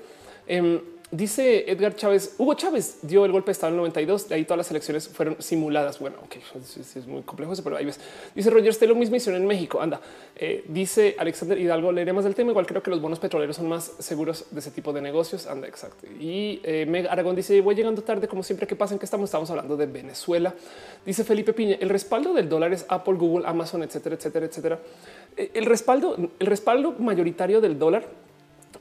Em, Dice Edgar Chávez, Hugo Chávez dio el golpe de Estado en el 92, de ahí todas las elecciones fueron simuladas. Bueno, ok, es, es muy complejo eso, pero ahí ves. Dice Roger lo mismo hicieron en México. Anda, eh, dice Alexander Hidalgo, leeré más del tema. Igual creo que los bonos petroleros son más seguros de ese tipo de negocios. Anda, exacto. Y eh, Meg Aragón dice, voy llegando tarde, como siempre que pasen que estamos, estamos hablando de Venezuela. Dice Felipe Piña, el respaldo del dólar es Apple, Google, Amazon, etcétera, etcétera, etcétera. Eh, el respaldo, el respaldo mayoritario del dólar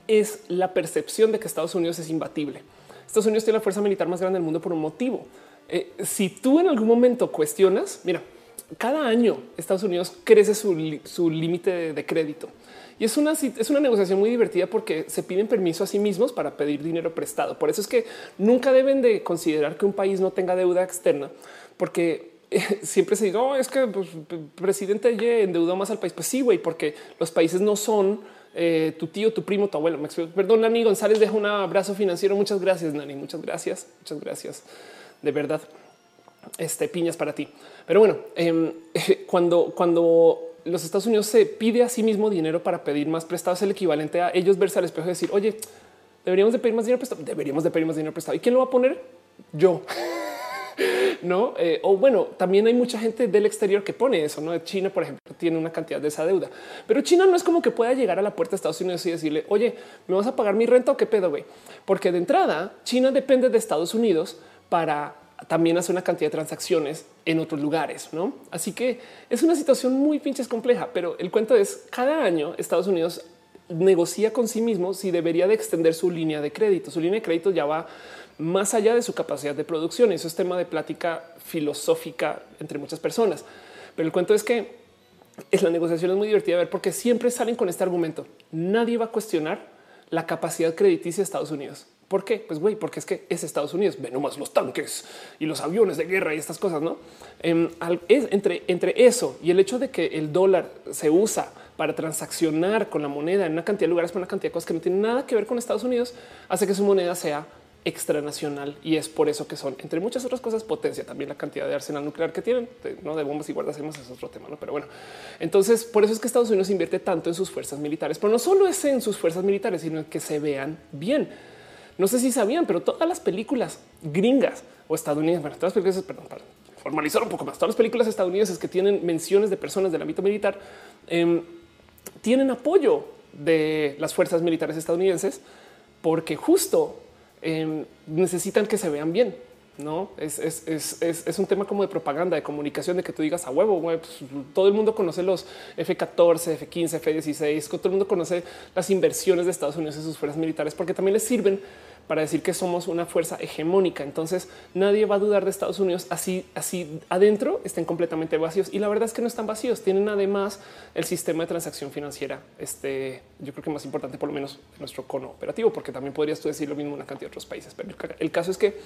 es la percepción de que Estados Unidos es imbatible. Estados Unidos tiene la fuerza militar más grande del mundo por un motivo. Eh, si tú en algún momento cuestionas, mira, cada año Estados Unidos crece su, límite de, crédito. Y es una, es una negociación muy divertida porque se piden permiso a sí mismos para pedir dinero prestado. Por eso es que nunca deben de considerar que un país no tenga deuda externa, porque siempre se dice, no, es que el pues, presidente endeudó más al país. Pues sí, güey, porque los países no son eh, tu tío, tu primo, tu abuelo. Perdón, Nani González deja un abrazo financiero. Muchas gracias, Nani. Muchas gracias. Muchas gracias. De verdad. Este piñas para ti. Pero bueno, em, cuando, cuando los Estados Unidos se pide a sí mismo dinero para pedir más prestado, es el equivalente a ellos verse al espejo y decir, oye, deberíamos de pedir más dinero prestado. Deberíamos de pedir más dinero prestado. ¿Y quién lo va a poner? Yo. no? Eh, o bueno, también hay mucha gente del exterior que pone eso. No China, por ejemplo, tiene una cantidad de esa deuda, pero China no es como que pueda llegar a la puerta de Estados Unidos y decirle, oye, me vas a pagar mi renta o qué pedo, güey? Porque de entrada, China depende de Estados Unidos para también hacer una cantidad de transacciones en otros lugares, no? Así que es una situación muy pinches compleja, pero el cuento es cada año Estados Unidos negocia con sí mismo si debería de extender su línea de crédito. Su línea de crédito ya va más allá de su capacidad de producción. Eso es tema de plática filosófica entre muchas personas. Pero el cuento es que es la negociación es muy divertida ver porque siempre salen con este argumento. Nadie va a cuestionar la capacidad crediticia de Estados Unidos. ¿Por qué? Pues güey, porque es que es Estados Unidos. Ven nomás los tanques y los aviones de guerra y estas cosas, ¿no? Es entre, entre eso y el hecho de que el dólar se usa para transaccionar con la moneda en una cantidad de lugares, con una cantidad de cosas que no tienen nada que ver con Estados Unidos, hace que su moneda sea extranacional y es por eso que son, entre muchas otras cosas, potencia también la cantidad de arsenal nuclear que tienen, no de bombas y guardacemos es otro tema, ¿no? pero bueno, entonces por eso es que Estados Unidos invierte tanto en sus fuerzas militares, pero no solo es en sus fuerzas militares, sino en que se vean bien. No sé si sabían, pero todas las películas gringas o estadounidenses, bueno, todas las películas, perdón, para formalizar un poco más, todas las películas estadounidenses que tienen menciones de personas del ámbito militar em, tienen apoyo de las fuerzas militares estadounidenses porque justo Em, necesitan que se vean bien. No es, un tema como de propaganda, de comunicación, de que tú digas a huevo. Pues, todo el mundo conoce los F-14, F-15, F-16. Todo el mundo conoce las inversiones de Estados Unidos en sus fuerzas militares porque también les sirven para decir que somos una fuerza hegemónica. Entonces nadie va a dudar de Estados Unidos así, así adentro estén completamente vacíos. Y la verdad es que no están vacíos. Tienen además el sistema de transacción financiera. Este yo creo que más importante, por lo menos nuestro cono operativo, porque también podrías tú decir lo mismo en una cantidad de otros países. Pero el caso es que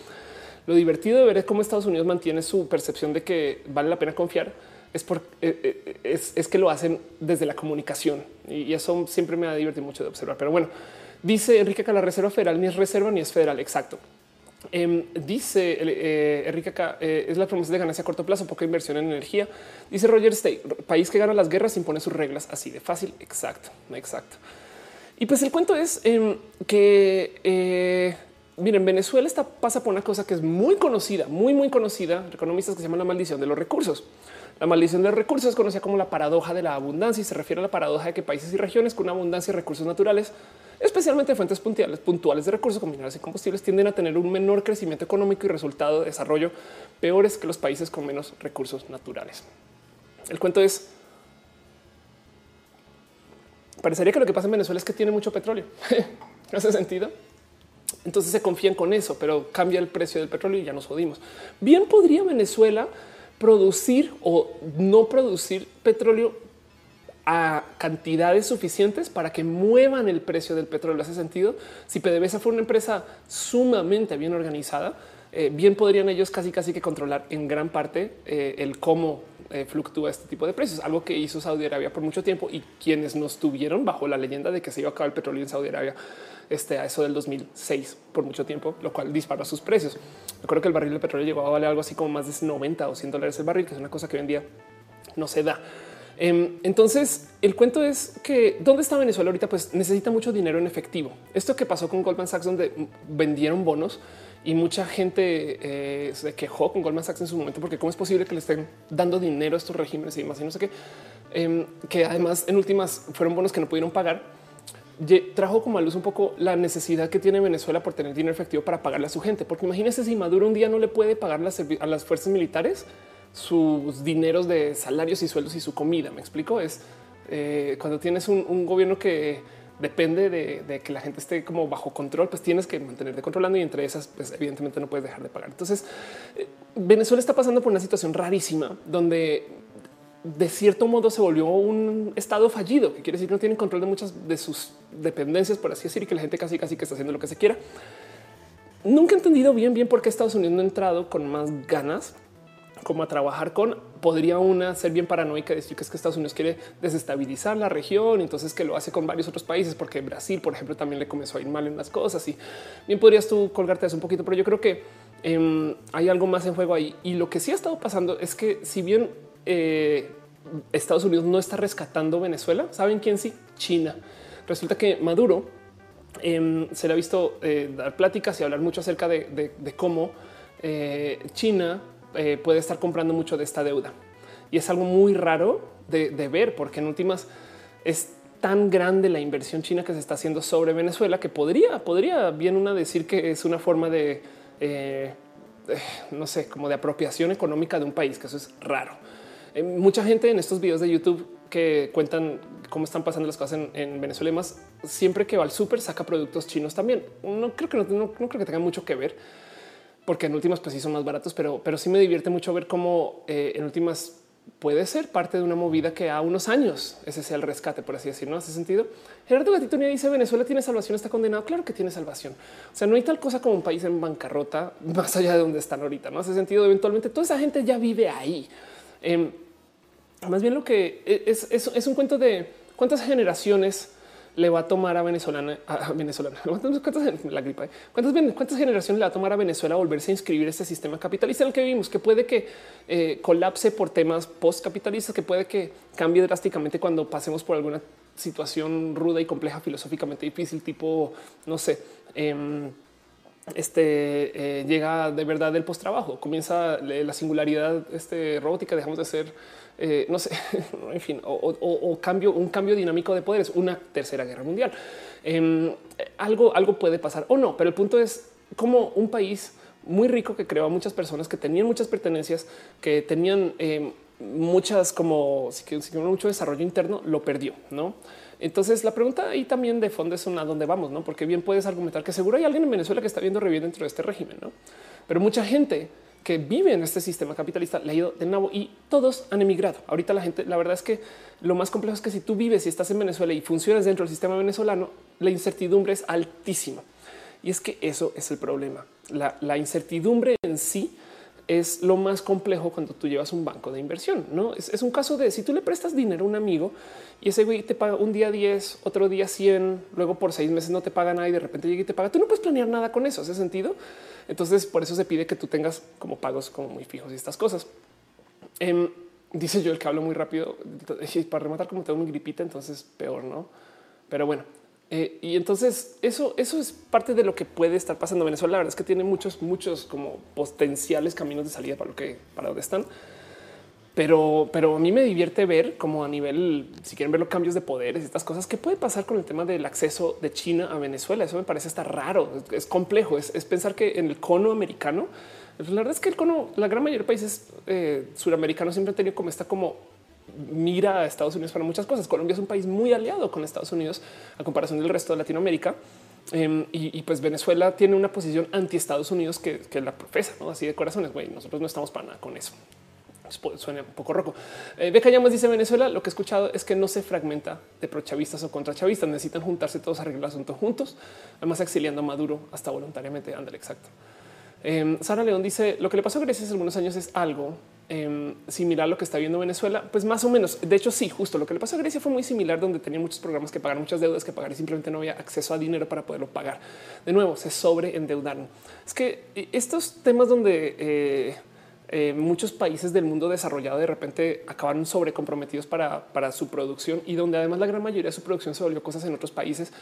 lo divertido de ver es cómo Estados Unidos mantiene su percepción de que vale la pena confiar es, por, eh, eh, es, que lo hacen desde la comunicación y eso siempre me ha divertido mucho de observar. Pero bueno, Dice Enrique que la reserva federal ni es reserva ni es federal. Exacto. Em, dice eh, Enrique acá eh, es la promesa de ganancia a corto plazo, poca inversión en energía. Dice Roger State, país que gana las guerras impone sus reglas así de fácil. Exacto, exacto. Y pues el cuento es em, que eh, miren, Venezuela está pasa por una cosa que es muy conocida, muy, muy conocida. Economistas que se llaman la maldición de los recursos. La maldición de recursos es conocida como la paradoja de la abundancia y se refiere a la paradoja de que países y regiones con una abundancia de recursos naturales especialmente fuentes puntuales, puntuales de recursos como minerales y combustibles, tienden a tener un menor crecimiento económico y resultado de desarrollo peores que los países con menos recursos naturales. El cuento es, parecería que lo que pasa en Venezuela es que tiene mucho petróleo. ¿No hace sentido? Entonces se confían con eso, pero cambia el precio del petróleo y ya nos jodimos. Bien podría Venezuela producir o no producir petróleo a cantidades suficientes para que muevan el precio del petróleo. ¿Hace sentido? Si PDVSA fue una empresa sumamente bien organizada, eh, bien podrían ellos casi casi que controlar en gran parte eh, el cómo eh, fluctúa este tipo de precios, algo que hizo Saudi Arabia por mucho tiempo y quienes nos tuvieron bajo la leyenda de que se iba a acabar el petróleo en Saudi Arabia este, a eso del 2006 por mucho tiempo, lo cual disparó sus precios. Recuerdo que el barril de petróleo llegó a valer algo así como más de 90 o 100 dólares el barril, que es una cosa que hoy en día no se da. Em, entonces, el cuento es que dónde está Venezuela ahorita, pues necesita mucho dinero en efectivo. Esto que pasó con Goldman Sachs, donde vendieron bonos y mucha gente eh, se quejó con Goldman Sachs en su momento, porque cómo es posible que le estén dando dinero a estos regímenes y demás, y no sé qué, em, que además en últimas fueron bonos que no pudieron pagar. Trajo como a luz un poco la necesidad que tiene Venezuela por tener dinero efectivo para pagarle a su gente, porque imagínense si Maduro un día no le puede pagar a las fuerzas militares sus dineros de salarios y sueldos y su comida. Me explico. Es eh, cuando tienes un, gobierno que depende de, que la gente esté como bajo control, pues tienes que mantenerte controlando y entre esas, pues evidentemente no puedes dejar de pagar. Entonces, eh, Venezuela está pasando por una situación rarísima donde de cierto modo se volvió un estado fallido, que quiere decir que no tienen control de muchas de sus dependencias, por así decir, y que la gente casi casi que está haciendo lo que se quiera. Nunca he entendido bien bien por qué Estados Unidos no ha entrado con más ganas como a trabajar con, podría una ser bien paranoica decir que es que Estados Unidos quiere desestabilizar la región, entonces que lo hace con varios otros países, porque Brasil, por ejemplo, también le comenzó a ir mal en las cosas y bien podrías tú colgarte eso un poquito, pero yo creo que em, hay algo más en juego ahí. Y lo que sí ha estado pasando es que si bien eh, Estados Unidos no está rescatando Venezuela, ¿saben quién sí? China. Resulta que Maduro em, se le ha visto eh, dar pláticas y hablar mucho acerca de, cómo eh, China eh, puede estar comprando mucho de esta deuda. Y es algo muy raro de, ver porque en últimas es tan grande la inversión china que se está haciendo sobre Venezuela que podría, podría bien una decir que es una forma de, eh, eh, no sé, como de apropiación económica de un país, que eso es raro. mucha gente en estos videos de YouTube que cuentan cómo están pasando las cosas en, Venezuela y más, siempre que va al súper saca productos chinos también. No creo que no creo que tenga mucho que ver porque en últimas pues sí son más baratos, pero, pero sí me divierte mucho ver cómo eh, en últimas puede ser parte de una movida que a unos años ese sea el rescate, por así decirlo. ¿no? Hace sentido. Gerardo Gatito dice Venezuela tiene salvación, está condenado. Claro que tiene salvación. O sea, no hay tal cosa como un país en bancarrota más allá de donde están ahorita. No hace sentido. Eventualmente toda esa gente ya vive ahí. Em, más bien lo que es, es, es un cuento de cuántas generaciones le va a tomar a venezolana, a venezolana, cuántas, la gripa, ¿eh? cuántas, cuántas generaciones le va a tomar a Venezuela volverse a inscribir este sistema capitalista en el que vivimos, que puede que eh, colapse por temas post capitalistas, que puede que cambie drásticamente cuando pasemos por alguna situación ruda y compleja, filosóficamente difícil, tipo, no sé, em, este eh, llega de verdad del post trabajo, comienza la singularidad este, robótica, dejamos de ser eh, no sé, en fin, o, cambio, un cambio dinámico de poderes, una tercera guerra mundial. Em, algo, algo puede pasar o no, pero el punto es como un país muy rico que creó a muchas personas que tenían muchas pertenencias, que tenían em, muchas como mucho desarrollo interno, lo perdió, no? Entonces la pregunta ahí también de fondo es a dónde vamos, no? Porque bien puedes argumentar que seguro hay alguien en Venezuela que está viendo revivir dentro de este régimen, no? Pero mucha gente que vive en este sistema capitalista le ha ido de nuevo y todos han emigrado. Ahorita la gente, la verdad es que lo más complejo es que si tú vives y estás en Venezuela y funcionas dentro del sistema venezolano, la incertidumbre es altísima. Y es que eso es el problema. La incertidumbre en sí es lo más complejo cuando tú llevas un banco de inversión. No es, un caso de si tú le prestas dinero a un amigo y ese güey te paga un día 10, otro día 100, luego por seis meses no te paga nada y de repente llega y te paga. Tú no puedes planear nada con eso. Hace sentido. Entonces, por eso se pide que tú tengas como pagos como muy fijos y estas cosas. Em, dice yo el que hablo muy rápido para rematar, como tengo mi gripita, entonces peor, no? Pero bueno, eh, y entonces eso, eso es parte de lo que puede estar pasando en Venezuela. La verdad es que tiene muchos, muchos como potenciales caminos de salida para lo que para donde están. Pero, pero a mí me divierte ver como a nivel, si quieren ver los cambios de poderes, estas cosas, qué puede pasar con el tema del acceso de China a Venezuela. Eso me parece hasta raro, es, complejo, es, pensar que en el cono americano, la verdad es que el cono, la gran mayoría de países eh, suramericanos siempre han tenido como esta como mira a Estados Unidos para muchas cosas. Colombia es un país muy aliado con Estados Unidos a comparación del resto de Latinoamérica. Em, y, pues Venezuela tiene una posición anti Estados Unidos que, la profesa, ¿no? así de corazones. Güey, nosotros no estamos para nada con eso. Suena un poco roco. Eh, Beca Llamas dice Venezuela. Lo que he escuchado es que no se fragmenta de prochavistas o contrachavistas. Necesitan juntarse todos a arreglar el asunto juntos. Además, exiliando a Maduro hasta voluntariamente. Ándale, exacto. Em, Sara León dice lo que le pasó a Grecia hace algunos años es algo em, similar a lo que está viendo Venezuela. Pues más o menos. De hecho, sí, justo lo que le pasó a Grecia fue muy similar, donde tenía muchos programas que pagar, muchas deudas que pagar y simplemente no había acceso a dinero para poderlo pagar. De nuevo, se sobreendeudaron. Es que eh, estos temas donde eh, eh, muchos países del mundo desarrollado de repente acabaron sobrecomprometidos para, su producción y donde además la gran mayoría de su producción se volvió cosas en otros países,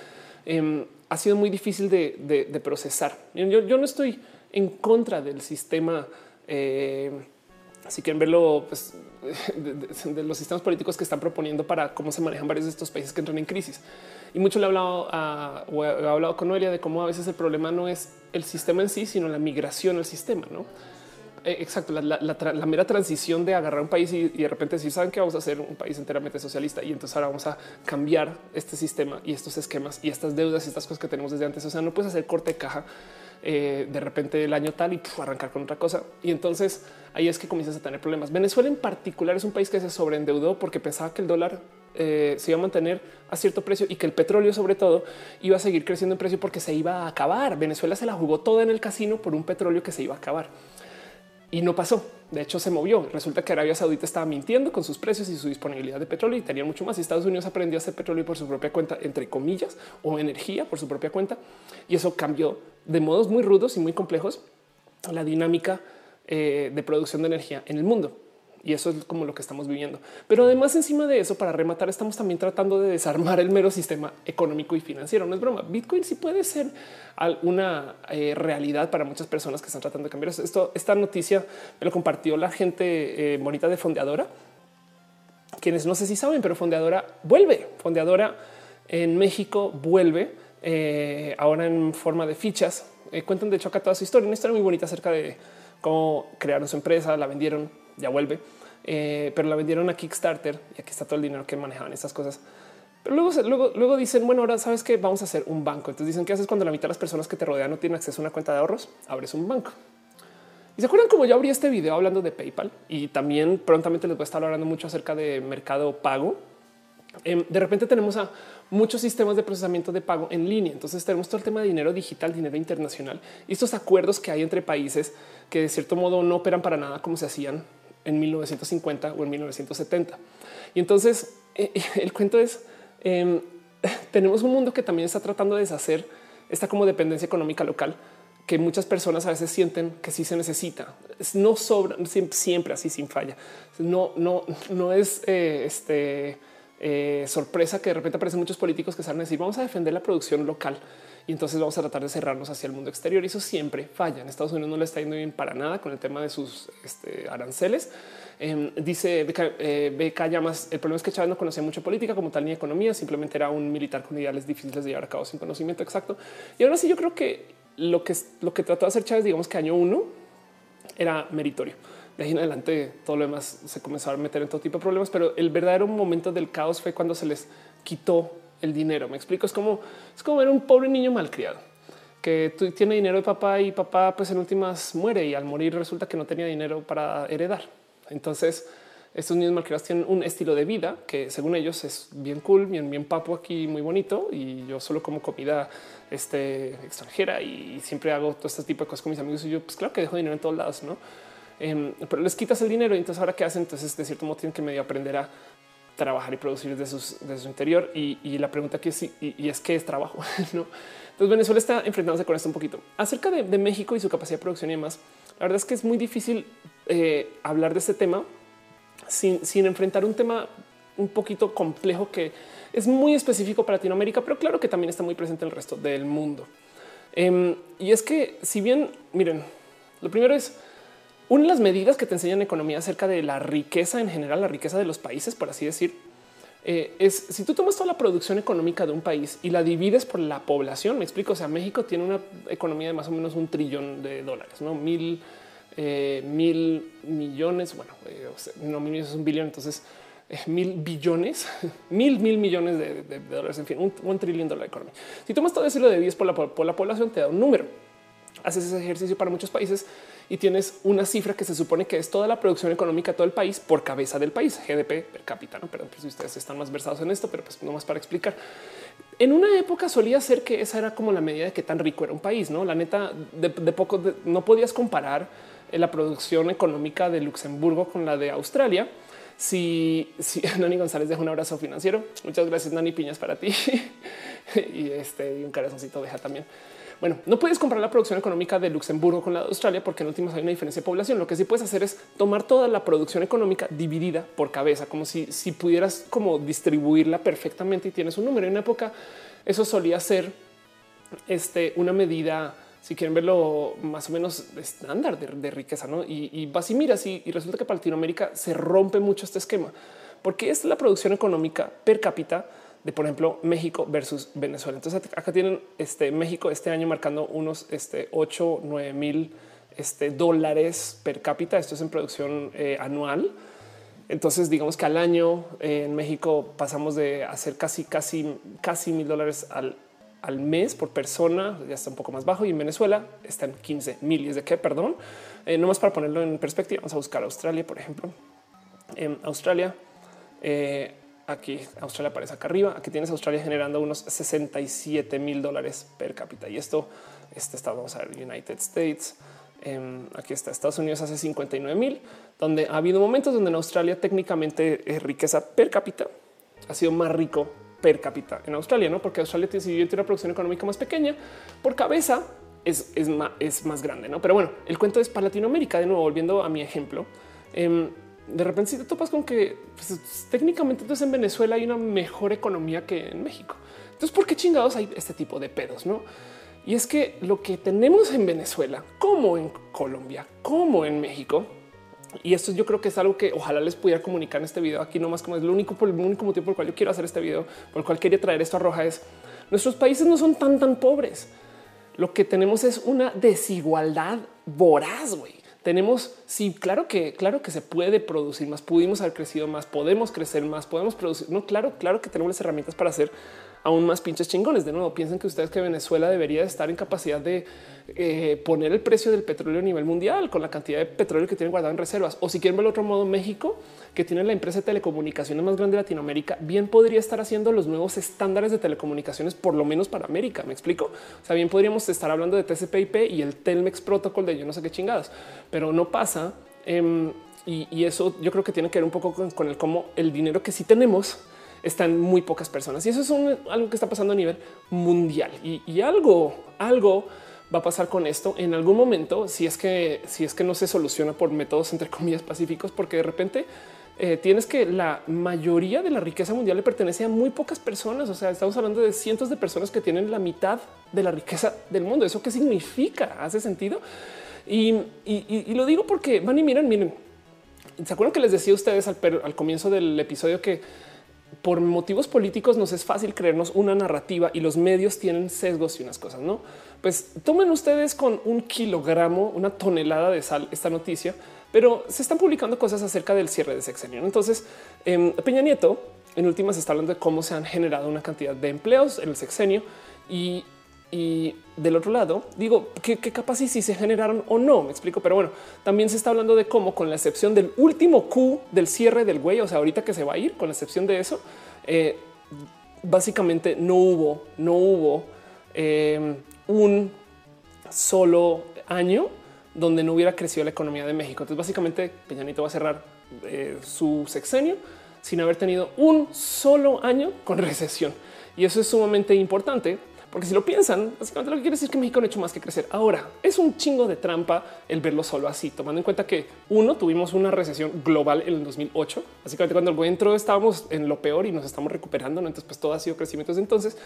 em, ha sido muy difícil de, procesar. Yo, no estoy en contra del sistema. Eh, Así que en verlo pues, de, los sistemas políticos que están proponiendo para cómo se manejan varios de estos países que entran en crisis. Y mucho le he hablado o he hablado con Noelia de cómo a veces el problema no es el sistema en sí, sino la migración al sistema. No eh, exacto, la, mera transición de agarrar un país y, de repente decir, saben que vamos a hacer un país enteramente socialista y entonces ahora vamos a cambiar este sistema y estos esquemas y estas deudas y estas cosas que tenemos desde antes. O sea, no puedes hacer corte de caja eh, de repente el año tal y arrancar con otra cosa. Y entonces ahí es que comienzas a tener problemas. Venezuela en particular es un país que se sobreendeudó porque pensaba que el dólar eh, se iba a mantener a cierto precio y que el petróleo sobre todo iba a seguir creciendo en precio porque se iba a acabar. Venezuela se la jugó toda en el casino por un petróleo que se iba a acabar. Y no pasó. De hecho, se movió. Resulta que Arabia Saudita estaba mintiendo con sus precios y su disponibilidad de petróleo y tenía mucho más. Y Estados Unidos aprendió a hacer petróleo por su propia cuenta, entre comillas, o energía por su propia cuenta. Y eso cambió de modos muy rudos y muy complejos la dinámica eh, de producción de energía en el mundo. Y eso es como lo que estamos viviendo. Pero además, encima de eso, para rematar, estamos también tratando de desarmar el mero sistema económico y financiero. No es broma. Bitcoin sí puede ser una eh, realidad para muchas personas que están tratando de cambiar esto. Esta noticia me lo compartió la gente eh, bonita de Fondeadora, quienes no sé si saben, pero Fondeadora vuelve. Fondeadora en México vuelve eh, ahora en forma de fichas. cuentan de hecho acá toda su historia, una historia muy bonita acerca de cómo crearon su empresa, la vendieron ya vuelve, eh, pero la vendieron a Kickstarter y aquí está todo el dinero que manejaban estas cosas. Pero luego, luego, luego dicen, bueno, ahora sabes que vamos a hacer un banco. Entonces dicen, ¿qué haces cuando la mitad de las personas que te rodean no tienen acceso a una cuenta de ahorros? Abres un banco. Y se acuerdan como yo abrí este video hablando de PayPal y también prontamente les voy a estar hablando mucho acerca de mercado pago. Em, de repente tenemos a muchos sistemas de procesamiento de pago en línea. Entonces tenemos todo el tema de dinero digital, dinero internacional y estos acuerdos que hay entre países que de cierto modo no operan para nada como se hacían en 1950 o en 1970. Y entonces eh, el cuento es, em, tenemos un mundo que también está tratando de deshacer esta como dependencia económica local que muchas personas a veces sienten que sí se necesita. No sobra siempre, así sin falla. No, no, no es eh, este, eh, sorpresa que de repente aparecen muchos políticos que saben decir vamos a defender la producción local y entonces vamos a tratar de cerrarnos hacia el mundo exterior. Y eso siempre falla. En Estados Unidos no le está yendo bien para nada con el tema de sus este, aranceles. Em, dice BK, eh, Llamas, el problema es que Chávez no conocía mucho política como tal ni economía, simplemente era un militar con ideales difíciles de llevar a cabo sin conocimiento exacto. Y ahora sí, yo creo que lo que lo que trató de hacer Chávez, digamos que año uno era meritorio. De ahí en adelante todo lo demás se comenzó a meter en todo tipo de problemas, pero el verdadero momento del caos fue cuando se les quitó el dinero. Me explico. Es como es como ver un pobre niño malcriado que tiene dinero de papá y papá, pues en últimas muere y al morir resulta que no tenía dinero para heredar. Entonces, estos niños malcriados tienen un estilo de vida que según ellos es bien cool, bien, bien papo aquí, muy bonito. Y yo solo como comida este, extranjera y siempre hago todo este tipo de cosas con mis amigos. Y yo, pues claro que dejo dinero en todos lados, no? Em, pero les quitas el dinero y entonces ahora qué hacen? Entonces, de cierto modo, tienen que medio aprender a trabajar y producir desde, su interior. Y, la pregunta aquí es y, es qué es trabajo. ¿no? Entonces Venezuela está enfrentándose con esto un poquito acerca de, México y su capacidad de producción y demás. La verdad es que es muy difícil eh, hablar de este tema sin, enfrentar un tema un poquito complejo que es muy específico para Latinoamérica, pero claro que también está muy presente en el resto del mundo. Em, y es que si bien miren, lo primero es una de las medidas que te enseñan economía acerca de la riqueza en general, la riqueza de los países, por así decir, eh, es si tú tomas toda la producción económica de un país y la divides por la población, me explico. O sea, México tiene una economía de más o menos un trillón de dólares, no mil, eh, mil millones. Bueno, eh, no mil millones es un billón, entonces mil billones, mil, mil millones de, dólares, en fin, un, trillón de la economía. Si tomas todo eso y lo divides por la, por la población, te da un número. Haces ese ejercicio para muchos países y tienes una cifra que se supone que es toda la producción económica de todo el país por cabeza del país, GDP per cápita. No, perdón, pues si ustedes están más versados en esto, pero pues no más para explicar. En una época solía ser que esa era como la medida de qué tan rico era un país. No, la neta de, poco no podías comparar eh, la producción económica de Luxemburgo con la de Australia. Si, si Nani González deja un abrazo financiero, muchas gracias, Nani Piñas para ti y este y un corazoncito deja también. Bueno, no puedes comprar la producción económica de Luxemburgo con la de Australia porque en últimas hay una diferencia de población. Lo que sí puedes hacer es tomar toda la producción económica dividida por cabeza, como si, si pudieras como distribuirla perfectamente y tienes un número. En una época eso solía ser este, una medida si quieren verlo más o menos estándar de, riqueza, ¿no? Y, vas y miras y, resulta que para Latinoamérica se rompe mucho este esquema, porque es la producción económica per cápita de, por ejemplo, México versus Venezuela. Entonces acá tienen este México este año marcando unos este 8, 9 mil este, dólares per cápita. Esto es en producción eh, anual. Entonces, digamos que al año eh, en México pasamos de hacer casi, casi, casi mil dólares al al mes por persona, ya está un poco más bajo y en Venezuela están 15 mil. ¿Y es de qué? Perdón. Eh, no más para ponerlo en perspectiva, vamos a buscar Australia, por ejemplo. En Australia, eh, aquí Australia aparece acá arriba. Aquí tienes Australia generando unos 67 mil dólares per cápita. Y esto, este está, vamos a ver, United States. Em, aquí está Estados Unidos hace 59 mil, donde ha habido momentos donde en Australia técnicamente es riqueza per cápita ha sido más rico per cápita en Australia, no? Porque Australia tiene una producción económica más pequeña por cabeza es, es, más, es más grande, no? Pero bueno, el cuento es para Latinoamérica. De nuevo, volviendo a mi ejemplo, em, de repente si te topas con que pues, técnicamente entonces en Venezuela hay una mejor economía que en México. Entonces, ¿por qué chingados hay este tipo de pedos? No? Y es que lo que tenemos en Venezuela, como en Colombia, como en México, y esto yo creo que es algo que ojalá les pudiera comunicar en este video aquí, no más como es lo único por el único motivo por el cual yo quiero hacer este video, por el cual quería traer esto a Roja es nuestros países no son tan tan pobres. Lo que tenemos es una desigualdad voraz, güey. Tenemos, sí, claro que, claro que se puede producir más, pudimos haber crecido más, podemos crecer más, podemos producir. No, claro, claro que tenemos las herramientas para hacer aún más pinches chingones. De nuevo, piensen que ustedes que Venezuela debería estar en capacidad de eh, poner el precio del petróleo a nivel mundial con la cantidad de petróleo que tienen guardado en reservas. O si quieren ver otro modo, México, que tiene la empresa de telecomunicaciones más grande de Latinoamérica, bien podría estar haciendo los nuevos estándares de telecomunicaciones, por lo menos para América. Me explico. O sea, bien podríamos estar hablando de TCP/IP y el Telmex Protocol de yo no sé qué chingadas, pero no pasa. Em, y, eso yo creo que tiene que ver un poco con, con el cómo el dinero que sí tenemos están muy pocas personas y eso es algo que está pasando a nivel mundial y, algo, algo va a pasar con esto en algún momento si es que si es que no se soluciona por métodos entre comillas pacíficos, porque de repente eh, tienes que la mayoría de la riqueza mundial le pertenece a muy pocas personas. O sea, estamos hablando de cientos de personas que tienen la mitad de la riqueza del mundo. ¿Eso qué significa? ¿Hace sentido? Y, lo digo porque van y miren, miren, ¿se acuerdan que les decía a ustedes al, al comienzo del episodio que por motivos políticos nos es fácil creernos una narrativa y los medios tienen sesgos y unas cosas, ¿no? Pues tomen ustedes con un kilogramo, una tonelada de sal esta noticia, pero se están publicando cosas acerca del cierre de sexenio. Entonces, em, Peña Nieto en últimas está hablando de cómo se han generado una cantidad de empleos en el sexenio y y del otro lado, digo que, capaz si se generaron o no, me explico, pero bueno, también se está hablando de cómo, con la excepción del último Q del cierre del güey, o sea, ahorita que se va a ir, con la excepción de eso, eh, básicamente no hubo, no hubo eh, un solo año donde no hubiera crecido la economía de México. Entonces, básicamente, Peñanito va a cerrar eh, su sexenio sin haber tenido un solo año con recesión. Y eso es sumamente importante porque si lo piensan, básicamente lo que quiere decir que México no ha hecho más que crecer. Ahora es un chingo de trampa el verlo solo así, tomando en cuenta que uno tuvimos una recesión global en el 2008. Básicamente cuando el buen entró estábamos en lo peor y nos estamos recuperando. Entonces, pues todo ha sido crecimiento desde entonces.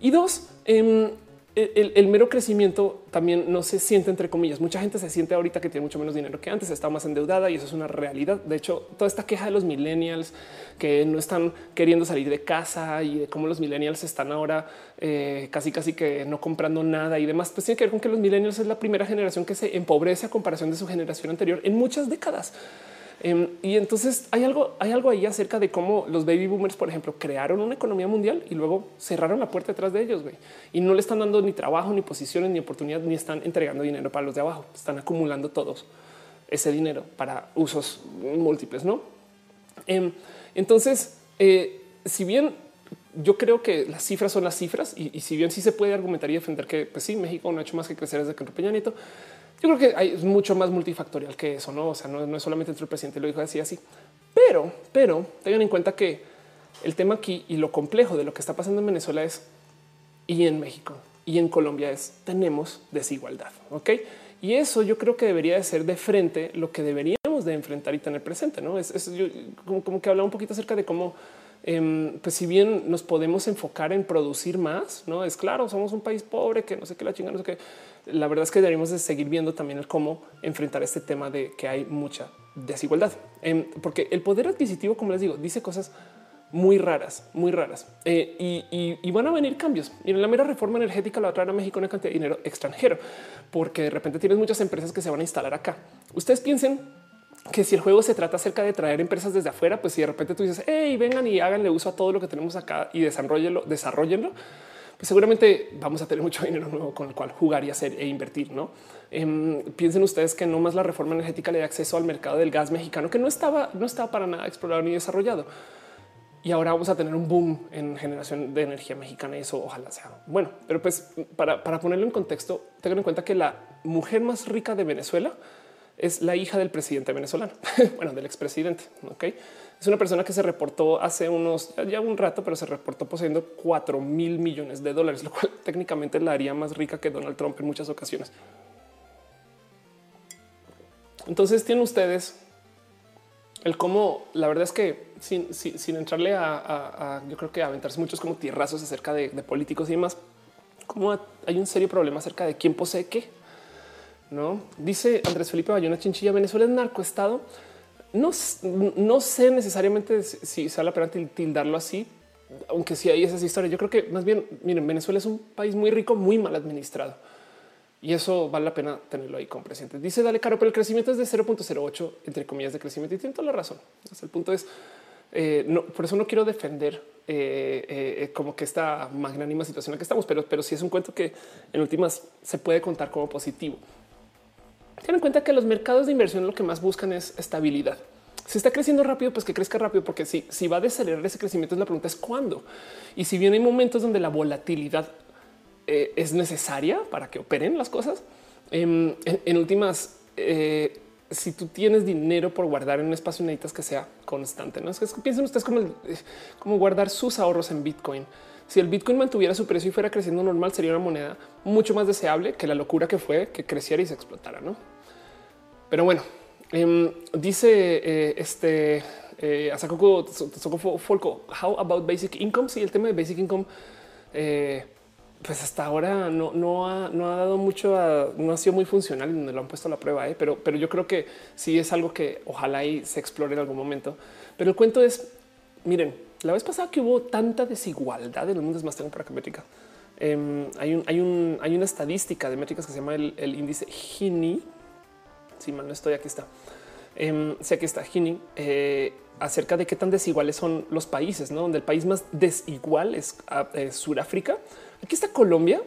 Y dos, eh, el, mero crecimiento también no se siente entre comillas. Mucha gente se siente ahorita que tiene mucho menos dinero que antes, está más endeudada y eso es una realidad. De hecho, toda esta queja de los millennials que no están queriendo salir de casa y de cómo los millennials están ahora eh, casi casi que no comprando nada y demás, pues tiene que ver con que los millennials es la primera generación que se empobrece a comparación de su generación anterior en muchas décadas. Em, y entonces hay algo, hay algo ahí acerca de cómo los baby boomers, por ejemplo, crearon una economía mundial y luego cerraron la puerta detrás de ellos y no le están dando ni trabajo, ni posiciones, ni oportunidades, ni están entregando dinero para los de abajo. Están acumulando todos ese dinero para usos múltiples. No? Em, entonces, eh, si bien yo creo que las cifras son las cifras y, si bien sí se puede argumentar y defender que pues sí, México no ha hecho más que crecer desde que Peña Nieto, yo creo que hay, es mucho más multifactorial que eso, no? O sea, no, es solamente entre el presidente lo dijo así, así, pero, pero tengan en cuenta que el tema aquí y lo complejo de lo que está pasando en Venezuela es y en México y en Colombia es tenemos desigualdad. Ok. Y eso yo creo que debería de ser de frente lo que deberíamos de enfrentar y tener presente. No es, como, que hablaba un poquito acerca de cómo, em, pues si bien nos podemos enfocar en producir más, no es claro, somos un país pobre que no sé qué la chinga, no sé qué. La verdad es que deberíamos de seguir viendo también el cómo enfrentar este tema de que hay mucha desigualdad, em, porque el poder adquisitivo, como les digo, dice cosas muy raras, muy raras. Eh, y, van a venir cambios. Y en la mera reforma energética la va a traer a México una cantidad de dinero extranjero, porque de repente tienes muchas empresas que se van a instalar acá. Ustedes piensen que si el juego se trata acerca de traer empresas desde afuera, pues si de repente tú dices, hey, vengan y háganle uso a todo lo que tenemos acá y desarrollenlo, desarrollenlo, pues seguramente vamos a tener mucho dinero nuevo con el cual jugar y hacer e invertir. No em, piensen ustedes que no más la reforma energética le da acceso al mercado del gas mexicano, que no estaba, no estaba para nada explorado ni desarrollado y ahora vamos a tener un boom en generación de energía mexicana y eso ojalá sea bueno. Pero pues para, ponerlo en contexto, tengan en cuenta que la mujer más rica de Venezuela es la hija del presidente venezolano, bueno, del expresidente. Ok, es una persona que se reportó hace unos ya un rato, pero se reportó poseyendo 4 mil millones de dólares, lo cual técnicamente la haría más rica que Donald Trump en muchas ocasiones. Entonces tienen ustedes el cómo la verdad es que sin, entrarle a, yo creo que aventarse muchos como tierrazos acerca de, políticos y demás, como hay un serio problema acerca de quién posee qué. No dice Andrés Felipe Bayona Chinchilla, Venezuela es narcoestado. No, no sé necesariamente si sale la pena tildarlo así, aunque sí hay esas historias. Yo creo que más bien, miren, Venezuela es un país muy rico, muy mal administrado. Y eso vale la pena tenerlo ahí con presente. Dice Dale Caro, pero el crecimiento es de 0.08 entre comillas de crecimiento y tiene toda la razón. el punto es eh, no, por eso no quiero defender eh, eh, como que esta magnánima situación en la que estamos, pero, pero sí es un cuento que en últimas se puede contar como positivo. Ten en cuenta que los mercados de inversión lo que más buscan es estabilidad. Si está creciendo rápido, pues que crezca rápido, porque si, si va a desacelerar ese crecimiento, la pregunta es cuándo. Y si bien hay momentos donde la volatilidad es necesaria para que operen las cosas, em, en, últimas, si tú tienes dinero por guardar en un espacio, necesitas que sea constante. No es que piensen ustedes como, como guardar sus ahorros en Bitcoin. Si el Bitcoin mantuviera su precio y fuera creciendo normal, sería una moneda mucho más deseable que la locura que fue que creciera y se explotara. No, pero bueno, em, dice eh, este eh, Asako Folco, how about basic income? Si el tema de basic income eh, pues hasta ahora no, no, ha, no ha dado mucho, no ha sido muy funcional y lo han puesto a la prueba, ¿eh? pero, pero yo creo que sí es algo que ojalá y se explore en algún momento. Pero el cuento es, miren, la vez pasada que hubo tanta desigualdad en el mundo, es más, tengo para que. Em, hay, un, hay, un, hay una estadística de métricas que se llama el, índice Gini. Si mal no estoy, aquí está. Eh, sí, aquí está Gini. Eh, acerca de qué tan desiguales son los países, ¿no? donde el país más desigual es, ah, es Sudáfrica Aquí está Colombia,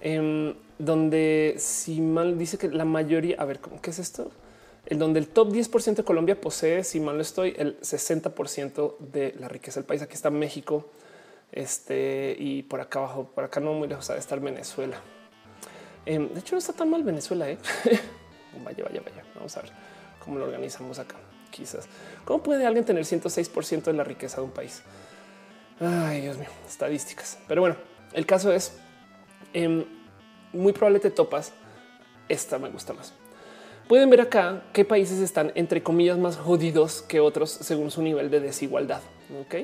em, donde si mal dice que la mayoría, a ver, ¿cómo qué es esto? El donde el top 10% de Colombia posee, si mal no estoy, el 60% de la riqueza del país. Aquí está México, este y por acá abajo, por acá no muy lejos de estar Venezuela. Em, de hecho, no está tan mal Venezuela. ¿eh? vaya, vaya, vaya. Vamos a ver cómo lo organizamos acá. Quizás cómo puede alguien tener 106% de la riqueza de un país. Ay, Dios mío, estadísticas. Pero bueno, el caso es em, muy probable te topas. Esta me gusta más. Pueden ver acá qué países están entre comillas más jodidos que otros según su nivel de desigualdad. Ok.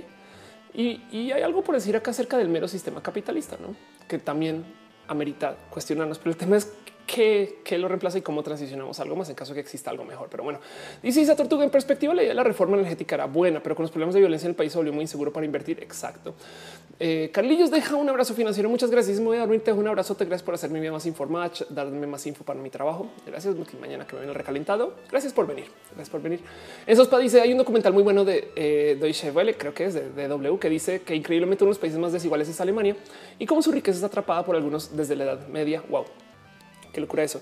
Y, hay algo por decir acá acerca del mero sistema capitalista, ¿no? que también amerita cuestionarnos. Pero el tema es qué, lo reemplaza y cómo transicionamos algo más en caso de que exista algo mejor. Pero bueno, dice esa tortuga en perspectiva, la idea de la reforma energética era buena, pero con los problemas de violencia en el país se volvió muy inseguro para invertir. Exacto. Eh, Carlillos deja un abrazo financiero. Muchas gracias. Me voy a dormir. Te dejo un abrazo. Te gracias por hacer mi vida más informada, darme más info para mi trabajo. Gracias. Mañana que me el recalentado. Gracias por venir. Gracias por venir. Esos para dice hay un documental muy bueno de eh, Deutsche Welle, creo que es de, W, que dice que increíblemente uno de los países más desiguales es Alemania y cómo su riqueza es atrapada por algunos desde la edad media. Wow, qué locura eso.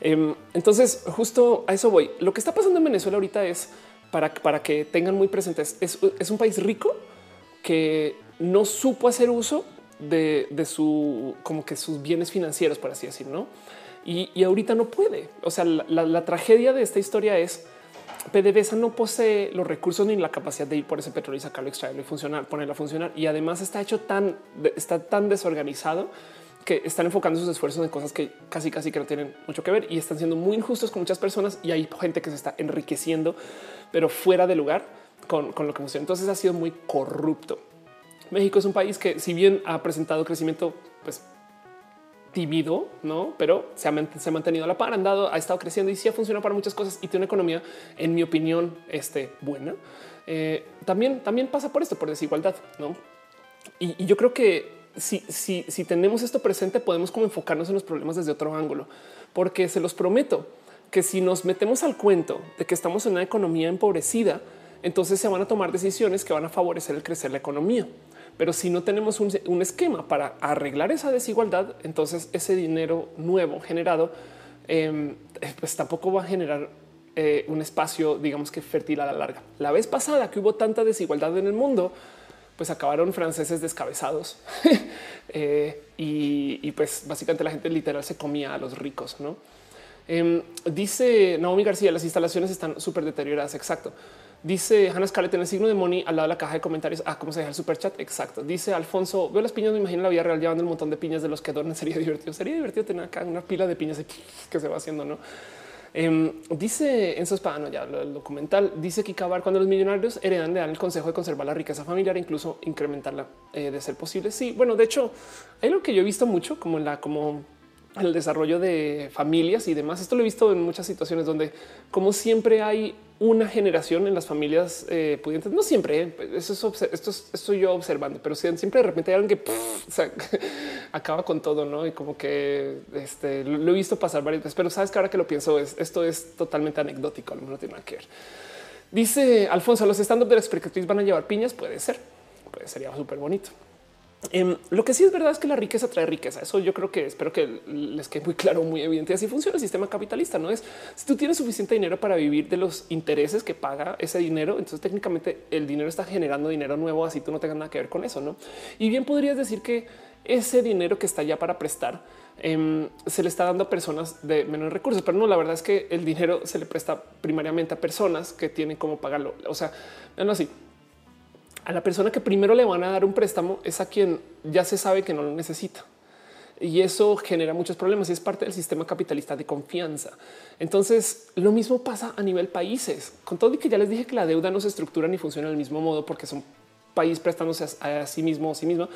Em, entonces, justo a eso voy. Lo que está pasando en Venezuela ahorita es para, para que tengan muy presentes. Es, un país rico que no supo hacer uso de, su como que sus bienes financieros, por así decir, no? Y, ahorita no puede. O sea, la, tragedia de esta historia es PDVSA no posee los recursos ni la capacidad de ir por ese petróleo y sacarlo, extraerlo y funcionar, ponerlo a funcionar. Y además está hecho tan, está tan desorganizado que están enfocando sus esfuerzos en cosas que casi casi que no tienen mucho que ver y están siendo muy injustos con muchas personas y hay gente que se está enriqueciendo, pero fuera de lugar con, con lo que funciona. Entonces ha sido muy corrupto. México es un país que si bien ha presentado crecimiento pues tímido, no, pero se ha, mantenido a la par, han ha estado creciendo y sí ha funcionado para muchas cosas y tiene una economía, en mi opinión, este, buena. Eh, también, también pasa por esto, por desigualdad, no? Y, yo creo que si, tenemos esto presente, podemos como enfocarnos en los problemas desde otro ángulo, porque se los prometo que si nos metemos al cuento de que estamos en una economía empobrecida, entonces se van a tomar decisiones que van a favorecer el crecer la economía. Pero si no tenemos un, esquema para arreglar esa desigualdad, entonces ese dinero nuevo generado, em, pues tampoco va a generar eh, un espacio, digamos que fértil a la larga. La vez pasada que hubo tanta desigualdad en el mundo, pues acabaron franceses descabezados eh, y, pues básicamente la gente literal se comía a los ricos. No em, dice Naomi García, las instalaciones están súper deterioradas. Exacto. Dice Hannah Scarlett en el signo de Money al lado de la caja de comentarios. Ah, cómo se deja el super chat. Exacto. Dice Alfonso, veo las piñas. Me imagino la vida real llevando un montón de piñas de los que adornan. Sería divertido. Sería divertido tener acá una pila de piñas que se va haciendo, no? Em, dice en Espadano, ya el documental dice que acabar cuando los millonarios heredan le dan el consejo de conservar la riqueza familiar e incluso incrementarla eh, de ser posible. Sí, bueno, de hecho, hay lo que yo he visto mucho como la como el desarrollo de familias y demás. Esto lo he visto en muchas situaciones donde, como siempre, hay una generación en las familias eh, pudientes. No siempre, eh, eso es esto estoy yo observando, pero siempre de repente hay alguien que acaba con todo, no? Y como que este, lo, he visto pasar varias veces, pero sabes que ahora que lo pienso, es esto es totalmente anecdótico, no tiene nada que ver. Dice Alfonso, los stand-up de las van a llevar piñas. Puede ser, pues sería súper bonito. Em, lo que sí es verdad es que la riqueza trae riqueza. Eso yo creo que espero que les quede muy claro, muy evidente. Así funciona el sistema capitalista. No es si tú tienes suficiente dinero para vivir de los intereses que paga ese dinero, entonces técnicamente el dinero está generando dinero nuevo. Así tú no tengas nada que ver con eso. No, y bien podrías decir que ese dinero que está ya para prestar em, se le está dando a personas de menores recursos, pero no, la verdad es que el dinero se le presta primariamente a personas que tienen cómo pagarlo. O sea, no así a la persona que primero le van a dar un préstamo es a quien ya se sabe que no lo necesita. Y eso genera muchos problemas y es parte del sistema capitalista de confianza. Entonces, lo mismo pasa a nivel países. Con todo y que ya les dije que la deuda no se estructura ni funciona del mismo modo porque son país prestándose a, sí mismo o sí misma.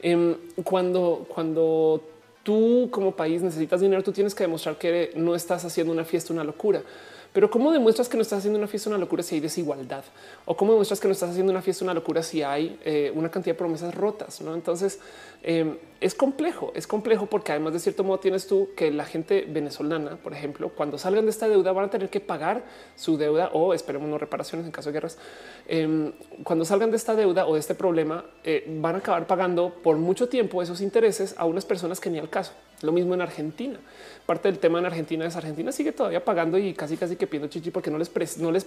Em, cuando, cuando tú como país necesitas dinero, tú tienes que demostrar que no estás haciendo una fiesta, una locura. Pero ¿cómo demuestras que no estás haciendo una fiesta una locura si hay desigualdad? ¿O cómo demuestras que no estás haciendo una fiesta una locura si hay eh, una cantidad de promesas rotas? ¿no? Entonces em, es complejo, es complejo porque además de cierto modo tienes tú que la gente venezolana, por ejemplo, cuando salgan de esta deuda van a tener que pagar su deuda o esperemos no reparaciones en caso de guerras. Em, cuando salgan de esta deuda o de este problema eh, van a acabar pagando por mucho tiempo esos intereses a unas personas que ni al caso. Lo mismo en Argentina. Parte del tema en Argentina es Argentina sigue todavía pagando y casi casi que pidiendo chichi porque no les no les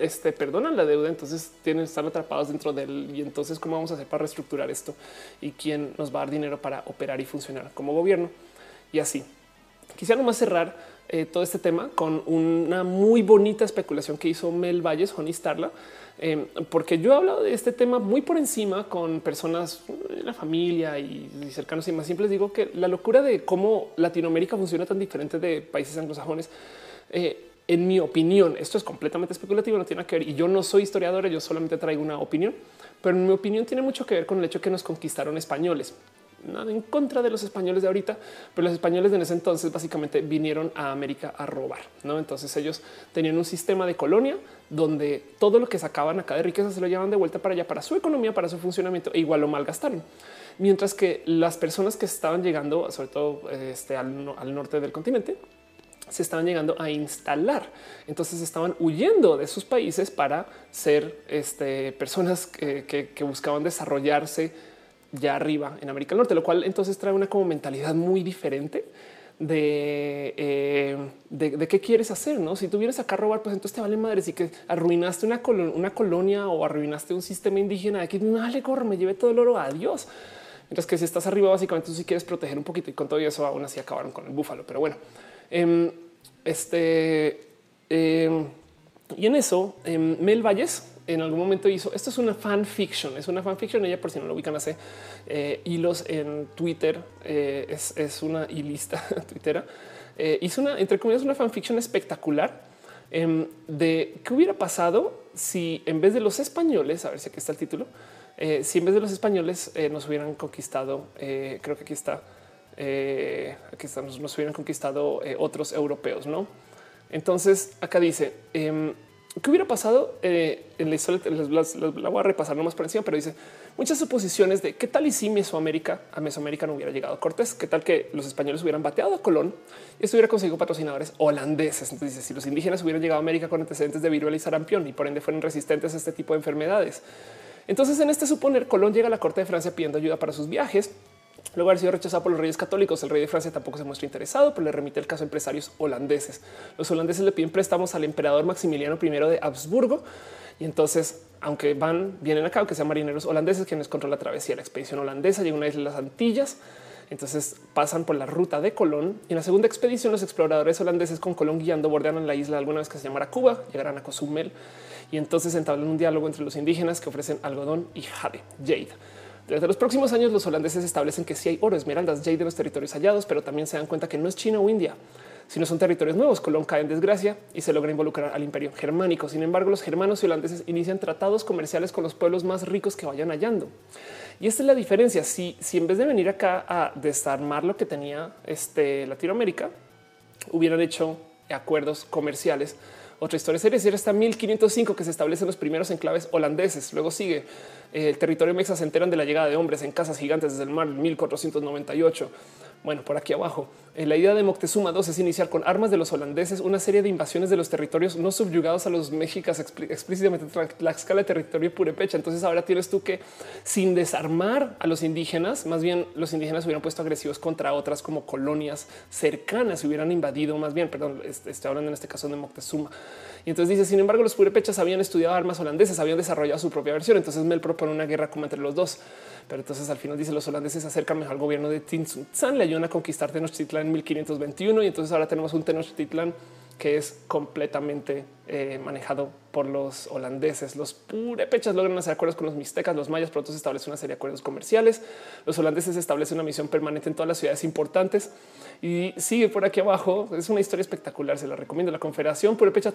este, perdonan la deuda, entonces tienen están atrapados dentro de él. Y entonces, ¿cómo vamos a hacer para reestructurar esto? ¿Y quién nos va a dar dinero para operar y funcionar como gobierno? Y así. Quisiera nomás cerrar eh, todo este tema con una muy bonita especulación que hizo Mel Valles, Honey Starla, Em, porque yo he hablado de este tema muy por encima con personas en la familia y, cercanos y más simples. Digo que la locura de cómo Latinoamérica funciona tan diferente de países anglosajones. Eh, en mi opinión, esto es completamente especulativo, no tiene que ver. Y yo no soy historiador, yo solamente traigo una opinión, pero en mi opinión tiene mucho que ver con el hecho que nos conquistaron españoles nada en contra de los españoles de ahorita, pero los españoles de ese entonces básicamente vinieron a América a robar. ¿no? Entonces ellos tenían un sistema de colonia donde todo lo que sacaban acá de riqueza se lo llevaban de vuelta para allá, para su economía, para su funcionamiento, e igual lo malgastaron. Mientras que las personas que estaban llegando, sobre todo este, al, norte del continente, se estaban llegando a instalar. Entonces estaban huyendo de sus países para ser este, personas que buscaban desarrollarse ya arriba en América del Norte, lo cual entonces trae una como mentalidad muy diferente de, eh, de, qué quieres hacer. No, si tú vienes acá a robar, pues entonces te vale madre. Si que arruinaste una, una colonia o arruinaste un sistema indígena de que no le corro, me lleve todo el oro. Adiós. Mientras que si estás arriba, básicamente tú si quieres proteger un poquito y con todo eso aún así acabaron con el búfalo. Pero bueno, em, este em, y en eso em, Mel Valles en algún momento hizo esto es una fanfiction, es una fanfiction. Ella, por si no lo ubican, hace eh, hilos en Twitter. Eh, es, una hilista twittera. Eh, hizo una, entre comillas, una fanfiction espectacular em, de qué hubiera pasado si en vez de los españoles, a ver si aquí está el título, si en vez de los españoles nos hubieran conquistado, creo que aquí está, aquí está, nos, nos hubieran conquistado otros europeos, no? Entonces acá dice em, qué hubiera pasado eh, en la historia. La voy a repasar nomás por encima, pero dice muchas suposiciones de qué tal y si Mesoamérica a Mesoamérica no hubiera llegado Cortés, qué tal que los españoles hubieran bateado a Colón y esto hubiera conseguido patrocinadores holandeses. Entonces, dice, si los indígenas hubieran llegado a América con antecedentes de viruela y sarampión y por ende fueron resistentes a este tipo de enfermedades. Entonces, en este suponer, Colón llega a la corte de Francia pidiendo ayuda para sus viajes Luego haber sido rechazado por los reyes católicos, el rey de Francia tampoco se muestra interesado, pero le remite el caso a empresarios holandeses. Los holandeses le piden préstamos al emperador Maximiliano I de Habsburgo. Y entonces, aunque van, vienen acá, aunque sean marineros holandeses quienes controlan la travesía, la expedición holandesa llega a una isla de las Antillas. Entonces pasan por la ruta de Colón y en la segunda expedición los exploradores holandeses con Colón guiando bordean la isla alguna vez que se llamará Cuba, llegarán a Cozumel y entonces entablan un diálogo entre los indígenas que ofrecen algodón y jade. Desde los próximos años, los holandeses establecen que sí hay oro, esmeraldas, jade de los territorios hallados, pero también se dan cuenta que no es China o India, sino son territorios nuevos. Colón cae en desgracia y se logra involucrar al imperio germánico. Sin embargo, los germanos y holandeses inician tratados comerciales con los pueblos más ricos que vayan hallando. Y esta es la diferencia. Si, si en vez de venir acá a desarmar lo que tenía este Latinoamérica, hubieran hecho acuerdos comerciales, otra historia sería decir hasta 1505 que se establecen los primeros enclaves holandeses. Luego sigue el territorio mexa se enteran de la llegada de hombres en casas gigantes desde el mar en 1498. Bueno, por aquí abajo, eh, la idea de Moctezuma II es iniciar con armas de los holandeses una serie de invasiones de los territorios no subyugados a los mexicas explícitamente la escala de territorio purepecha. Entonces ahora tienes tú que sin desarmar a los indígenas, más bien los indígenas hubieran puesto agresivos contra otras como colonias cercanas, hubieran invadido más bien, perdón, estoy hablando en este caso de Moctezuma. Y entonces dice, sin embargo, los purépechas habían estudiado armas holandesas, habían desarrollado su propia versión. Entonces Mel propone una guerra como entre los dos. Pero entonces al final dice los holandeses se acercan mejor al gobierno de Tinsutzan, le ayudan a conquistar Tenochtitlan en 1521 y entonces ahora tenemos un Tenochtitlan que es completamente eh, manejado por los holandeses. Los purépechas logran hacer acuerdos con los mixtecas, los mayas pronto se establece una serie de acuerdos comerciales. Los holandeses establecen una misión permanente en todas las ciudades importantes y sigue por aquí abajo. Es una historia espectacular. Se la recomiendo. La Confederación Purépecha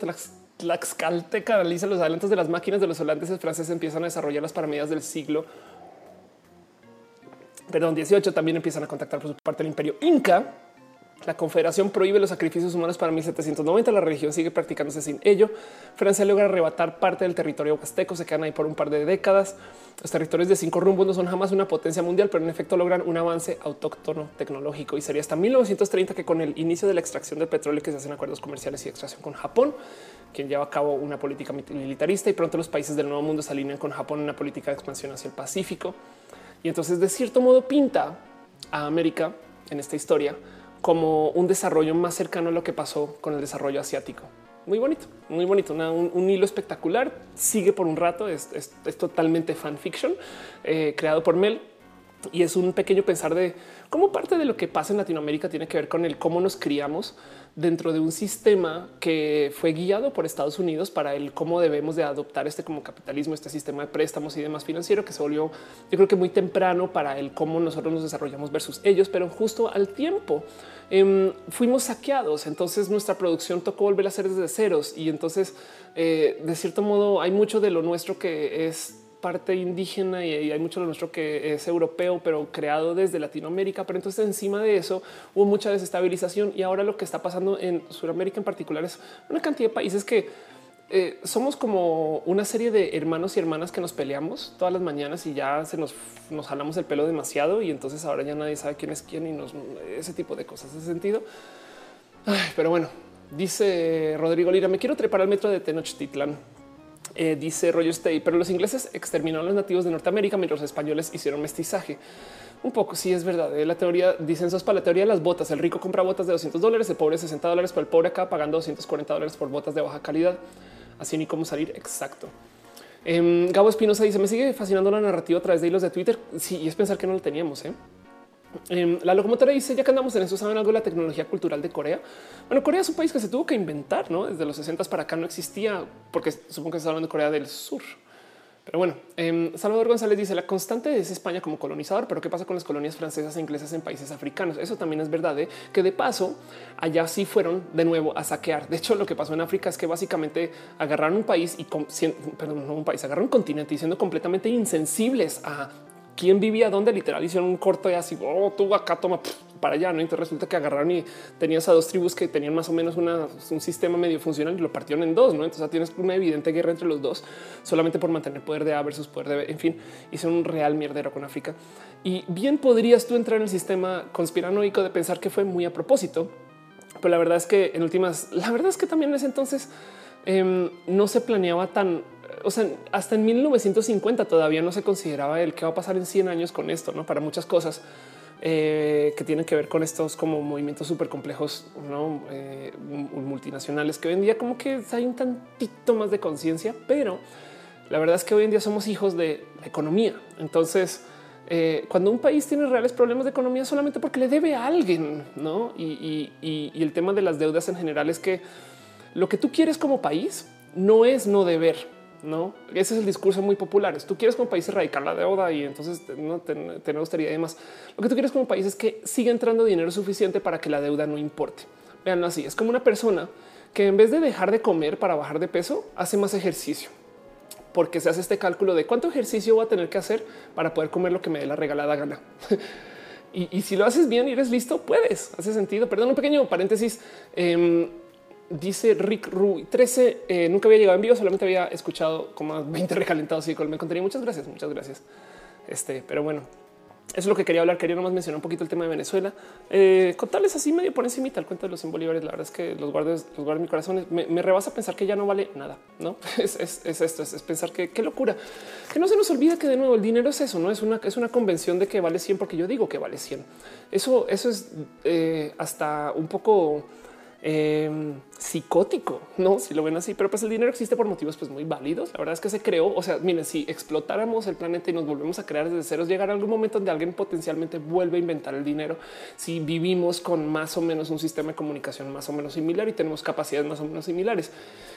Tlaxcalteca analiza los adelantos de las máquinas de los holandeses franceses. Empiezan a desarrollarlas para mediados del siglo perdón, 18 también empiezan a contactar por su parte el imperio Inca la Confederación prohíbe los sacrificios humanos para 1790. La religión sigue practicándose sin ello. Francia logra arrebatar parte del territorio huasteco. Se quedan ahí por un par de décadas. Los territorios de cinco rumbos no son jamás una potencia mundial, pero en efecto logran un avance autóctono tecnológico. Y sería hasta 1930 que con el inicio de la extracción del petróleo que se hacen acuerdos comerciales y extracción con Japón, quien lleva a cabo una política militarista y pronto los países del nuevo mundo se alinean con Japón en una política de expansión hacia el Pacífico. Y entonces de cierto modo pinta a América en esta historia como un desarrollo más cercano a lo que pasó con el desarrollo asiático. Muy bonito, muy bonito, un, hilo espectacular. Sigue por un rato, es, totalmente fanfiction eh, creado por Mel y es un pequeño pensar de cómo parte de lo que pasa en Latinoamérica tiene que ver con el cómo nos criamos dentro de un sistema que fue guiado por Estados Unidos para el cómo debemos de adoptar este como capitalismo, este sistema de préstamos y demás financiero que se volvió, yo creo que muy temprano para el cómo nosotros nos desarrollamos versus ellos, pero justo al tiempo em, fuimos saqueados. Entonces nuestra producción tocó volver a ser desde ceros y entonces eh, de cierto modo hay mucho de lo nuestro que es parte indígena y hay mucho de nuestro que es europeo, pero creado desde Latinoamérica. Pero entonces encima de eso hubo mucha desestabilización y ahora lo que está pasando en Sudamérica en particular es una cantidad de países que eh, somos como una serie de hermanos y hermanas que nos peleamos todas las mañanas y ya se nos, nos jalamos el pelo demasiado y entonces ahora ya nadie sabe quién es quién y nos, ese tipo de cosas, ese sentido. pero bueno, dice Rodrigo Lira, me quiero trepar al metro de Tenochtitlan eh, dice Roger Stay, pero los ingleses exterminaron a los nativos de Norteamérica mientras los españoles hicieron mestizaje. Un poco, sí es verdad. Eh, la teoría, dicen sos para la teoría de las botas. El rico compra botas de 200 dólares, el pobre 60 dólares, pero el pobre acá pagando 240 dólares por botas de baja calidad. Así ni cómo salir. Exacto. Eh, Gabo Espinosa dice: Me sigue fascinando la narrativa a través de hilos de Twitter. Sí, es pensar que no lo teníamos. ¿eh? Em, la locomotora dice ya que andamos en eso, saben algo de la tecnología cultural de Corea. Bueno, Corea es un país que se tuvo que inventar, no desde los 60 para acá no existía, porque supongo que se hablando de Corea del Sur. Pero bueno, em, Salvador González dice la constante es España como colonizador, pero qué pasa con las colonias francesas e inglesas en países africanos? Eso también es verdad, ¿eh? que de paso allá sí fueron de nuevo a saquear. De hecho, lo que pasó en África es que básicamente agarraron un país y perdón, no un país, agarraron un continente y siendo completamente insensibles a quién vivía dónde, literal hicieron un corto y así, oh, tú acá toma para allá, ¿no? Entonces resulta que agarraron y tenías a dos tribus que tenían más o menos un sistema medio funcional y lo partieron en dos, ¿no? Entonces tienes una evidente guerra entre los dos solamente por mantener poder de A versus poder de B. En fin, hicieron un real mierdero con África. Y bien podrías tú entrar en el sistema conspiranoico de pensar que fue muy a propósito, pero la verdad es que en últimas, la verdad es que también en ese entonces em, no se planeaba tan o sea, hasta en 1950 todavía no se consideraba el que va a pasar en 100 años con esto, no para muchas cosas eh, que tienen que ver con estos como movimientos súper complejos, no eh, multinacionales que hoy en día como que hay un tantito más de conciencia, pero la verdad es que hoy en día somos hijos de la economía. Entonces, eh, cuando un país tiene reales problemas de economía solamente porque le debe a alguien, no? y el tema de las deudas en general es que lo que tú quieres como país no es no deber no, ese es el discurso muy popular. Tú quieres como país erradicar la deuda y entonces no tener austeridad y demás. Lo que tú quieres como país es que siga entrando dinero suficiente para que la deuda no importe. Vean así. Es como una persona que en vez de dejar de comer para bajar de peso, hace más ejercicio porque se hace este cálculo de cuánto ejercicio voy a tener que hacer para poder comer lo que me dé la regalada gana. y, si lo haces bien y eres listo, puedes. Hace sentido. Perdón, un pequeño paréntesis. Em, Dice Rick Rui 13. Eh, nunca había llegado en vivo, solamente había escuchado como 20 recalentados y con contenido. Muchas gracias, muchas gracias. Este, pero bueno, eso es lo que quería hablar. Quería nomás mencionar un poquito el tema de Venezuela. Eh, contarles así medio por encima el cuento de los 100 bolívares. La verdad es que los guardes, los guardes mi corazón. Me, me, rebasa pensar que ya no vale nada. No es, esto, es, pensar que qué locura. Que no se nos olvide que de nuevo el dinero es eso. No es una, es una convención de que vale 100 porque yo digo que vale 100. Eso, eso es eh, hasta un poco Em, psicótico, no si lo ven así, pero pues el dinero existe por motivos pues muy válidos. La verdad es que se creó. O sea, miren, si explotáramos el planeta y nos volvemos a crear desde ceros, llegará algún momento donde alguien potencialmente vuelve a inventar el dinero. Si vivimos con más o menos un sistema de comunicación más o menos similar y tenemos capacidades más o menos similares.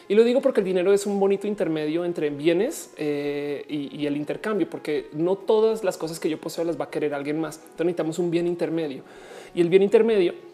Y lo digo porque el dinero es un bonito intermedio entre bienes eh, y, y, el intercambio, porque no todas las cosas que yo poseo las va a querer alguien más. Entonces necesitamos un bien intermedio y el bien intermedio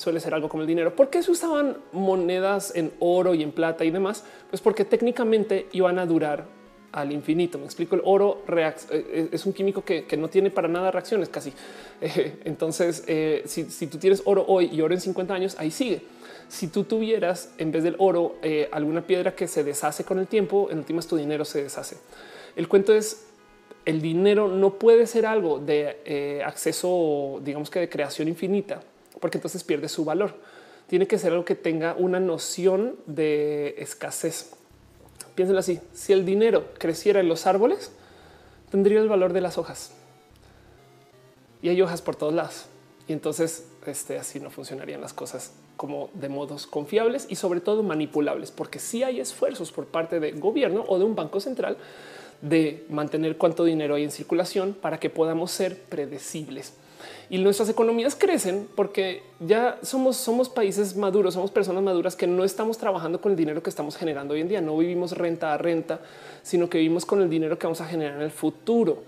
suele ser algo como el dinero. ¿Por qué se usaban monedas en oro y en plata y demás? Pues porque técnicamente iban a durar al infinito. Me explico. El oro eh, eh, es un químico que, no tiene para nada reacciones casi. entonces, eh, si, tú tienes oro hoy y oro en 50 años, ahí sigue. Si tú tuvieras en vez del oro alguna piedra que se deshace con el tiempo, en últimas tu dinero se deshace. El cuento es el dinero no puede ser algo de acceso, digamos que de creación infinita porque entonces pierde su valor. Tiene que ser algo que tenga una noción de escasez. Piénsenlo así. Si el dinero creciera en los árboles, tendría el valor de las hojas. Y hay hojas por todos lados. Y entonces este, así no funcionarían las cosas como de modos confiables y sobre todo manipulables, porque si hay esfuerzos por parte del gobierno o de un banco central de mantener cuánto dinero hay en circulación para que podamos ser predecibles y nuestras economías crecen porque ya somos, somos países maduros, somos personas maduras que no estamos trabajando con el dinero que estamos generando hoy en día. No vivimos renta a renta, sino que vivimos con el dinero que vamos a generar en el futuro.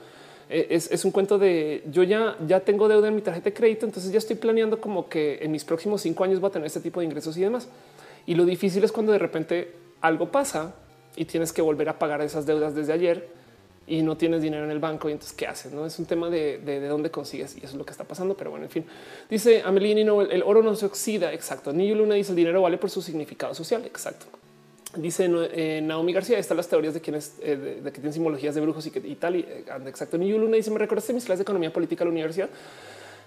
E, es, un cuento de yo ya, ya tengo deuda en mi tarjeta de crédito, entonces ya estoy planeando como que en mis próximos cinco años va a tener este tipo de ingresos y demás. Y lo difícil es cuando de repente algo pasa y tienes que volver a pagar esas deudas desde ayer y no tienes dinero en el banco y entonces qué haces? No es un tema de, de, dónde consigues y eso es lo que está pasando. Pero bueno, en fin, dice Amelini, no, el, oro no se oxida. Exacto. Ni Luna dice el dinero vale por su significado social. Exacto. Dice eh, Naomi García, están las teorías de quienes eh, de, que tienen simbologías de brujos y, que, y tal. Y, eh, exacto. Ni Luna dice, me recordaste mis clases de economía política a la universidad.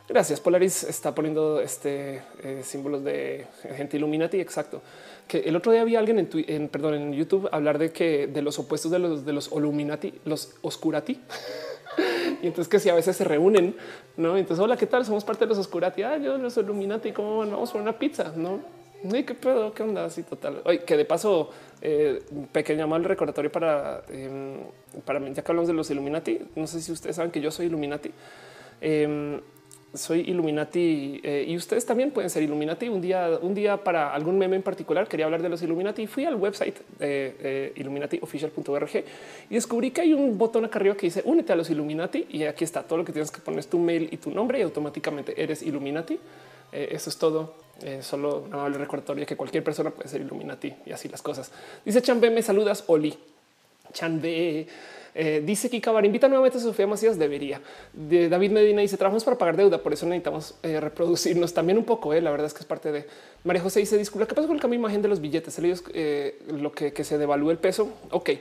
Gracias. Polaris está poniendo este símbolos de gente Illuminati. Exacto que el otro día había alguien en, en, perdón, en YouTube hablar de que de los opuestos de los de los Illuminati, los Oscurati. y entonces que si a veces se reúnen, no? Entonces, hola, ¿qué tal? Somos parte de los Oscurati. Ah, yo los Illuminati, ¿cómo vamos por una pizza? No, qué pedo, qué onda así total. Oye, que de paso, eh, pequeño mal recordatorio para, eh, para mí, ya que hablamos de los Illuminati. No sé si ustedes saben que yo soy Illuminati. Soy Illuminati eh, y ustedes también pueden ser Illuminati. Un día, un día para algún meme en particular quería hablar de los Illuminati. Fui al website eh, illuminatiofficial.org y descubrí que hay un botón acá arriba que dice únete a los Illuminati y aquí está todo lo que tienes que poner tu mail y tu nombre y automáticamente eres Illuminati. Eh, eso es todo. Eh, solo un amable recordatorio que cualquier persona puede ser Illuminati y así las cosas. Dice Chambe, me saludas, Oli. Chambe. Eh, dice Kika Bar, invita nuevamente a Sofía Macías, debería. De David Medina dice, trabajamos para pagar deuda, por eso necesitamos eh, reproducirnos también un poco, eh. la verdad es que es parte de... María José dice, disculpa, ¿qué pasa con el cambio de imagen de los billetes? Eh, lo que, se devalúa el peso. Ok,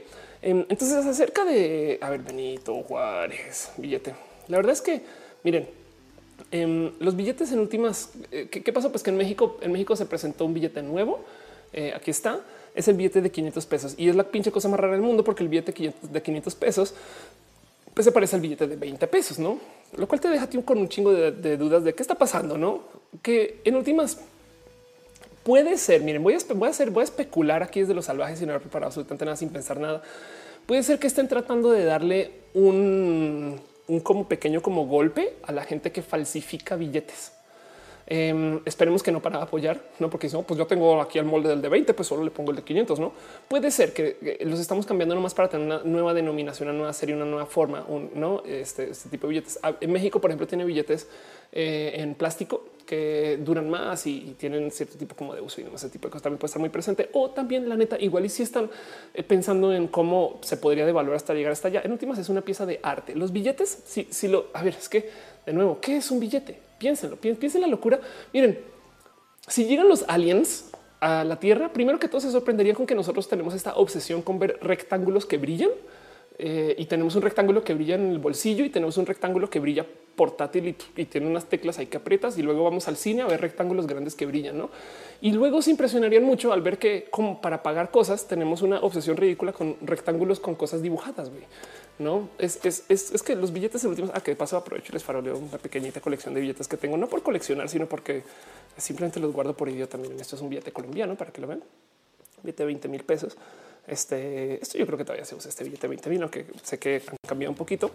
em, entonces acerca de, a ver, Benito Juárez, billete. La verdad es que, miren, em, los billetes en últimas, ¿qué, ¿qué, pasó? Pues que en México, en México se presentó un billete nuevo, aquí está, es el billete de 500 pesos y es la pinche cosa más rara del mundo porque el billete de 500 pesos pues se parece al billete de 20 pesos, no? Lo cual te deja con un chingo de, dudas de qué está pasando, no? Que en últimas puede ser. Miren, voy a, voy a hacer, voy a especular aquí desde los salvajes sin haber preparado absolutamente nada, sin pensar nada. Puede ser que estén tratando de darle un, un como pequeño como golpe a la gente que falsifica billetes. Eh, esperemos que no para apoyar, no porque si no, pues yo tengo aquí el molde del de 20, pues solo le pongo el de 500. No puede ser que los estamos cambiando nomás para tener una nueva denominación, una nueva serie, una nueva forma. Un, no este, este, tipo de billetes. Ah, en México, por ejemplo, tiene billetes eh, en plástico que duran más y, tienen cierto tipo como de uso y ese tipo de cosas también puede estar muy presente. O también la neta, igual y si están eh, pensando en cómo se podría devaluar hasta llegar hasta allá. En últimas es una pieza de arte. Los billetes, si, si lo a ver, es que de nuevo, ¿qué es un billete? Piénsenlo, piensen la locura. Miren, si llegan los aliens a la Tierra, primero que todo se sorprenderían con que nosotros tenemos esta obsesión con ver rectángulos que brillan eh, y tenemos un rectángulo que brilla en el bolsillo y tenemos un rectángulo que brilla portátil y, tiene unas teclas ahí que aprietas y luego vamos al cine a ver rectángulos grandes que brillan, ¿no? Y luego se impresionarían mucho al ver que como para pagar cosas tenemos una obsesión ridícula con rectángulos con cosas dibujadas, güey. No es, es, es, que los billetes últimos a ah, que paso aprovecho y les faroleo una pequeñita colección de billetes que tengo, no por coleccionar, sino porque simplemente los guardo por idiota. También esto es un billete colombiano para que lo vean. Billete de 20 mil pesos. Este, esto yo creo que todavía se usa este billete de 20 mil, aunque sé que han cambiado un poquito.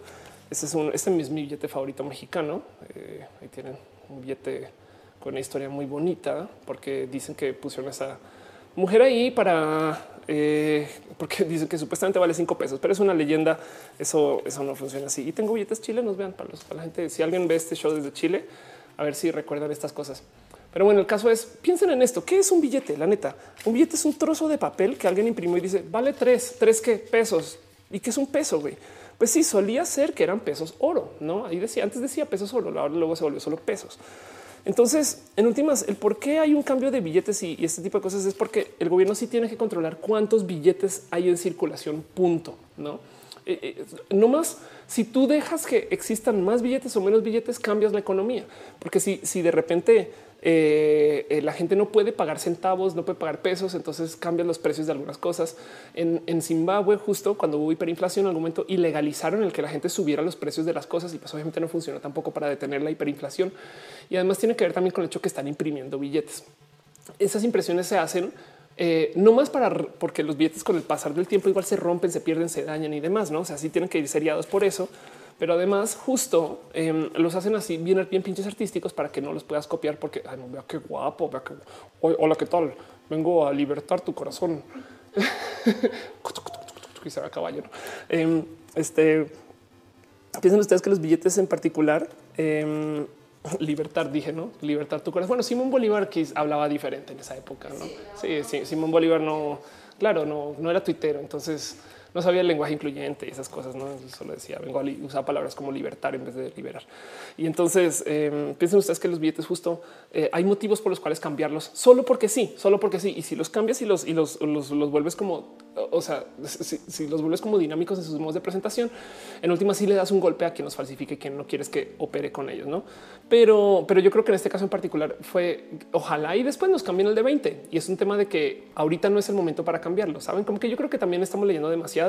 Este es un, este es mi billete favorito mexicano. Eh, ahí tienen un billete con una historia muy bonita porque dicen que pusieron esa mujer ahí para eh, porque dicen que supuestamente vale cinco pesos, pero es una leyenda. Eso, eso no funciona así. Y tengo billetes chilenos. Vean para, los, la gente. Si alguien ve este show desde Chile, a ver si recuerdan estas cosas. Pero bueno, el caso es piensen en esto. ¿Qué es un billete? La neta, un billete es un trozo de papel que alguien imprimió y dice vale tres, tres qué pesos y qué es un peso. Güey, pues sí, solía ser que eran pesos oro, no? Ahí decía antes decía pesos oro, ahora luego se volvió solo pesos. Entonces, en últimas, el por qué hay un cambio de billetes y, este tipo de cosas es porque el gobierno sí tiene que controlar cuántos billetes hay en circulación. Punto. No, eh, eh, no más. Si tú dejas que existan más billetes o menos billetes, cambias la economía, porque si, si de repente eh, eh, la gente no puede pagar centavos, no puede pagar pesos, entonces cambian los precios de algunas cosas. En, Zimbabue, justo cuando hubo hiperinflación, en algún momento ilegalizaron el que la gente subiera los precios de las cosas y pues obviamente no funcionó tampoco para detener la hiperinflación. Y además tiene que ver también con el hecho que están imprimiendo billetes. Esas impresiones se hacen eh, no más para porque los billetes con el pasar del tiempo igual se rompen, se pierden, se dañan y demás, no? O sea, sí tienen que ir seriados por eso pero además justo em, los hacen así bien, bien pinches artísticos para que no los puedas copiar porque ay, no, vea qué guapo, vea que hola, ¿qué tal? Vengo a libertar tu corazón. va caballo. Em, este piensan ustedes que los billetes en particular eh, libertar, dije, no libertar tu corazón. Bueno, Simón Bolívar que hablaba diferente en esa época. No, sí, sí, Simón Bolívar no, claro, no, no era tuitero. Entonces, no sabía el lenguaje incluyente y esas cosas. No solo decía vengo a usar palabras como libertar en vez de liberar. Y entonces eh, piensen ustedes que los billetes justo eh, hay motivos por los cuales cambiarlos solo porque sí, solo porque sí. Y si los cambias y los y los, los, los vuelves como, o sea, si, los vuelves como dinámicos en sus modos de presentación, en última sí le das un golpe a quien los falsifique, quien no quieres que opere con ellos, no? Pero, pero yo creo que en este caso en particular fue ojalá y después nos cambien el de 20 y es un tema de que ahorita no es el momento para cambiarlo. Saben como que yo creo que también estamos leyendo demasiado.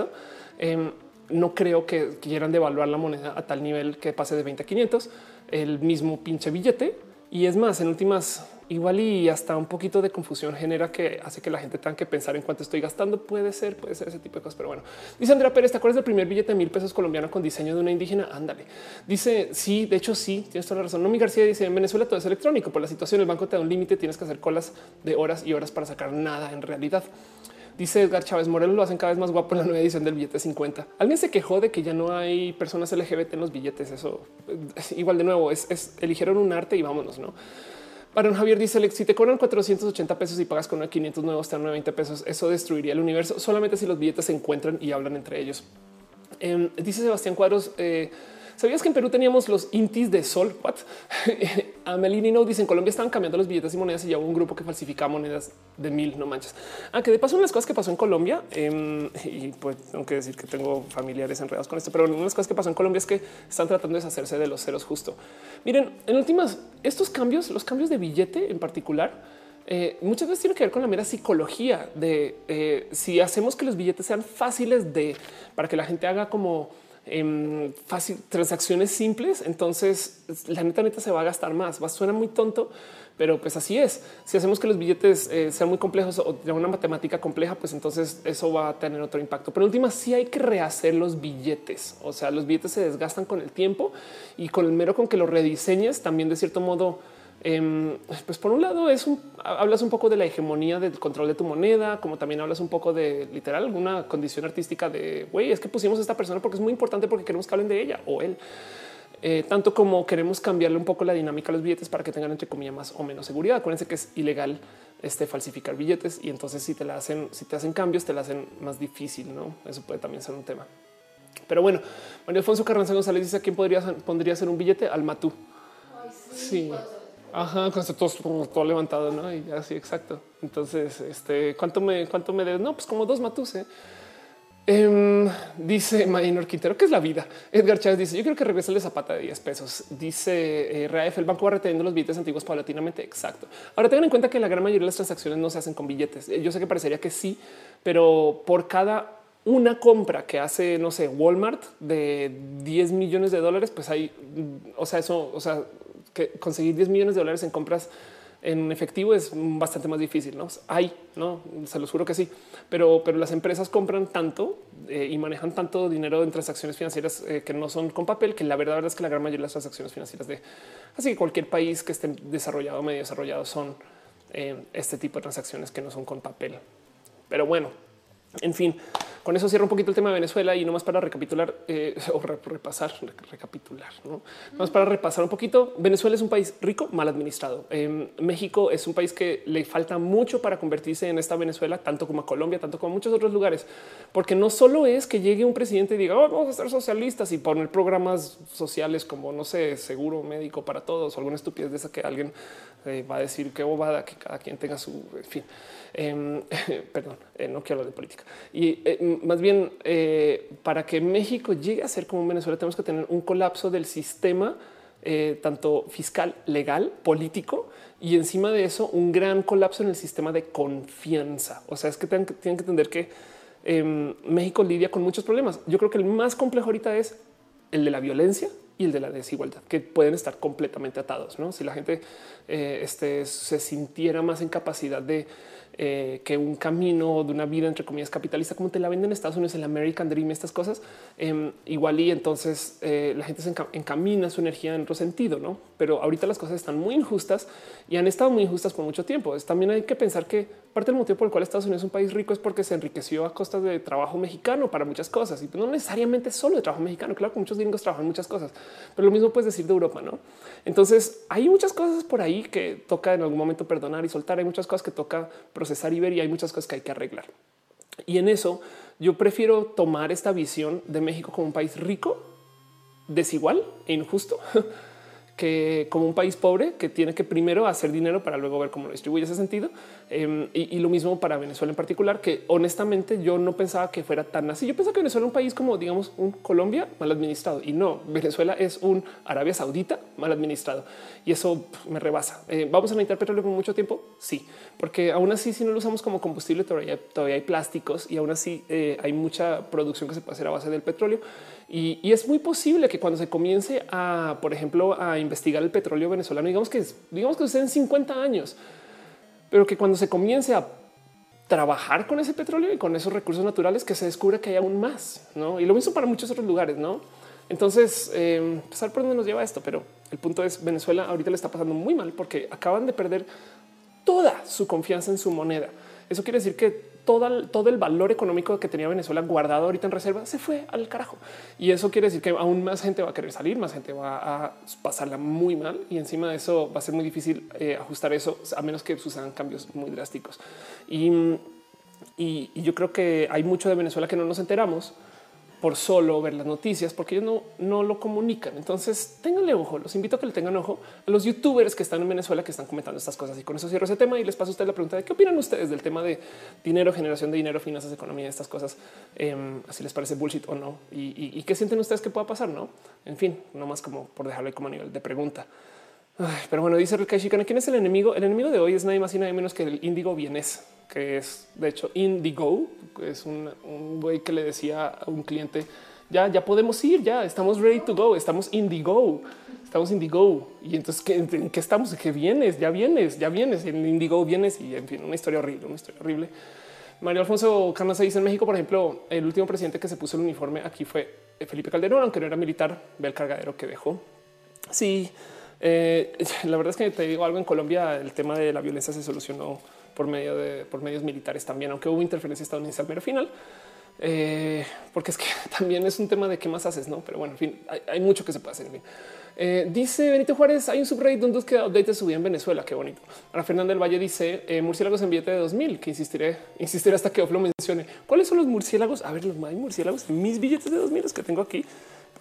Em, no creo que quieran devaluar la moneda a tal nivel que pase de 20 a 500 el mismo pinche billete. Y es más, en últimas, igual y hasta un poquito de confusión genera que hace que la gente tenga que pensar en cuánto estoy gastando. Puede ser, puede ser ese tipo de cosas. Pero bueno, dice Andrea Pérez, ¿te acuerdas del primer billete de mil pesos colombiano con diseño de una indígena? Ándale. Dice sí, de hecho sí, tienes toda la razón. No, mi García dice en Venezuela todo es electrónico por la situación. El banco te da un límite, tienes que hacer colas de horas y horas para sacar nada en realidad. Dice Edgar Chávez Moreno lo hacen cada vez más guapo en la nueva edición del billete 50. Alguien se quejó de que ya no hay personas LGBT en los billetes. Eso es igual de nuevo es, eligieron un arte y vámonos, no? Para Javier dice si te cobran 480 pesos y pagas con 500 nuevos, te dan 20 pesos. Eso destruiría el universo solamente si los billetes se encuentran y hablan entre ellos. Em, dice Sebastián Cuadros. Eh, ¿Sabías que en Perú teníamos los intis de sol? What? Amelini no dice en Colombia estaban cambiando los billetes y monedas y ya hubo un grupo que falsificaba monedas de mil, no manches. Ah, que de paso, una de las cosas que pasó en Colombia, em, y pues tengo que decir que tengo familiares enredados con esto, pero una de las cosas que pasó en Colombia es que están tratando de deshacerse de los ceros justo. Miren, en últimas, estos cambios, los cambios de billete en particular, eh, muchas veces tiene que ver con la mera psicología de eh, si hacemos que los billetes sean fáciles de para que la gente haga como en fácil transacciones simples, entonces la neta neta se va a gastar más. Va, suena muy tonto, pero pues así es. Si hacemos que los billetes eh, sean muy complejos o de una matemática compleja, pues entonces eso va a tener otro impacto. Pero en última, sí hay que rehacer los billetes. O sea, los billetes se desgastan con el tiempo y con el mero con que los rediseñes también de cierto modo Em, pues por un lado es un, hablas un poco de la hegemonía del control de tu moneda, como también hablas un poco de literal alguna condición artística de güey, es que pusimos a esta persona porque es muy importante porque queremos que hablen de ella o él. Eh, tanto como queremos cambiarle un poco la dinámica a los billetes para que tengan entre comillas más o menos seguridad. Acuérdense que es ilegal este falsificar billetes y entonces si te la hacen, si te hacen cambios, te la hacen más difícil. No, eso puede también ser un tema. Pero bueno, María Alfonso Carranza González dice a quién podría pondría ser un billete al Matú. sí. Ajá, con todo, levantado, ¿no? Y así, exacto. Entonces, este, ¿cuánto me, cuánto me des? No, pues como dos matus, ¿eh? Em, dice Maynor Quintero, que es la vida? Edgar Chávez dice, yo creo que regrese el Zapata de 10 pesos. Dice eh, Raef, el banco va reteniendo los billetes antiguos paulatinamente. Exacto. Ahora tengan en cuenta que la gran mayoría de las transacciones no se hacen con billetes. Eh, yo sé que parecería que sí, pero por cada una compra que hace, no sé, Walmart de 10 millones de dólares, pues hay, o sea, eso, o sea, que conseguir 10 millones de dólares en compras en efectivo es bastante más difícil. No hay, no se los juro que sí, pero, pero las empresas compran tanto eh, y manejan tanto dinero en transacciones financieras eh, que no son con papel, que la verdad, es que la gran mayoría de las transacciones financieras de así que cualquier país que esté desarrollado o medio desarrollado son eh, este tipo de transacciones que no son con papel. Pero bueno, en fin, con eso cierro un poquito el tema de Venezuela y no más para recapitular eh, o repasar, recapitular, no más para repasar un poquito. Venezuela es un país rico, mal administrado. Em, México es un país que le falta mucho para convertirse en esta Venezuela, tanto como a Colombia, tanto como a muchos otros lugares, porque no solo es que llegue un presidente y diga oh, vamos a ser socialistas y poner programas sociales como no sé, seguro médico para todos o alguna estupidez de esa que alguien eh, va a decir que bobada, que cada quien tenga su fin. Em, perdón, eh, no quiero hablar de política y más bien eh, para que México llegue a ser como Venezuela, tenemos que tener un colapso del sistema, eh, tanto fiscal, legal, político, y encima de eso, un gran colapso en el sistema de confianza. O sea, es que tienen, que entender que em, México lidia con muchos problemas. Yo creo que el más complejo ahorita es el de la violencia y el de la desigualdad, que pueden estar completamente atados. ¿no? Si la gente eh, este, se sintiera más en capacidad de eh, que un camino de una vida entre comillas capitalista, como te la venden en Estados Unidos, el American Dream, estas cosas, eh, igual y entonces eh, la gente se encamina su energía en otro sentido, no? Pero ahorita las cosas están muy injustas y han estado muy injustas por mucho tiempo. también hay que pensar que parte del motivo por el cual Estados Unidos es un país rico es porque se enriqueció a costa de trabajo mexicano para muchas cosas y no necesariamente solo de trabajo mexicano. Claro que muchos gringos trabajan muchas cosas, pero lo mismo puedes decir de Europa, no? Entonces hay muchas cosas por ahí que toca en algún momento perdonar y soltar. Hay muchas cosas que toca procesar y ver y hay muchas cosas que hay que arreglar. Y en eso yo prefiero tomar esta visión de México como un país rico, desigual e injusto que como un país pobre que tiene que primero hacer dinero para luego ver cómo lo distribuye ese sentido. Em, y, lo mismo para Venezuela en particular, que honestamente yo no pensaba que fuera tan así. Yo pensaba que Venezuela era un país como digamos un Colombia mal administrado y no Venezuela es un Arabia Saudita mal administrado y eso me rebasa. Eh, Vamos a necesitar petróleo por mucho tiempo. Sí, porque aún así, si no lo usamos como combustible, todavía, todavía hay plásticos y aún así eh, hay mucha producción que se puede hacer a base del petróleo. Y, es muy posible que cuando se comience a, por ejemplo, a investigar el petróleo venezolano. Digamos que digamos que en 50 años, pero que cuando se comience a trabajar con ese petróleo y con esos recursos naturales, que se descubra que hay aún más. ¿no? Y lo mismo para muchos otros lugares. No, entonces, eh, por dónde nos lleva esto, pero el punto es Venezuela ahorita le está pasando muy mal porque acaban de perder toda su confianza en su moneda. Eso quiere decir que todo, todo el valor económico que tenía Venezuela guardado ahorita en reserva se fue al carajo. Y eso quiere decir que aún más gente va a querer salir, más gente va a pasarla muy mal y encima de eso va a ser muy difícil eh, ajustar eso a menos que sucedan cambios muy drásticos. Y, y yo creo que hay mucho de Venezuela que no nos enteramos por solo ver las noticias, porque ellos no, no lo comunican. Entonces, ténganle ojo. Los invito a que le tengan ojo a los youtubers que están en Venezuela que están comentando estas cosas. Y con eso cierro ese tema y les paso a ustedes la pregunta de qué opinan ustedes del tema de dinero, generación de dinero, finanzas, economía, estas cosas. Em, así les parece bullshit o no. Y, qué sienten ustedes que pueda pasar, no? En fin, no más como por dejarlo como a nivel de pregunta. Pero bueno, dice Rikai Shikana, ¿quién es el enemigo? El enemigo de hoy es nadie más y nadie menos que el índigo vienes que es de hecho Indigo, es un, güey que le decía a un cliente, ya, ya podemos ir, ya estamos ready to go, estamos Indigo, estamos Indigo. Y entonces, ¿qué, ¿en qué estamos? ¿Qué vienes? Ya vienes, ya vienes, en Indigo vienes y en fin, una historia horrible, una historia horrible. Mario Alfonso Carnas dice en México, por ejemplo, el último presidente que se puso el uniforme aquí fue Felipe Calderón, aunque no era militar, ve el cargadero que dejó. Sí, eh, la verdad es que te digo algo en Colombia, el tema de la violencia se solucionó por medio de por medios militares también, aunque hubo interferencia estadounidense al mero final. Eh, porque es que también es un tema de qué más haces, no? Pero bueno, en fin, hay, mucho que se puede hacer. Eh, dice Benito Juárez: hay un subreddit donde que update su vida en Venezuela. Qué bonito. Ahora Fernanda del Valle dice eh, murciélagos en billete de 2000, que insistiré, insistiré hasta que lo mencione. ¿Cuáles son los murciélagos? A ver, los hay murciélagos mis billetes de 2000 los que tengo aquí,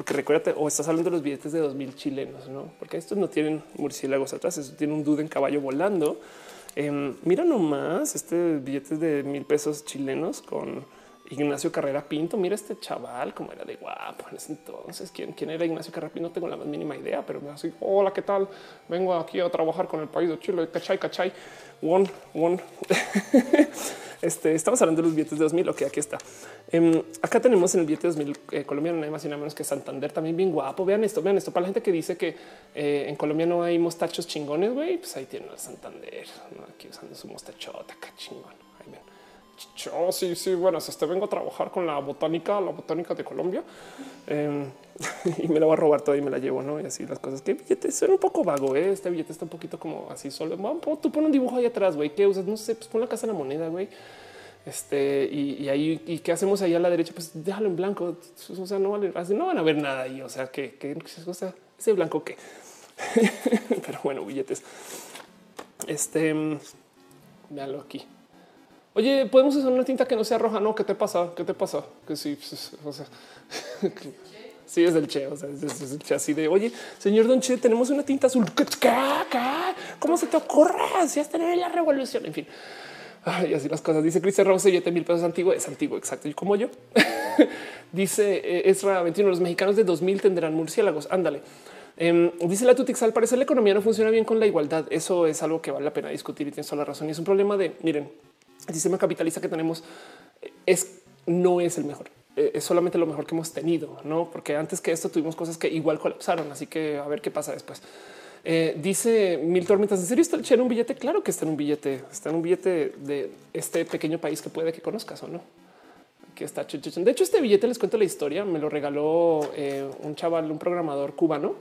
porque recuérdate, o estás hablando de los billetes de 2000 chilenos, no? Porque estos no tienen murciélagos atrás, eso tiene un dude en caballo volando Em, mira nomás este billete de mil pesos chilenos con Ignacio Carrera Pinto. Mira este chaval, como era de guapo en ese entonces. ¿Quién, quién era Ignacio Carrera Pinto? No tengo la más mínima idea, pero me así. Hola, ¿qué tal? Vengo aquí a trabajar con el país de Chile. Cachay, cachay. One, one. Este, estamos hablando de los billetes de 2000. Ok, aquí está. Em, acá tenemos en el billete de 2000 eh, colombiano, nada más y nada menos que Santander, también bien guapo. Vean esto, vean esto. Para la gente que dice que eh, en Colombia no hay mostachos chingones, güey, pues ahí tienen el Santander, aquí usando su mostachota, acá chingón. Yo sí, sí, bueno, este vengo a trabajar con la botánica, la botánica de Colombia em, y me la voy a robar toda y me la llevo, no? Y así las cosas que billete suena un poco vago. ¿eh? Este billete está un poquito como así solo. tú pon un dibujo ahí atrás, güey. ¿Qué usas? No sé, pues pon la casa de la moneda, güey. Este y, ahí, y qué hacemos ahí a la derecha? Pues déjalo en blanco. O sea, no vale, no van a ver nada ahí. O sea, que, que o sea, ese blanco que, pero bueno, billetes. Este véanlo aquí. Oye, podemos usar una tinta que no sea roja. No, ¿qué te pasa? ¿Qué te pasa? Que sí, pues, o sea, sí es del Che. O sea, es, el Che así de oye, señor Don Che, tenemos una tinta azul. ¿Cómo se te ocurre? Si es tener la revolución, en fin. y así las cosas. Dice Cristian Rose, 7 mil pesos antiguo. Es antiguo, exacto. Y como yo. dice eh, Ezra 21, los mexicanos de 2000 tendrán murciélagos. Ándale. Em, dice la Tutix, al parecer la economía no funciona bien con la igualdad. Eso es algo que vale la pena discutir y tienes toda la razón. Y es un problema de, miren, el sistema capitalista que tenemos es no es el mejor. Eh, es solamente lo mejor que hemos tenido, no? Porque antes que esto tuvimos cosas que igual colapsaron. Así que a ver qué pasa después. Eh, dice Mil Tormentas. ¿En serio está el Che en un billete? Claro que está en un billete. Está en un billete de este pequeño país que puede que conozcas o no. Aquí está. De hecho, este billete les cuento la historia. Me lo regaló eh, un chaval, un programador cubano.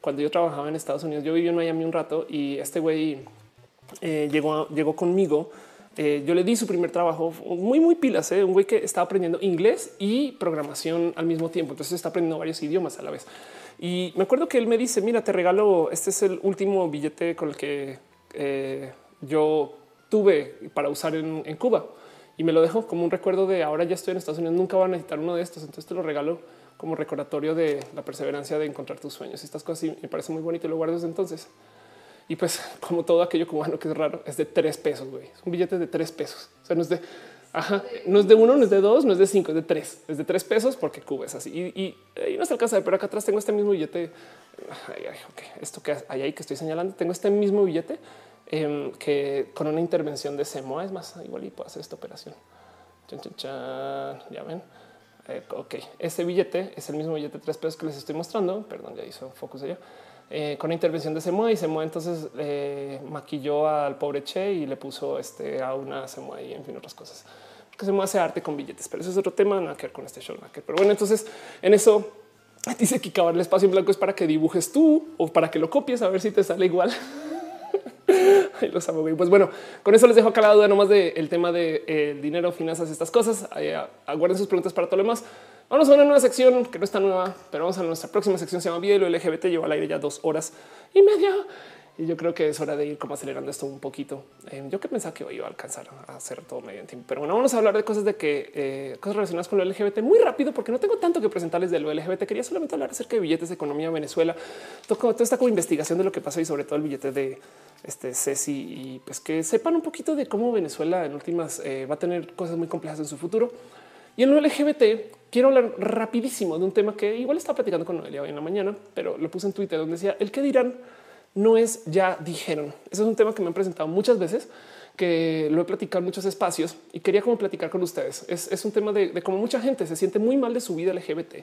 Cuando yo trabajaba en Estados Unidos, yo viví en Miami un rato y este güey llegó, llegó conmigo eh, yo le di su primer trabajo muy, muy pilas, ¿eh? un güey que estaba aprendiendo inglés y programación al mismo tiempo. Entonces está aprendiendo varios idiomas a la vez. Y me acuerdo que él me dice, mira, te regalo, este es el último billete con el que eh, yo tuve para usar en, Cuba. Y me lo dejo como un recuerdo de ahora ya estoy en Estados Unidos, nunca voy a necesitar uno de estos. Entonces te lo regalo como recordatorio de la perseverancia de encontrar tus sueños. Estas cosas y me parece muy bonito y lo guardo desde entonces. Y pues, como todo aquello cubano que es raro, es de tres pesos. Güey. Un billete de tres pesos. O sea, no es de Ajá, no es de uno, no es de dos, no es de cinco, es de tres, es de tres pesos porque Cuba es así y, y, no se alcanza. Pero acá atrás tengo este mismo billete. Esto que hay ahí que estoy señalando, tengo este mismo billete em, que con una intervención de SEMOA es más igual y puedo hacer esta operación. Ya ven. Eh, ok, ese billete es el mismo billete de tres pesos que les estoy mostrando. Perdón, ya hizo focus allá eh, con la intervención de Semua y Semua entonces eh, maquilló al pobre Che y le puso este a una Semua y en fin otras cosas. Que Semua hace arte con billetes, pero eso es otro tema, nada que ver con este show. Pero bueno, entonces en eso dice que acabar el espacio en blanco es para que dibujes tú o para que lo copies a ver si te sale igual. los amo. Pues bueno, con eso les dejo acá la duda nomás del tema de eh, dinero, finanzas, estas cosas. aguarden sus preguntas para todo lo demás. Vamos a una nueva sección que no está nueva, pero vamos a nuestra próxima sección. Se llama Video LGBT. Llevo al aire ya dos horas y media. Y yo creo que es hora de ir como acelerando esto un poquito. Eh, yo que pensaba que iba a alcanzar a hacer todo medio en tiempo, pero bueno, vamos a hablar de cosas de que eh, cosas relacionadas con lo LGBT muy rápido, porque no tengo tanto que presentarles de lo LGBT. Quería solamente hablar acerca de billetes de economía Venezuela, todo, toda esta como investigación de lo que pasó y sobre todo el billete de este Ceci y pues que sepan un poquito de cómo Venezuela en últimas eh, va a tener cosas muy complejas en su futuro. Y en lo LGBT quiero hablar rapidísimo de un tema que igual estaba platicando con Noelia hoy en la mañana, pero lo puse en Twitter donde decía el que dirán no es ya dijeron. Ese es un tema que me han presentado muchas veces, que lo he platicado en muchos espacios y quería como platicar con ustedes. Es, un tema de, cómo mucha gente se siente muy mal de su vida LGBT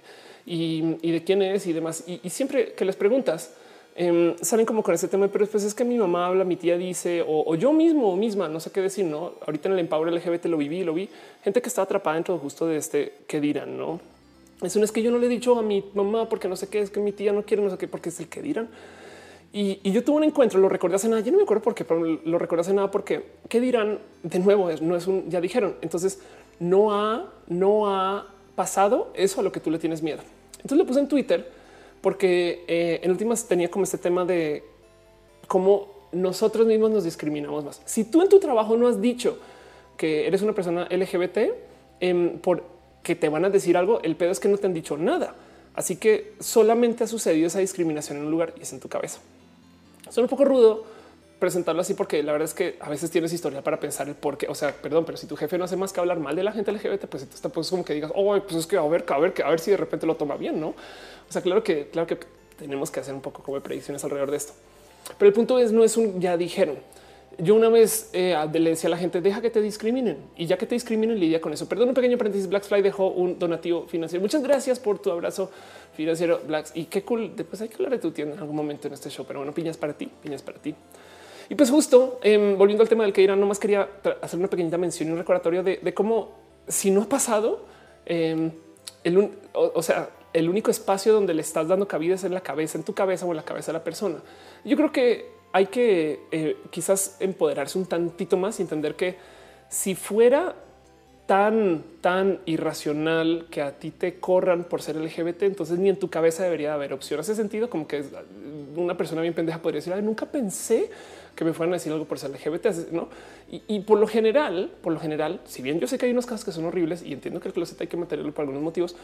y, de quién es y demás. Y, siempre que les preguntas, em, salen como con ese tema, pero después es que mi mamá habla, mi tía dice, o, yo mismo o misma, no sé qué decir, no? Ahorita en el Empower LGBT lo viví, lo vi, gente que está atrapada dentro justo de este que dirán, no? Eso no es que yo no le he dicho a mi mamá porque no sé qué, es que mi tía no quiere, no sé qué, porque es el que dirán. Y, yo tuve un encuentro, lo recordé hace nada, yo no me acuerdo por qué, pero lo recordé hace nada porque, ¿qué dirán? De nuevo, no es un, ya dijeron, entonces no ha, no ha pasado eso a lo que tú le tienes miedo. Entonces lo puse en Twitter porque eh, en últimas tenía como este tema de cómo nosotros mismos nos discriminamos más. Si tú en tu trabajo no has dicho que eres una persona LGBT, eh, por que te van a decir algo, el pedo es que no te han dicho nada. Así que solamente ha sucedido esa discriminación en un lugar y es en tu cabeza. Son un poco rudo presentarlo así porque la verdad es que a veces tienes historia para pensar el por qué. O sea, perdón, pero si tu jefe no hace más que hablar mal de la gente LGBT, pues entonces pues como que digas, oh, pues es que a ver, a ver, a ver si de repente lo toma bien, no? O sea, claro que, claro que tenemos que hacer un poco como predicciones alrededor de esto. Pero el punto es, no es un ya dijeron. Yo una vez eh, le decía a la gente, deja que te discriminen y ya que te discriminen, lidia con eso. Perdón, un pequeño paréntesis. Blackfly dejó un donativo financiero. Muchas gracias por tu abrazo financiero, Blacks. Y qué cool. Después hay que hablar de tu tienda en algún momento en este show, pero bueno, piñas para ti, piñas para ti. Y pues justo em, volviendo al tema del que irán, nomás quería hacer una pequeñita mención y un recordatorio de, cómo si no ha pasado, em, el, o, sea, el único espacio donde le estás dando cabida es en la cabeza, en tu cabeza o en la cabeza de la persona. Yo creo que hay que eh, quizás empoderarse un tantito más y entender que si fuera tan, tan irracional que a ti te corran por ser LGBT, entonces ni en tu cabeza debería haber opción. Hace sentido como que una persona bien pendeja podría decir, nunca pensé que me fueran a decir algo por ser LGBT, ¿no? Y, por lo general, por lo general, si bien yo sé que hay unos casos que son horribles y entiendo que el closet hay que meterlo por algunos motivos,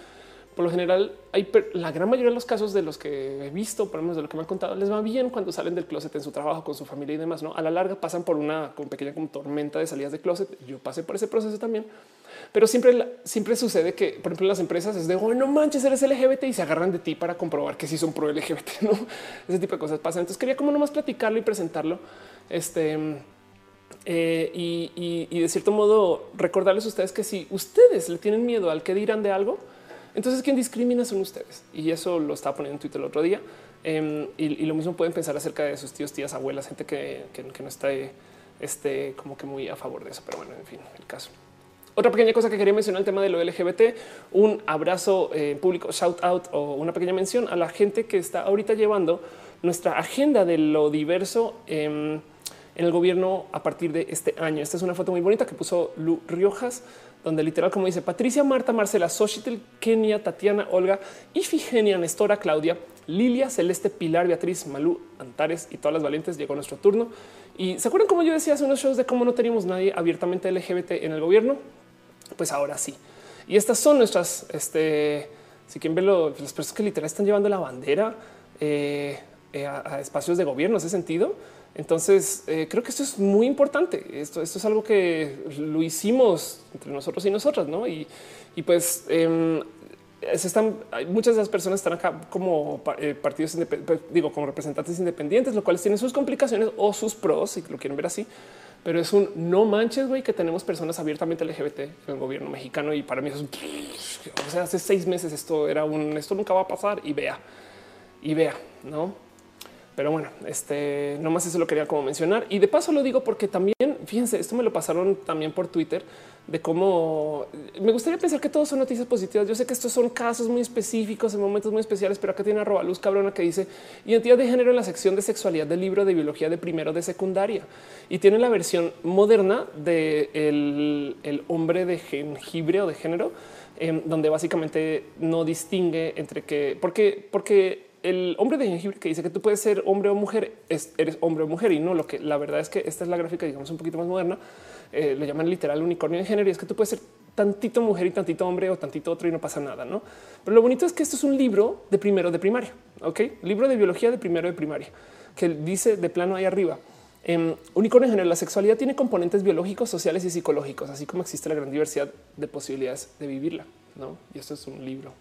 por lo general hay la gran mayoría de los casos de los que he visto, por lo menos de lo que me han contado, les va bien cuando salen del closet en su trabajo con su familia y demás. No a la larga pasan por una pequeña tormenta de salidas de closet. Yo pasé por ese proceso también, pero siempre, siempre sucede que, por ejemplo, las empresas es de oh, no manches, eres LGBT y se agarran de ti para comprobar que sí son pro LGBT. No ese tipo de cosas pasan. Entonces quería como nomás platicarlo y presentarlo. Este eh, y, y de cierto modo recordarles a ustedes que si ustedes le tienen miedo al que dirán de algo, entonces, quien discrimina son ustedes. Y eso lo estaba poniendo en Twitter el otro día. Em, y, lo mismo pueden pensar acerca de sus tíos, tías, abuelas, gente que, no está este, como que muy a favor de eso. Pero bueno, en fin, el caso. Otra pequeña cosa que quería mencionar el tema de lo LGBT, un abrazo eh, público, shout out o una pequeña mención a la gente que está ahorita llevando nuestra agenda de lo diverso em, en el gobierno a partir de este año. Esta es una foto muy bonita que puso Lu Riojas donde literal, como dice Patricia, Marta, Marcela, Xochitl, Kenia, Tatiana, Olga, Ifigenia, Nestora, Claudia, Lilia, Celeste, Pilar, Beatriz, Malú, Antares y todas las valientes llegó nuestro turno. Y se acuerdan como yo decía hace unos shows de cómo no teníamos nadie abiertamente LGBT en el gobierno? Pues ahora sí. Y estas son nuestras, este, si quieren verlo, las personas que literal están llevando la bandera eh, eh, a, espacios de gobierno, ese sentido. Entonces, eh, creo que esto es muy importante. Esto, esto, es algo que lo hicimos entre nosotros y nosotras, ¿no? Y, pues em, se están, muchas de las personas están acá como eh, partidos, pues, digo, como representantes independientes, lo cual tiene sus complicaciones o sus pros, si lo quieren ver así. Pero es un no manches, güey, que tenemos personas abiertamente LGBT en el gobierno mexicano. Y para mí es un, o sea, hace seis meses esto era un, esto nunca va a pasar y vea, y vea, ¿no? Pero bueno, este nomás eso lo quería como mencionar y de paso lo digo porque también fíjense, esto me lo pasaron también por Twitter de cómo me gustaría pensar que todos son noticias positivas. Yo sé que estos son casos muy específicos en momentos muy especiales, pero acá tiene arroba luz cabrona que dice identidad de género en la sección de sexualidad del libro de biología de primero de secundaria y tiene la versión moderna de el, hombre de jengibre o de género, em, donde básicamente no distingue entre que porque, porque el hombre de jengibre que dice que tú puedes ser hombre o mujer, eres hombre o mujer y no lo que la verdad es que esta es la gráfica, digamos, un poquito más moderna. Eh, le llaman literal unicornio de género y es que tú puedes ser tantito mujer y tantito hombre o tantito otro y no pasa nada, no? Pero lo bonito es que esto es un libro de primero de primaria, ok? Libro de biología de primero de primaria que dice de plano ahí arriba. Eh, unicornio de género, la sexualidad tiene componentes biológicos, sociales y psicológicos, así como existe la gran diversidad de posibilidades de vivirla. No, y esto es un libro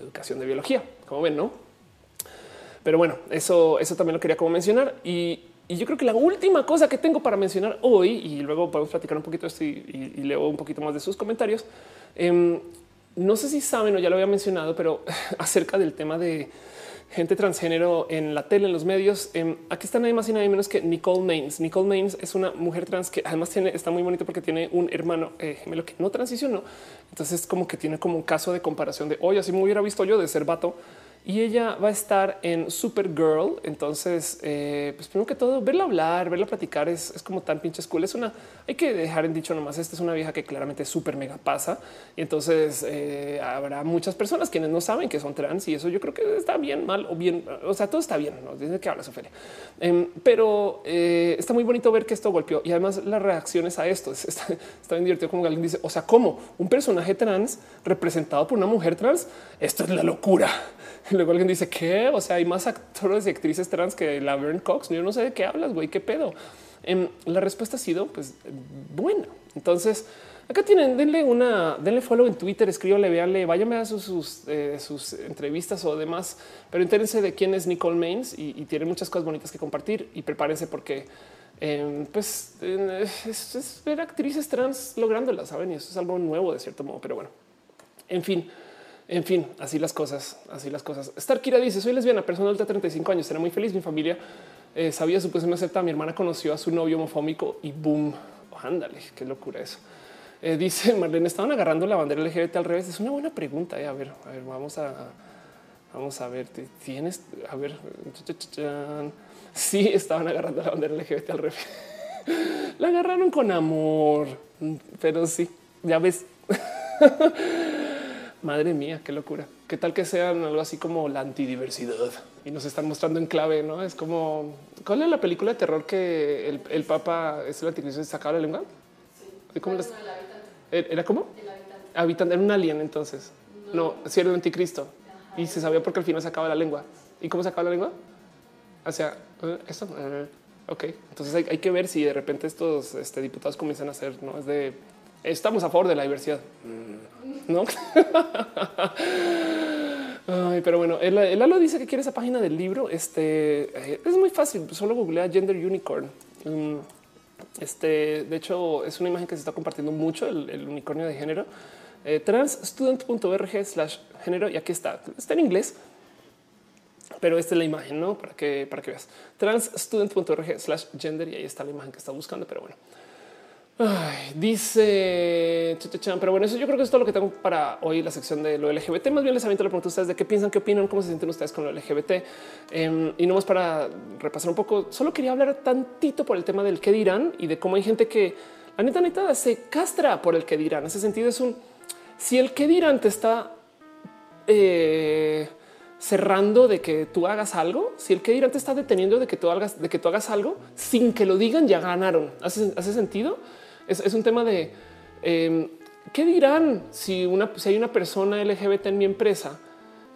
educación de biología, como ven, no? Pero bueno, eso, eso también lo quería como mencionar. Y, yo creo que la última cosa que tengo para mencionar hoy, y luego podemos platicar un poquito esto y, leo un poquito más de sus comentarios. Em, no sé si saben o ya lo había mencionado, pero acerca del tema de gente transgénero en la tele, en los medios. Em, aquí está nadie más y nadie menos que Nicole Maines. Nicole Maines es una mujer trans que además tiene, está muy bonito porque tiene un hermano eh, gemelo que no transicionó. Entonces como que tiene como un caso de comparación de hoy, así me hubiera visto yo de ser vato y ella va a estar en Supergirl. Entonces, eh, pues primero que todo, verla hablar, verla platicar es, es, como tan pinche cool. Es una, hay que dejar en dicho nomás, esta es una vieja que claramente súper mega pasa. Y entonces eh, habrá muchas personas quienes no saben que son trans y eso yo creo que está bien, mal o bien. O sea, todo está bien, ¿no? Desde que habla Sofía. Em, pero eh, está muy bonito ver que esto golpeó y además las reacciones a esto está, está bien divertido como alguien dice, o sea, como un personaje trans representado por una mujer trans, esto es la locura. Luego alguien dice que, o sea, hay más actores y actrices trans que la Vern Cox. Yo no sé de qué hablas, güey, qué pedo. Em, la respuesta ha sido pues buena. Entonces, acá tienen, denle una, denle follow en Twitter, escríbanle, véanle, váyanme a sus, eh, sus, entrevistas o demás, pero entérense de quién es Nicole Maines y, y tiene muchas cosas bonitas que compartir y prepárense porque em, pues es, es, ver actrices trans lográndolas, saben? Y eso es algo nuevo de cierto modo, pero bueno, en fin. En fin, así las cosas, así las cosas. Starkira dice: Soy lesbiana, persona de 35 años, será muy feliz. Mi familia eh, sabía su posición acepta. Mi hermana conoció a su novio homofóbico y boom, ándale, qué locura eso. Eh, dice Marlene: Estaban agarrando la bandera LGBT al revés. Es una buena pregunta. Eh. A ver, a ver, vamos a, vamos a ver. Tienes, a ver, sí estaban agarrando la bandera LGBT al revés. la agarraron con amor, pero sí, ya ves. Madre mía, qué locura. ¿Qué tal que sean algo así como la antidiversidad y nos están mostrando en clave? No es como cuál es la película de terror que el, Papa es el anticristo y sacaba la lengua? Sí. ¿Cómo ¿Era cómo? El habitante. habitante. Era un alien entonces. No, si era el anticristo y se sabía porque al final sacaba la lengua. ¿Y cómo sacaba la lengua? Hacia uh, esto. Uh, ok, entonces hay, que ver si de repente estos este, diputados comienzan a hacer, no es de estamos a favor de la diversidad. No, pero bueno, el, el dice que quiere esa página del libro. Este eh, es muy fácil, solo googlea gender unicorn. Mm, este, de hecho, es una imagen que se está compartiendo mucho el, unicornio de género. Eh, transstudent.org slash género y aquí está. Está en inglés, pero esta es la imagen, no para que para que veas transstudent.org slash gender y ahí está la imagen que está buscando. Pero bueno, dice, pero bueno, eso yo creo que es todo lo que tengo para hoy la sección de lo LGBT. Más bien les aviento la pregunta a ustedes de qué piensan, qué opinan, cómo se sienten ustedes con lo LGBT. Em, y no más para repasar un poco, solo quería hablar tantito por el tema del qué dirán y de cómo hay gente que la neta neta se castra por el que dirán. En ese sentido es un si el que dirán te está eh, cerrando de que tú hagas algo, si el que dirán te está deteniendo de que tú hagas, de que tú hagas algo sin que lo digan, ya ganaron. ¿Hace, hace sentido? Es, un tema de em, qué dirán si, una, si hay una persona LGBT en mi empresa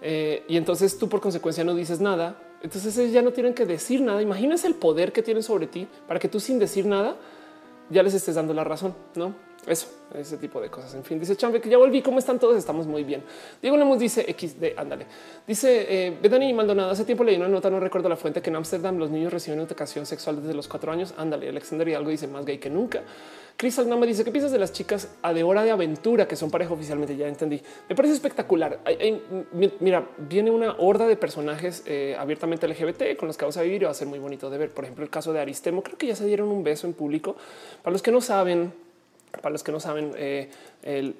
eh, y entonces tú por consecuencia no dices nada. Entonces ellos ya no tienen que decir nada. Imagínense el poder que tienen sobre ti para que tú sin decir nada ya les estés dando la razón, no? Eso, ese tipo de cosas. En fin, dice Chambe que ya volví. ¿Cómo están todos? Estamos muy bien. Diego Lemos dice XD, ándale. Dice eh, Maldonado. Hace tiempo leí una nota, no recuerdo la fuente, que en Ámsterdam los niños reciben educación sexual desde los cuatro años. Ándale, Alexander algo dice más gay que nunca. Chris Alnama dice qué piensas de las chicas a de hora de aventura que son pareja oficialmente. Ya entendí. Me parece espectacular. mira, viene una horda de personajes eh, abiertamente LGBT con los que vamos a vivir y va a ser muy bonito de ver. Por ejemplo, el caso de Aristemo. Creo que ya se dieron un beso en público. Para los que no saben, para los que no saben, eh,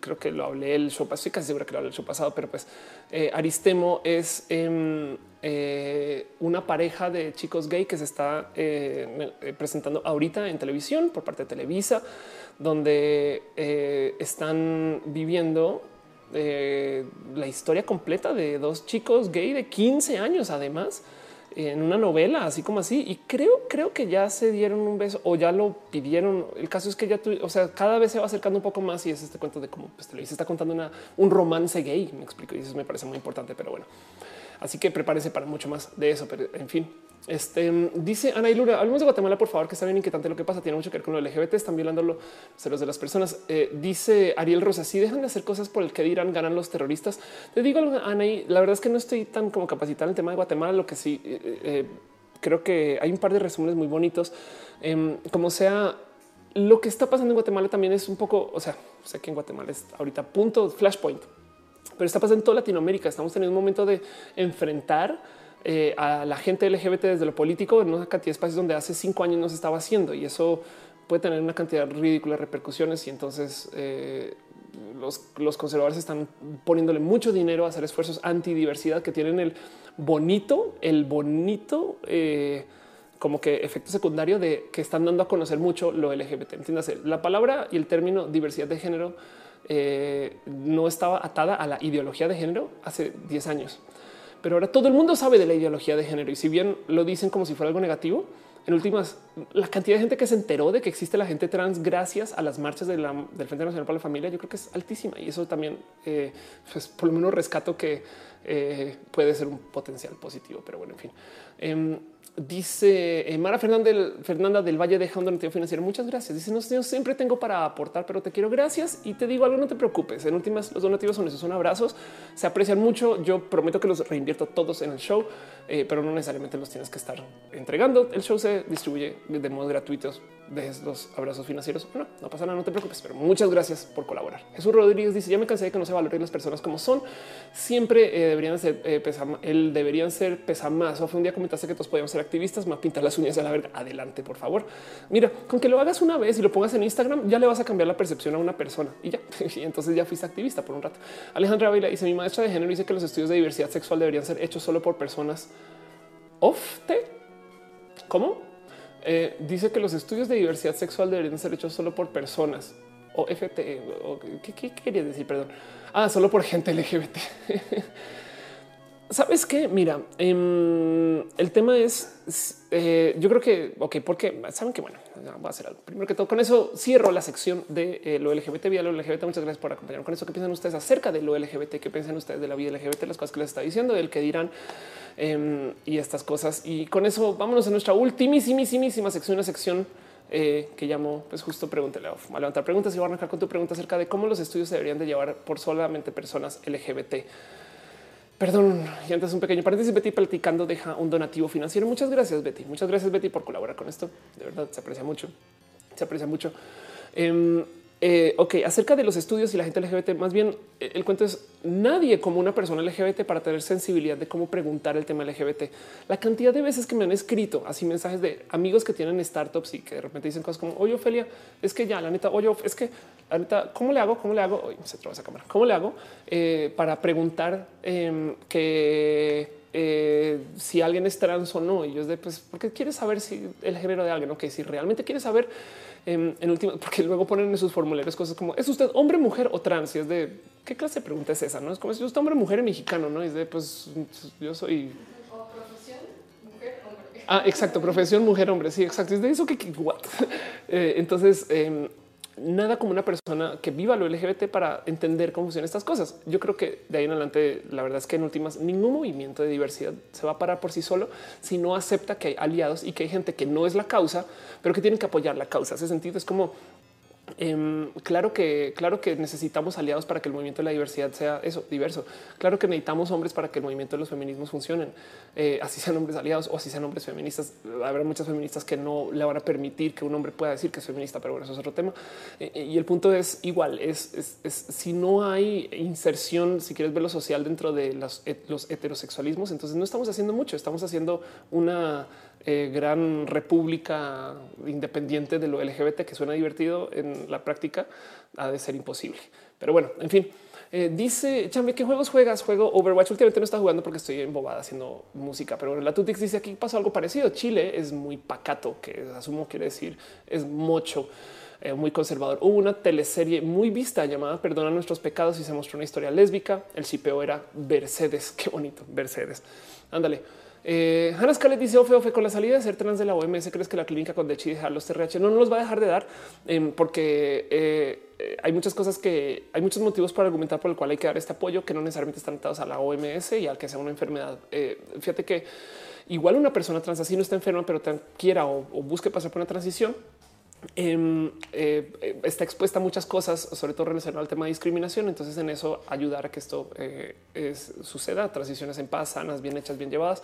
creo que lo hablé el show pasado, estoy casi segura que lo hablé el show pasado, pero pues eh, Aristemo es em, eh, una pareja de chicos gay que se está presentando ahorita en televisión por parte de Televisa, donde están viviendo la historia completa de dos chicos gay de 15 años además en una novela, así como así. Y creo, creo que ya se dieron un beso o ya lo pidieron. El caso es que ya, o sea, cada vez se va acercando un poco más y es este cuento de cómo pues, se está contando una, un romance gay. Me explico y eso me parece muy importante, pero bueno. Así que prepárese para mucho más de eso. Pero en fin, este dice Ana y Lura, hablemos de Guatemala, por favor, que está bien inquietante lo que pasa. Tiene mucho que ver con lo LGBT, están violando los celos de las personas. Eh, dice Ariel Rosa, si dejan de hacer cosas por el que dirán ganan los terroristas. Te digo algo, Ana, y la verdad es que no estoy tan como capacitada en el tema de Guatemala. Lo que sí eh, eh, creo que hay un par de resúmenes muy bonitos. Em, como sea, lo que está pasando en Guatemala también es un poco, o sea, sé que en Guatemala es ahorita punto flashpoint pero está pasando en toda Latinoamérica. Estamos teniendo un momento de enfrentar eh, a la gente LGBT desde lo político en una cantidad de espacios donde hace cinco años no se estaba haciendo y eso puede tener una cantidad ridícula de repercusiones y entonces eh, los, conservadores están poniéndole mucho dinero a hacer esfuerzos antidiversidad que tienen el bonito, el bonito eh, como que efecto secundario de que están dando a conocer mucho lo LGBT. Entiéndase, la palabra y el término diversidad de género eh, no estaba atada a la ideología de género hace 10 años. Pero ahora todo el mundo sabe de la ideología de género y si bien lo dicen como si fuera algo negativo, en últimas, la cantidad de gente que se enteró de que existe la gente trans gracias a las marchas del Frente Nacional para la Familia, yo creo que es altísima y eso también, eh, pues por lo menos rescato que eh, puede ser un potencial positivo. Pero bueno, en fin. Dice eh, Mara Fernanda del Valle deja un financiero. Muchas gracias. Dice no, yo siempre tengo para aportar, pero te quiero gracias y te digo algo. No te preocupes. En últimas, los donativos son esos, son abrazos, se aprecian mucho. Yo prometo que los reinvierto todos en el show, eh, pero no necesariamente los tienes que estar entregando. El show se distribuye de modo gratuitos de los abrazos financieros. No, no pasa nada, no te preocupes, pero muchas gracias por colaborar. Jesús Rodríguez dice: Ya me cansé de que no se valoren las personas como son. Siempre eh, deberían ser eh, el deberían ser pesa más. O fue un día comentaste que todos podíamos ser activistas, más pintar las uñas a la verga. Adelante, por favor. Mira, con que lo hagas una vez y lo pongas en Instagram, ya le vas a cambiar la percepción a una persona y ya. y entonces ya fuiste activista por un rato. Alejandra Vila dice: Mi maestra de género dice que los estudios de diversidad sexual deberían ser hechos solo por personas ofte. ¿Cómo? Eh, dice que los estudios de diversidad sexual deberían ser hechos solo por personas o FT. O, ¿qué, quería decir? Perdón. Ah, solo por gente LGBT. Sabes qué? Mira, em, el tema es, eh, yo creo que, ok, porque saben que bueno, voy a hacer algo. Primero que todo, con eso cierro la sección de eh, lo LGBT, vía lo LGBT. Muchas gracias por acompañarme con eso. ¿Qué piensan ustedes acerca de lo LGBT? ¿Qué piensan ustedes de la vida LGBT? Las cosas que les está diciendo, del que dirán em, y estas cosas. Y con eso vámonos a nuestra ultimísimísima sección, una sección eh, que llamo pues justo pregúntele a levantar preguntas y voy a arrancar con tu pregunta acerca de cómo los estudios se deberían de llevar por solamente personas LGBT. Perdón, y antes un pequeño paréntesis. Betty platicando deja un donativo financiero. Muchas gracias, Betty. Muchas gracias, Betty, por colaborar con esto. De verdad, se aprecia mucho. Se aprecia mucho. Em, eh, ok, acerca de los estudios y la gente LGBT, más bien eh, el cuento es nadie como una persona LGBT para tener sensibilidad de cómo preguntar el tema LGBT. La cantidad de veces que me han escrito así mensajes de amigos que tienen startups y que de repente dicen cosas como oye, Ofelia, es que ya la neta, oye, es que la neta, ¿cómo le hago? ¿Cómo le hago? Hoy se traba esa cámara. ¿Cómo le hago eh, para preguntar em, que si alguien es trans o no? Y yo es de pues, porque quieres saber si el género de alguien, ok, si realmente quieres saber en, último, porque luego ponen en sus formularios cosas como es usted hombre, mujer o trans. Y es de qué clase de pregunta es esa? No es como es usted hombre, mujer y mexicano. No es de pues yo soy Ah, exacto. Profesión mujer, hombre. Sí, exacto. Es de eso que, eh, entonces, em, nada como una persona que viva lo LGBT para entender cómo funcionan estas cosas. Yo creo que de ahí en adelante, la verdad es que en últimas, ningún movimiento de diversidad se va a parar por sí solo si no acepta que hay aliados y que hay gente que no es la causa, pero que tienen que apoyar la causa. Ese sentido es como Em, claro que, claro que necesitamos aliados para que el movimiento de la diversidad sea eso diverso. Claro que necesitamos hombres para que el movimiento de los feminismos funcionen, eh, así sean hombres aliados o así sean hombres feministas. Habrá muchas feministas que no le van a permitir que un hombre pueda decir que es feminista, pero bueno, eso es otro tema. Eh, eh, y el punto es igual: es, si no hay inserción, si quieres ver lo social dentro de los, los heterosexualismos, entonces no estamos haciendo mucho. Estamos haciendo una eh, gran república independiente de lo LGBT que suena divertido en la práctica ha de ser imposible. Pero bueno, en fin, eh, dice Chambe, ¿qué juegos juegas? Juego Overwatch. Últimamente no está jugando porque estoy embobada haciendo música, pero bueno, la Tutix dice aquí pasó algo parecido. Chile es muy pacato, que asumo quiere decir es mucho. Eh, muy conservador. Hubo una teleserie muy vista llamada Perdona nuestros pecados y se mostró una historia lésbica. El cipeo era Mercedes. Qué bonito, Mercedes. Ándale. Eh, Hannah dice Ofe, Ofe, con la salida de ser trans de la OMS, ¿crees que la clínica con Dechi dejar los TRH no, no los va a dejar de dar? Em, porque eh, eh, hay muchas cosas que hay muchos motivos para argumentar por el cual hay que dar este apoyo que no necesariamente están atados a la OMS y al que sea una enfermedad. Eh, fíjate que igual una persona trans así no está enferma, pero quiera o, o busque pasar por una transición, Em, eh, está expuesta a muchas cosas, sobre todo relacionado al tema de discriminación. Entonces, en eso ayudar a que esto eh, suceda, transiciones en paz, sanas, bien hechas, bien llevadas.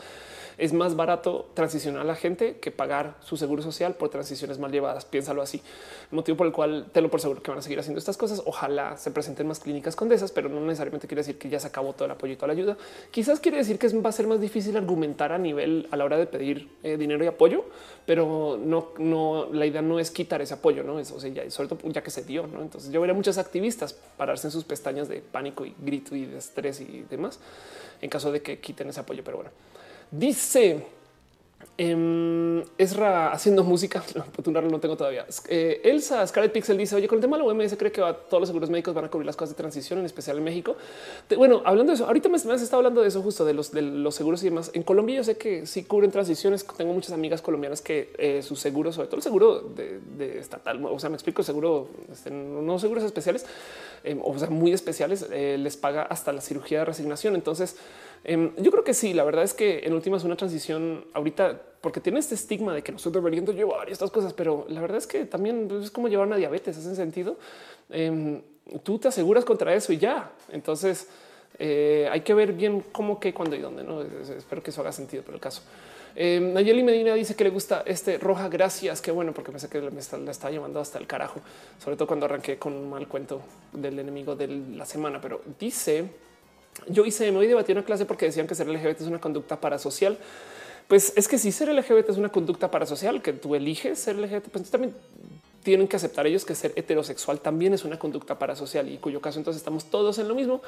Es más barato transicionar a la gente que pagar su seguro social por transiciones mal llevadas. Piénsalo así. Motivo por el cual te lo por seguro que van a seguir haciendo estas cosas. Ojalá se presenten más clínicas con esas, pero no necesariamente quiere decir que ya se acabó todo el apoyo y toda la ayuda. Quizás quiere decir que va a ser más difícil argumentar a nivel a la hora de pedir eh, dinero y apoyo, pero no, no, la idea no es quitar ese apoyo, no es, o sea, ya, sobre todo ya que se dio, no? Entonces yo veré muchos activistas pararse en sus pestañas de pánico y grito y de estrés y demás en caso de que quiten ese apoyo. Pero bueno, dice Um, Ezra haciendo música, no, no tengo todavía. Eh, Elsa Scarlett Pixel dice: Oye, con el tema de la OMS, cree que todos los seguros médicos van a cubrir las cosas de transición, en especial en México. bueno, hablando de eso, ahorita me, me has estado hablando de eso, justo de los, de los seguros y demás. En Colombia, yo sé que sí cubren transiciones. Tengo muchas amigas colombianas que eh, sus seguros, sobre todo el seguro de, estatal, o sea, me explico, seguro, este, no seguros especiales, eh, o sea, muy especiales, les paga hasta la cirugía de resignación. Entonces, Em, yo creo que sí, la verdad es que en últimas una transición ahorita, porque tiene este estigma de que nosotros deberíamos llevar estas cosas, pero la verdad es que también pues, es como llevar una diabetes, en sentido. Em, tú te aseguras contra eso y ya. Entonces eh, hay que ver bien cómo, qué, cuándo y dónde. No espero que eso haga sentido por el caso. Eh, Nayeli Medina dice que le gusta este roja. Gracias. Qué bueno, porque pensé que me está llevando hasta el carajo, sobre todo cuando arranqué con un mal cuento del enemigo de la semana. Pero dice yo hice, me voy a debatir una clase porque decían que ser LGBT es una conducta parasocial. Pues es que si ser LGBT es una conducta parasocial que tú eliges ser LGBT, pues también tienen que aceptar ellos que ser heterosexual también es una conducta parasocial y cuyo caso entonces estamos todos en lo mismo.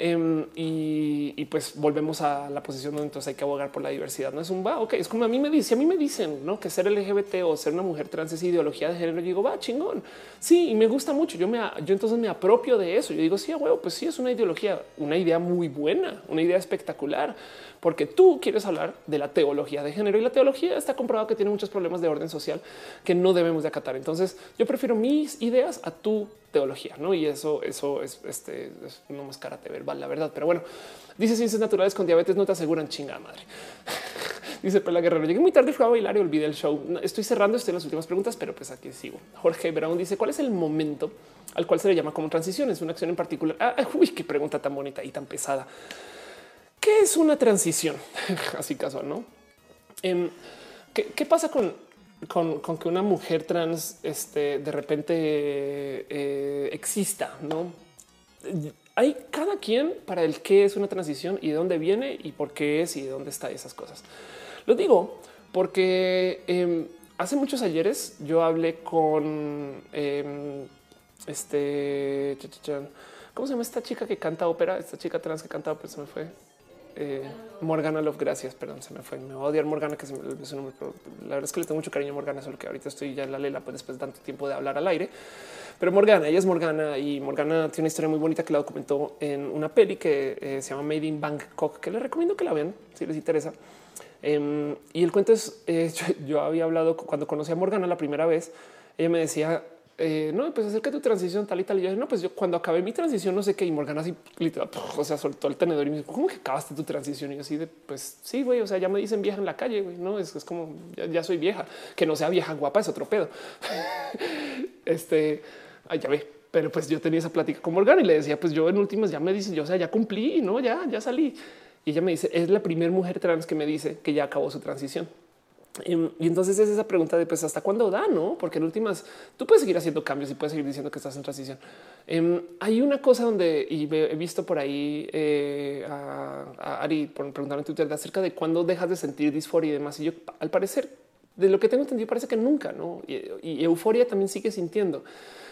Em, y, pues volvemos a la posición donde entonces hay que abogar por la diversidad. No es un va, ok, es como a mí me dice, a mí me dicen ¿no? que ser LGBT o ser una mujer trans es ideología de género. Yo digo, va chingón. Sí, y me gusta mucho. Yo me, yo entonces me apropio de eso. Yo digo, sí, huevo, pues sí, es una ideología, una idea muy buena, una idea espectacular porque tú quieres hablar de la teología de género y la teología está comprobado que tiene muchos problemas de orden social que no debemos de acatar. Entonces yo prefiero mis ideas a tu teología, ¿no? Y eso, eso es, este, es no más verbal, la verdad. Pero bueno, dice ciencias naturales con diabetes no te aseguran chingada madre. Dice Pela Guerrero, llegué muy tarde, fui a bailar y olvidé el show. Estoy cerrando, estoy en las últimas preguntas, pero pues aquí sigo. Jorge Brown dice, ¿cuál es el momento al cual se le llama como transición? ¿Es una acción en particular? Ah, uy, qué pregunta tan bonita y tan pesada. ¿Qué es una transición? Así casual, ¿no? Em, ¿qué, pasa con, con, que una mujer trans este, de repente eh, exista? No hay cada quien para el qué es una transición y de dónde viene y por qué es y de dónde está esas cosas. Lo digo porque em, hace muchos ayeres yo hablé con em, este. ¿Cómo se llama esta chica que canta ópera? Esta chica trans que canta ópera se me fue. Eh, Morgana Love, gracias, perdón, se me fue. Me va a odiar Morgana, que se me olvidó su nombre, pero la verdad es que le tengo mucho cariño a Morgana, solo que ahorita estoy ya en la lela, pues después de tanto tiempo de hablar al aire. Pero Morgana, ella es Morgana y Morgana tiene una historia muy bonita que la documentó en una peli que eh, se llama Made in Bangkok, que les recomiendo que la vean si les interesa. Em, y el cuento es, eh, yo había hablado cuando conocí a Morgana la primera vez, ella me decía, eh, no, pues acerca de tu transición tal y tal. Y yo, no, pues yo cuando acabé mi transición, no sé qué, y Morgana así literal, o sea, soltó el tenedor y me dijo, ¿cómo que acabaste tu transición? Y yo así de, pues sí, güey, o sea, ya me dicen vieja en la calle, güey, no, es, es como, ya, soy vieja, que no sea vieja guapa es otro pedo. este, Ay, ya ve, pero pues yo tenía esa plática con Morgan y le decía, pues yo en últimas ya me dice, yo, o sea, ya cumplí, no, ya, ya salí. Y ella me dice, es la primera mujer trans que me dice que ya acabó su transición. Em, y entonces es esa pregunta de pues hasta cuándo da, no? Porque en últimas tú puedes seguir haciendo cambios y puedes seguir diciendo que estás en transición. Em, hay una cosa donde he visto por ahí eh, a, Ari por preguntar en Twitter acerca de cuándo dejas de sentir disforia y demás. Y yo, al parecer, de lo que tengo entendido, parece que nunca, no? Y, euforia también sigue sintiendo.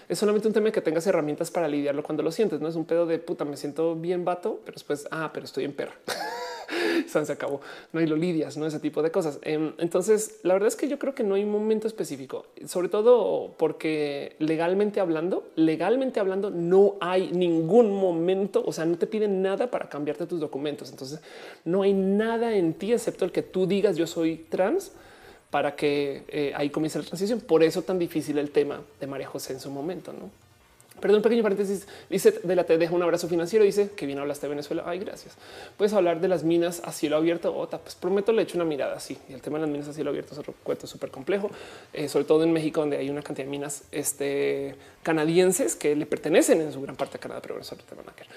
Es solamente un tema que tengas herramientas para lidiarlo cuando lo sientes. No es un pedo de puta, me siento bien vato, pero después, ah, pero estoy en perra. se acabó. No hay lo lidias, no ese tipo de cosas. Em, entonces, la verdad es que yo creo que no hay un momento específico, sobre todo porque legalmente hablando, legalmente hablando, no hay ningún momento. O sea, no te piden nada para cambiarte tus documentos. Entonces, no hay nada en ti excepto el que tú digas yo soy trans para que eh, ahí comience la transición. Por eso tan difícil el tema de María José en su momento, no? Perdón, un pequeño paréntesis. Dice de la te deja un abrazo financiero. Dice que bien hablaste de Venezuela. Ay, gracias. Puedes hablar de las minas a cielo abierto. Ota, pues prometo le echo una mirada así. Y el tema de las minas a cielo abierto es otro cuento súper complejo, eh, sobre todo en México, donde hay una cantidad de minas este, canadienses que le pertenecen en su gran parte a Canadá, pero eso te van a quedar.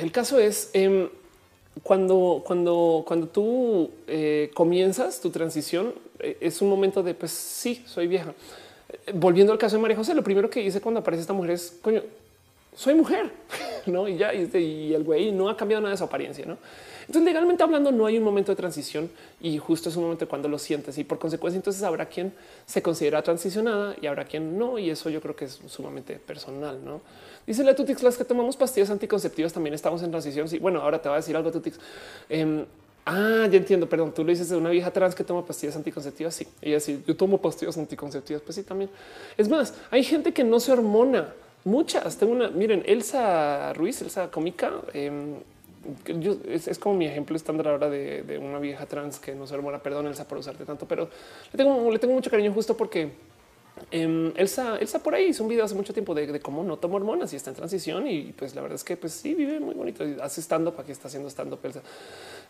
el caso es em, cuando, cuando, cuando tú eh, comienzas tu transición, eh, es un momento de pues sí, soy vieja volviendo al caso de María José, lo primero que dice cuando aparece esta mujer es coño, soy mujer, no? Y ya, y, el güey no ha cambiado nada de su apariencia, no? Entonces, legalmente hablando, no hay un momento de transición y justo es un momento cuando lo sientes y por consecuencia, entonces habrá quien se considera transicionada y habrá quien no. Y eso yo creo que es sumamente personal, no? Dice la Tutix, las que tomamos pastillas anticonceptivas también estamos en transición. Sí, bueno, ahora te va a decir algo, Tutix. Ah, ya entiendo. Perdón, tú lo dices de una vieja trans que toma pastillas anticonceptivas. Sí, ella sí, yo tomo pastillas anticonceptivas. Pues sí, también. Es más, hay gente que no se hormona. Muchas. Tengo una. Miren, Elsa Ruiz, Elsa cómica. Em, es, como mi ejemplo estándar ahora de, una vieja trans que no se hormona. Perdón, Elsa, por usarte tanto, pero le tengo, le tengo mucho cariño justo porque eh, Elsa, Elsa por ahí hizo un video hace mucho tiempo de, cómo no toma hormonas y está en transición y pues la verdad es que pues sí vive muy bonito y hace estando para que está haciendo estando Elsa.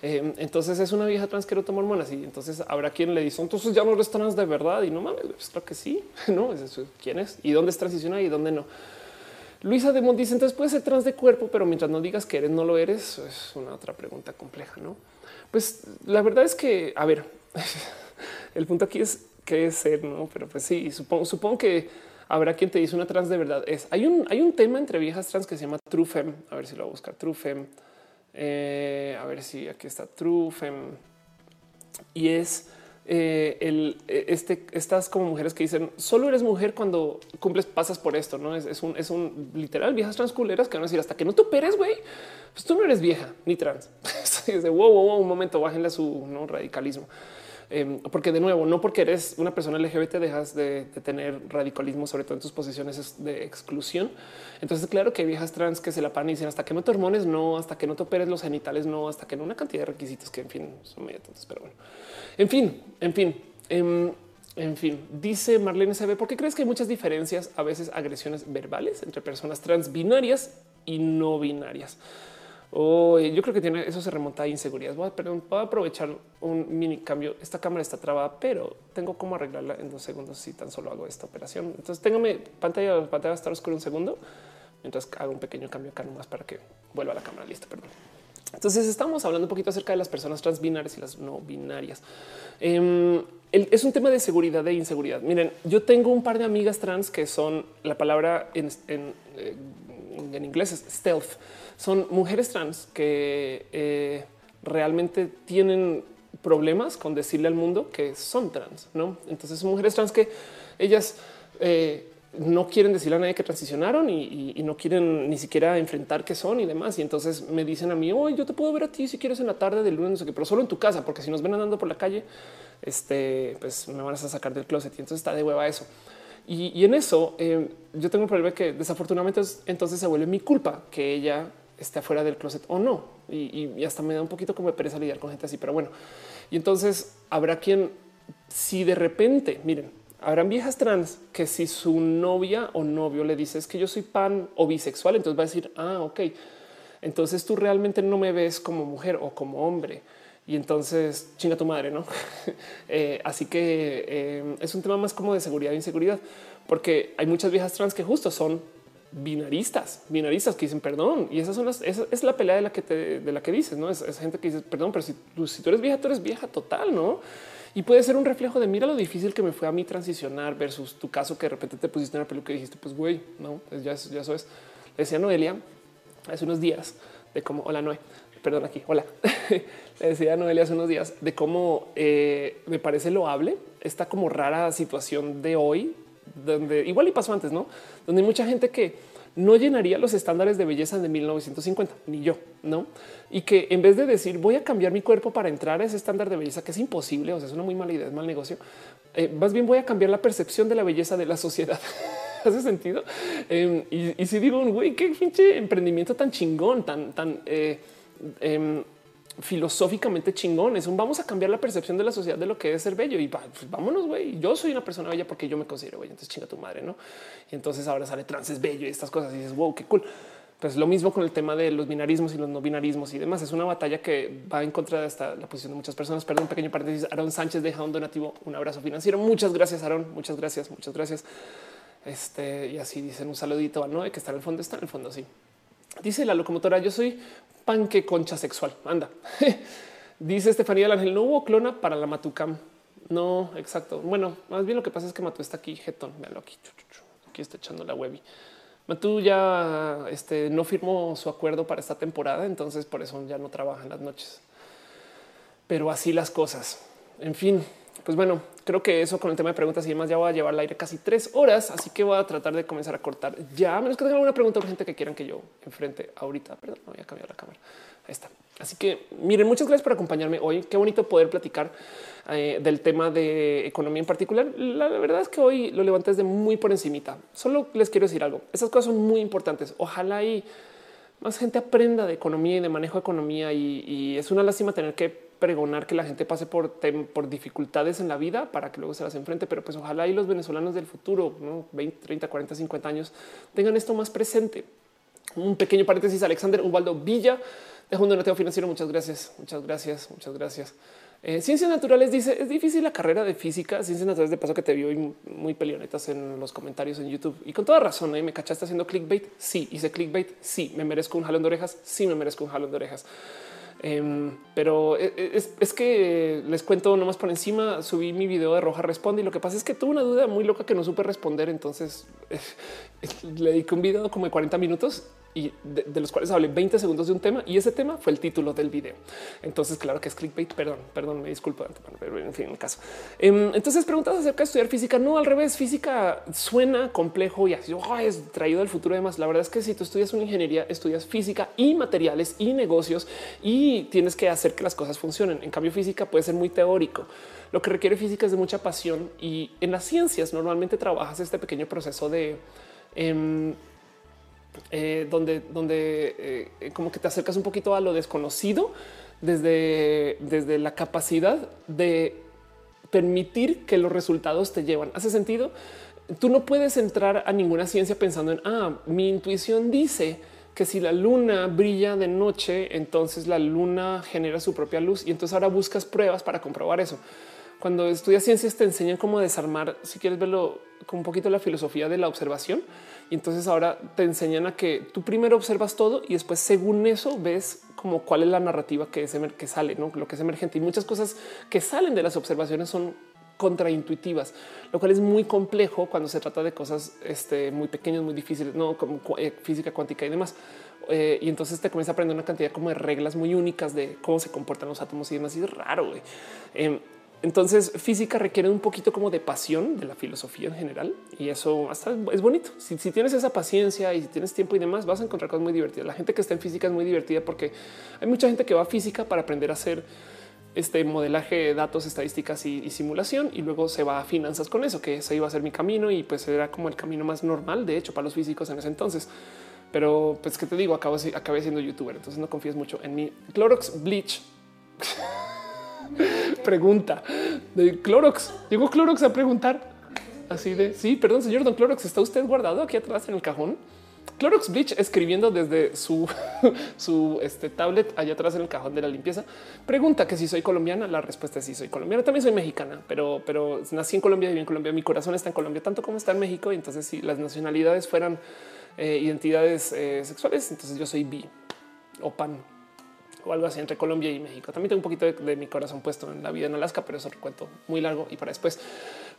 Em, entonces es una vieja trans que no toma hormonas y entonces habrá quien le dice entonces ya no eres trans de verdad y no mames, pues claro que sí, no es eso. ¿Quién es y dónde es transiciona y dónde no? Luisa de dice entonces puede ser trans de cuerpo, pero mientras no digas que eres, no lo eres, es una otra pregunta compleja, no? Pues la verdad es que, a ver, el punto aquí es qué ser, no? Pero pues sí, supongo, supongo que habrá quien te dice una trans de verdad. Es hay un, hay un tema entre viejas trans que se llama True Fem. A ver si lo voy a buscar. True Fem. Eh, a ver si aquí está True Fem. Y es eh, el, eh, este, estas como mujeres que dicen solo eres mujer cuando cumples, pasas por esto. No es, un, es un literal viejas transculeras que van a decir hasta que no te operes, güey, pues tú no eres vieja ni trans. es de wow, wow, un momento, bájenle a su ¿no? radicalismo. Em, porque de nuevo, no porque eres una persona LGBT dejas de, tener radicalismo, sobre todo en tus posiciones de exclusión. Entonces, claro que hay viejas trans que se la paran y dicen hasta que no te hormones, no, hasta que no te operes los genitales, no, hasta que no una cantidad de requisitos que en fin son medio tontos, pero bueno, en fin, en fin. Em, en fin, dice Marlene ve ¿por qué crees que hay muchas diferencias, a veces agresiones verbales entre personas trans binarias y no binarias? Oh, yo creo que tiene eso se remonta a inseguridad. Voy a, aprovechar un mini cambio. Esta cámara está trabada, pero tengo cómo arreglarla en dos segundos si tan solo hago esta operación. Entonces, téngame pantalla, pantalla va a estar oscura un segundo mientras hago un pequeño cambio acá nomás para que vuelva a la cámara lista. Perdón. Entonces estamos hablando un poquito acerca de las personas transbinarias y las no binarias. Em, es un tema de seguridad e inseguridad. Miren, yo tengo un par de amigas trans que son la palabra en, en, eh, inglés es stealth son mujeres trans que eh, realmente tienen problemas con decirle al mundo que son trans, ¿no? Entonces mujeres trans que ellas eh, no quieren decirle a nadie que transicionaron y, no quieren ni siquiera enfrentar qué son y demás. Y entonces me dicen a mí, hoy yo te puedo ver a ti si quieres en la tarde del lunes, no sé qué, pero solo en tu casa, porque si nos ven andando por la calle, este, pues me van a sacar del closet y entonces está de hueva eso. Y, en eso eh, yo tengo un problema que desafortunadamente entonces se vuelve mi culpa que ella esté afuera del closet o no. Y, hasta me da un poquito como de pereza lidiar con gente así, pero bueno. Y entonces habrá quien, si de repente, miren, habrán viejas trans que si su novia o novio le dice es que yo soy pan o bisexual, entonces va a decir, ah, ok, entonces tú realmente no me ves como mujer o como hombre. Y entonces chinga tu madre, no? Eh, así que eh, es un tema más como de seguridad e inseguridad porque hay muchas viejas trans que justo son binaristas, binaristas que dicen perdón. Y esas son las, esa es la pelea de la que te, de la que dices, no es, gente que dice perdón, pero si, si tú eres vieja, tú eres vieja total, no? Y puede ser un reflejo de mira lo difícil que me fue a mí transicionar versus tu caso que de repente te pusiste en la peluca y dijiste, pues güey, no, ya, ya eso es. Le decía Noelia hace unos días de cómo, hola Noé, perdón aquí, hola. Le decía a Noelia hace unos días de cómo eh, me parece loable esta como rara situación de hoy, donde igual y pasó antes, ¿no? Donde hay mucha gente que no llenaría los estándares de belleza de 1950, ni yo, ¿no? Y que en vez de decir voy a cambiar mi cuerpo para entrar a ese estándar de belleza, que es imposible, o sea, es una muy mala idea, es mal negocio, eh, más bien voy a cambiar la percepción de la belleza de la sociedad. ¿Hace sentido? Em, y, si digo, güey, qué pinche emprendimiento tan chingón, tan, tan... Eh, em, filosóficamente chingón. Es un vamos a cambiar la percepción de la sociedad de lo que es ser bello y pues, vámonos, güey. Yo soy una persona bella porque yo me considero bella. Entonces chinga tu madre, no? Y entonces ahora sale trans es bello y estas cosas y dices, wow, qué cool. Pues lo mismo con el tema de los binarismos y los no binarismos y demás. Es una batalla que va en contra de esta, la posición de muchas personas. Perdón, pequeño paréntesis. Aaron Sánchez deja un donativo, un abrazo financiero. Muchas gracias, Aaron. Muchas gracias, muchas gracias. Este y así dicen un saludito a Noé que está en el fondo. Está en el fondo. Sí, dice la locomotora. Yo soy panque concha sexual. Anda. Dice Estefanía del Ángel, no hubo clona para la Matucam. No, exacto. Bueno, más bien lo que pasa es que Matu está aquí, jetón. Véanlo aquí. Aquí está echando la webby. Matu ya este, no firmó su acuerdo para esta temporada, entonces por eso ya no trabaja en las noches. Pero así las cosas. En fin, pues bueno, creo que eso con el tema de preguntas y demás ya voy a llevar al aire casi tres horas, así que voy a tratar de comenzar a cortar ya, menos que tengan alguna pregunta urgente que quieran que yo enfrente ahorita. Perdón, no voy a cambiar la cámara. Ahí está. Así que miren, muchas gracias por acompañarme hoy. Qué bonito poder platicar eh, del tema de economía en particular. La, verdad es que hoy lo levanté desde muy por encimita. Solo les quiero decir algo. Esas cosas son muy importantes. Ojalá y más gente aprenda de economía y de manejo de economía y es una lástima tener que pregonar que la gente pase por, por dificultades en la vida para que luego se las enfrente. Pero pues ojalá y los venezolanos del futuro, ¿no? 20, 30, 40, 50 años, tengan esto más presente. Un pequeño paréntesis, Alexander Ubaldo Villa de un donativo financiero. Muchas gracias, muchas gracias, muchas gracias. Eh, ciencias naturales dice es difícil la carrera de física. Ciencias naturales de paso que te vio muy peleonetas en los comentarios en YouTube y con toda razón. ¿eh? Me cachaste haciendo clickbait. Sí, hice clickbait. Sí, me merezco un jalón de orejas. Sí, me merezco un jalón de orejas. Em, pero e, e, es, que les cuento nomás por encima. Subí mi video de Roja Responde y lo que pasa es que tuve una duda muy loca que no supe responder. Entonces le dediqué un video como de 40 minutos y de, los cuales hablé 20 segundos de un tema y ese tema fue el título del video. Entonces, claro que es clickbait. Perdón, perdón, me disculpo, pero en fin, el caso. Em, entonces, preguntas acerca de estudiar física. No, al revés, física suena complejo y así es traído del futuro. Además, la verdad es que si tú estudias una ingeniería, estudias física y materiales y negocios y tienes que hacer que las cosas funcionen. En cambio, física puede ser muy teórico. Lo que requiere física es de mucha pasión y en las ciencias normalmente trabajas este pequeño proceso de em, eh, donde, donde eh, como que te acercas un poquito a lo desconocido desde, desde la capacidad de permitir que los resultados te llevan. ¿Hace sentido? Tú no puedes entrar a ninguna ciencia pensando en, ah, mi intuición dice que si la luna brilla de noche, entonces la luna genera su propia luz y entonces ahora buscas pruebas para comprobar eso. Cuando estudias ciencias te enseñan cómo desarmar, si quieres verlo con un poquito la filosofía de la observación, y entonces ahora te enseñan a que tú primero observas todo y después según eso ves como cuál es la narrativa que, es que sale, ¿no? lo que es emergente. Y muchas cosas que salen de las observaciones son contraintuitivas, lo cual es muy complejo cuando se trata de cosas este, muy pequeñas, muy difíciles, no como eh, física cuántica y demás. Eh, y entonces te comienza a aprender una cantidad como de reglas muy únicas de cómo se comportan los átomos y demás. Y es raro. Eh, entonces física requiere un poquito como de pasión de la filosofía en general y eso hasta es bonito. Si, tienes esa paciencia y si tienes tiempo y demás, vas a encontrar cosas muy divertidas. La gente que está en física es muy divertida porque hay mucha gente que va a física para aprender a hacer este modelaje de datos, estadísticas y, simulación y luego se va a finanzas con eso, que ese iba a ser mi camino y pues era como el camino más normal, de hecho, para los físicos en ese entonces. Pero pues que te digo, acabo, acabé siendo youtuber, entonces no confíes mucho en mi Clorox Bleach. Pregunta de Clorox. Llegó Clorox a preguntar así de sí, perdón, señor Don Clorox, ¿está usted guardado aquí atrás en el cajón? Clorox Bleach escribiendo desde su, su este, tablet allá atrás en el cajón de la limpieza. Pregunta que si soy colombiana. La respuesta es sí soy colombiana. También soy mexicana, pero, pero nací en Colombia, viví en Colombia. Mi corazón está en Colombia, tanto como está en México. Y entonces, si las nacionalidades fueran eh, identidades eh, sexuales, entonces yo soy bi o pan o algo así entre Colombia y México. También tengo un poquito de, mi corazón puesto en la vida en Alaska, pero eso recuento muy largo y para después.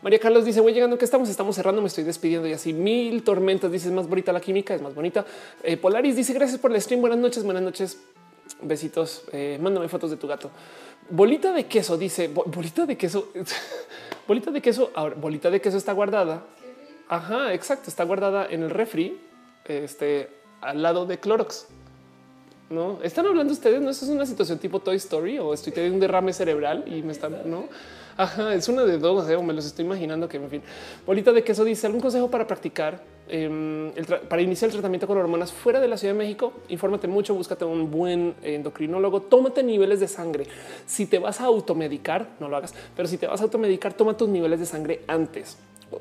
María Carlos dice voy llegando que estamos, estamos cerrando, me estoy despidiendo y así mil tormentas. Dice es más bonita la química, es más bonita. Eh, Polaris dice gracias por el stream. Buenas noches, buenas noches. Besitos. Eh, mándame fotos de tu gato. Bolita de queso dice bolita de queso. bolita de queso. Ahora, bolita de queso está guardada. Ajá, exacto. Está guardada en el refri, este al lado de Clorox. No están hablando ustedes. No, eso es una situación tipo Toy Story o estoy teniendo un derrame cerebral y me están, no? Es una de dos, ¿eh? o me los estoy imaginando que, en fin, bolita de queso dice algún consejo para practicar, em, para iniciar el tratamiento con hormonas fuera de la Ciudad de México. Infórmate mucho, búscate un buen endocrinólogo, tómate niveles de sangre. Si te vas a automedicar, no lo hagas, pero si te vas a automedicar, toma tus niveles de sangre antes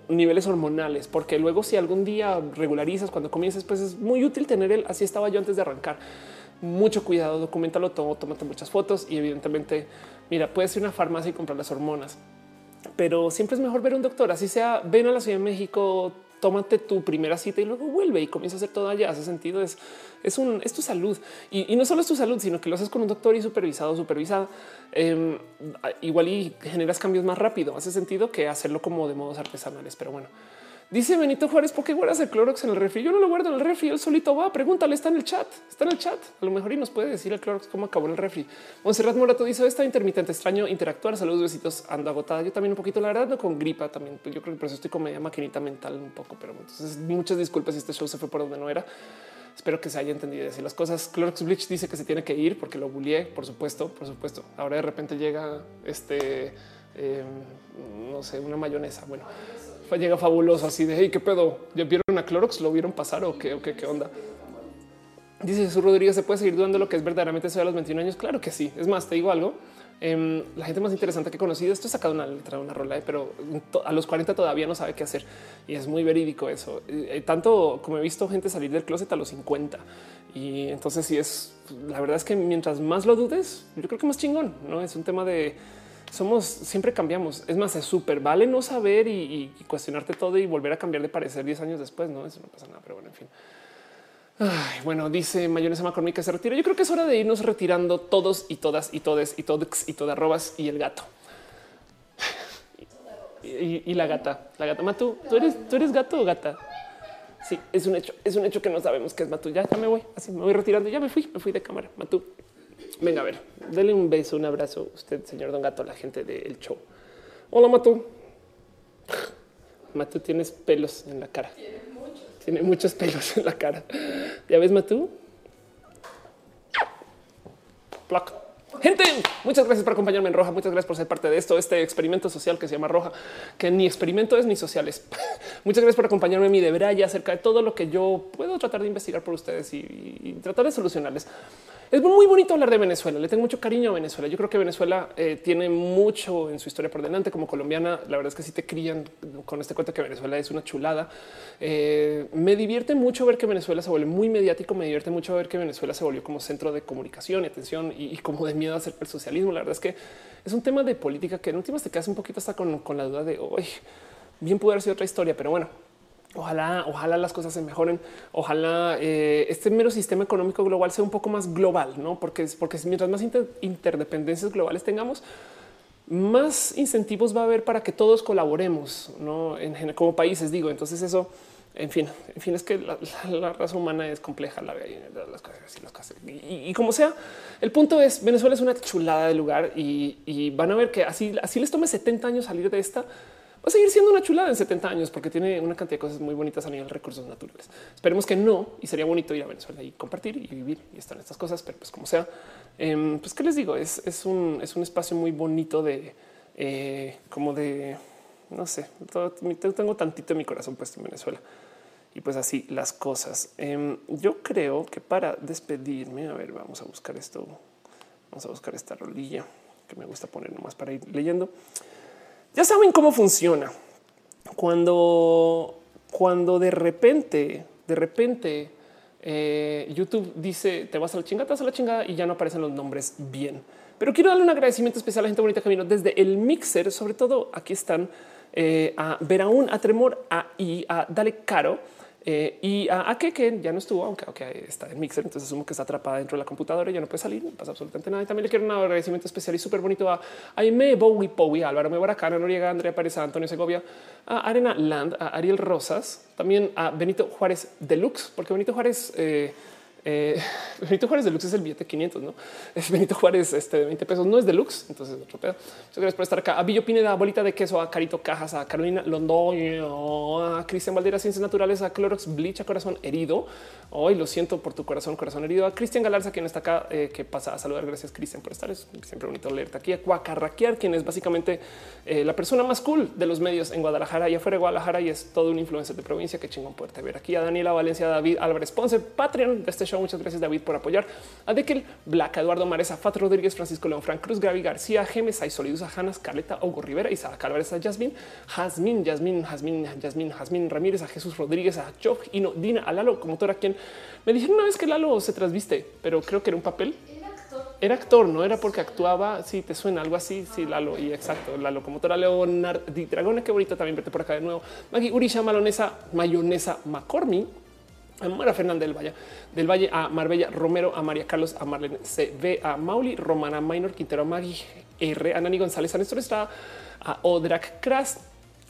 niveles hormonales, porque luego si algún día regularizas cuando comiences, pues es muy útil tener el así estaba yo antes de arrancar mucho cuidado, documentalo todo, tómate muchas fotos y evidentemente, mira, puedes ir a una farmacia y comprar las hormonas, pero siempre es mejor ver un doctor, así sea, ven a la Ciudad de México, tómate tu primera cita y luego vuelve y comienza a hacer todo allá. Hace sentido, es, es, tu salud y, no solo es tu salud, sino que lo haces con un doctor y supervisado, supervisada. Em, igual y generas cambios más rápido. Hace sentido que hacerlo como de modos artesanales, pero bueno. Dice Benito Juárez, ¿por qué guardas el Clorox en el refri? Yo no lo guardo en el refri, él solito va. Pregúntale, está en el chat, está en el chat. A lo mejor y nos puede decir el Clorox cómo acabó el refri. Monserrat Morato dice: Está intermitente, extraño interactuar. Saludos, besitos, ando agotada. Yo también un poquito, la verdad, no con gripa también. Yo creo que por eso estoy con media maquinita mental un poco, pero entonces muchas disculpas si este show se fue por donde no era. Espero que se haya entendido así las cosas. Clorox Bleach dice que se tiene que ir porque lo bullié, por supuesto, por supuesto. Ahora de repente llega este, eh, no sé, una mayonesa. Bueno, llega fabuloso así de hey, qué pedo. ¿Ya vieron a Clorox? ¿Lo vieron pasar o qué? ¿O qué, qué onda? Dice Jesús Rodríguez, ¿se puede seguir dudando lo que es verdaderamente soy a los 21 años? Claro que sí. Es más, te digo algo. Em, la gente más interesante que he conocido, esto he sacado una letra, una rola, eh, pero a los 40 todavía no sabe qué hacer y es muy verídico eso. Eh, eh, tanto como he visto gente salir del closet a los 50 y entonces si es la verdad es que mientras más lo dudes, yo creo que más chingón, no es un tema de somos siempre cambiamos. Es más, es súper vale no saber y, cuestionarte todo y volver a cambiar de parecer 10 años después. No, eso no pasa nada, pero bueno, en fin. bueno, dice Mayonesa McCormick que se retira. Yo creo que es hora de irnos retirando todos y todas y todes y todos y todas arrobas y el gato. y, la gata, la gata Matu, ¿tú eres, tú eres gato o gata? Sí, es un hecho, es un hecho que no sabemos qué es Matu. Ya, me voy, así me voy retirando. Ya me fui, me fui de cámara. Matu, Venga, a ver, dele un beso, un abrazo usted, señor Don Gato, a la gente del show. Hola, Matu. Matu, tienes pelos en la cara. Tiene muchos. pelos en la cara. ¿Ya ves, Matu? Ploc. Gente, muchas gracias por acompañarme en Roja. Muchas gracias por ser parte de esto, este experimento social que se llama Roja, que ni experimento es ni sociales. muchas gracias por acompañarme en mi debraya acerca de todo lo que yo puedo tratar de investigar por ustedes y, y tratar de solucionarles. Es muy bonito hablar de Venezuela. Le tengo mucho cariño a Venezuela. Yo creo que Venezuela eh, tiene mucho en su historia por delante. Como colombiana, la verdad es que si te crían con este cuento que Venezuela es una chulada. Eh, me divierte mucho ver que Venezuela se vuelve muy mediático. Me divierte mucho ver que Venezuela se volvió como centro de comunicación y atención y, como de miedo a hacer el socialismo. La verdad es que es un tema de política que en últimas te quedas un poquito hasta con, la duda de hoy bien pudo haber sido otra historia, pero bueno, Ojalá, ojalá las cosas se mejoren. Ojalá eh, este mero sistema económico global sea un poco más global, no? Porque, porque mientras más interdependencias globales tengamos, más incentivos va a haber para que todos colaboremos, no como países. Digo, entonces eso, en fin, en fin, es que la, raza humana es compleja, la las. Y, como sea, el punto es Venezuela es una chulada de lugar y, y van a ver que así, así les tome 70 años salir de esta va a seguir siendo una chulada en 70 años porque tiene una cantidad de cosas muy bonitas a nivel de recursos naturales. Esperemos que no y sería bonito ir a Venezuela y compartir y vivir y estar en estas cosas, pero pues como sea, em, pues qué les digo, es, es, un, es un espacio muy bonito de eh, como de no sé, tengo tantito en mi corazón puesto en Venezuela y pues así las cosas. Em, yo creo que para despedirme, a ver, vamos a buscar esto, vamos a buscar esta rolilla que me gusta poner nomás para ir leyendo. Ya saben cómo funciona. Cuando, cuando de repente, de repente Eh, YouTube dice te vas a la chingada, te vas a la chingada y ya no aparecen los nombres bien. Pero quiero darle un agradecimiento especial a la gente bonita que vino desde el mixer. Sobre todo aquí están eh, a Veraún, a Tremor, a y a Dale Caro eh, y a, que, que ya no estuvo, aunque, está en Mixer, entonces asumo que está atrapada dentro de la computadora y ya no puede salir, no pasa absolutamente nada. Y también le quiero un agradecimiento especial y súper bonito a Aime Bowie Powie, a Álvaro Mebaracana, Noriega, Andrea Pérez, a Antonio Segovia, a Arena Land, a Ariel Rosas, también a Benito Juárez Deluxe, porque Benito Juárez eh, eh, Benito Juárez Deluxe es el billete 500, no es Benito Juárez este de 20 pesos, no es deluxe. Entonces, otro pedo. Muchas gracias por estar acá. A Billo Pineda, bolita de queso, a Carito Cajas, a Carolina Londoño, a Cristian Valdera, Ciencias Naturales, a Clorox Bleach, a Corazón Herido. Hoy lo siento por tu corazón, corazón herido. A Cristian Galarza, quien está acá, eh, que pasa a saludar. Gracias, Cristian, por estar. Es siempre bonito leerte aquí. A Cuacarraquear, quien es básicamente eh, la persona más cool de los medios en Guadalajara y afuera de Guadalajara y es todo un influencer de provincia. Que chingón poderte ver aquí. A Daniela Valencia, David Álvarez Ponce, Patreon de este show. Muchas gracias, David por apoyar a Dekel, Black, Eduardo Maresa, Fat Rodríguez, Francisco León, Frank Cruz, Gaby García, Gemes, a Janas, Carleta, Hugo Rivera, Isaac Álvarez, a Jasmine, Yasmin, Jasmine, Yasmin, Jasmine Ramírez, a Jesús Rodríguez, a Job y no Dina, a Lalo, como a quien me dijeron una vez que Lalo se trasviste, pero creo que era un papel. Era actor, no era porque actuaba. Si sí, te suena algo así. Sí, Lalo y exacto. La locomotora Leonard Di Dragona, que bonito también verte por acá de nuevo. Maggie Urisha, Malonesa, Mayonesa McCormick a Mara Fernández del Valle, del Valle, a Marbella Romero, a María Carlos, a Marlene CV, a Mauli, Romana Minor, Quintero Magui, R, a Nani González, a Néstor Estrada, a Odrak Kras,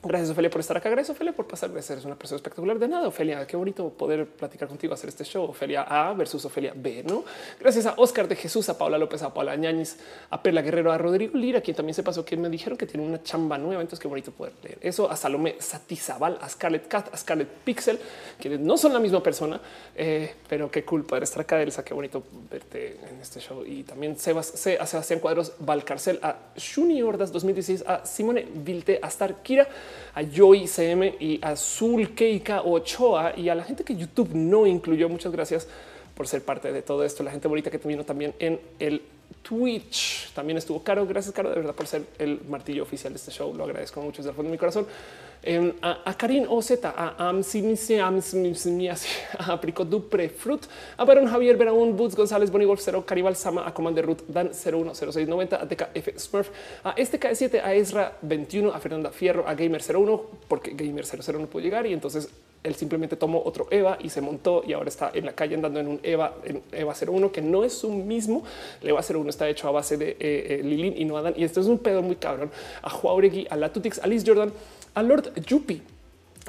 Gracias, Ophelia, por estar acá. Gracias, Ophelia, por pasar. Eres una persona espectacular. De nada, Ophelia. Qué bonito poder platicar contigo, hacer este show. Ophelia A versus Ophelia B. No gracias a Oscar de Jesús, a Paula López, a Paula Ñañez, a Perla Guerrero, a Rodrigo Lira, quien también se pasó que me dijeron que tiene una chamba nueva. Entonces, qué bonito poder leer eso. A Salomé Satizabal, a Scarlett Cat, a Scarlett Pixel, que no son la misma persona, eh, pero qué cool poder estar acá. Elsa, qué bonito verte en este show. Y también Sebas, a Sebastián Cuadros, Valcarcel, a Shuni Ordas 2016, a Simone Vilte, a Star Kira, a Joy CM y Azul Keika Ochoa y a la gente que YouTube no incluyó. Muchas gracias por ser parte de todo esto. La gente bonita que vino también en el Twitch. También estuvo Caro. Gracias, Caro, de verdad, por ser el martillo oficial de este show. Lo agradezco mucho desde el fondo de mi corazón. Em, a, Karin OZ, a a Prico Dupre Fruit, a Baron Javier Beraún, Boots González, Bonnie Wolf 0, Caribal Sama, a Commander Ruth, Dan 010690, a TKF Smurf, a este K7, a Ezra 21, a Fernanda Fierro, a Gamer 01, porque Gamer 00 no pudo llegar y entonces él simplemente tomó otro Eva y se montó y ahora está en la calle andando en un Eva, en Eva 01, que no es su mismo. El Eva 01 está hecho a base de eh, eh, Lilin y no Adán. Y esto es un pedo muy cabrón. A Juauregui, a Latutix, a Liz Jordan, a Lord Yupi,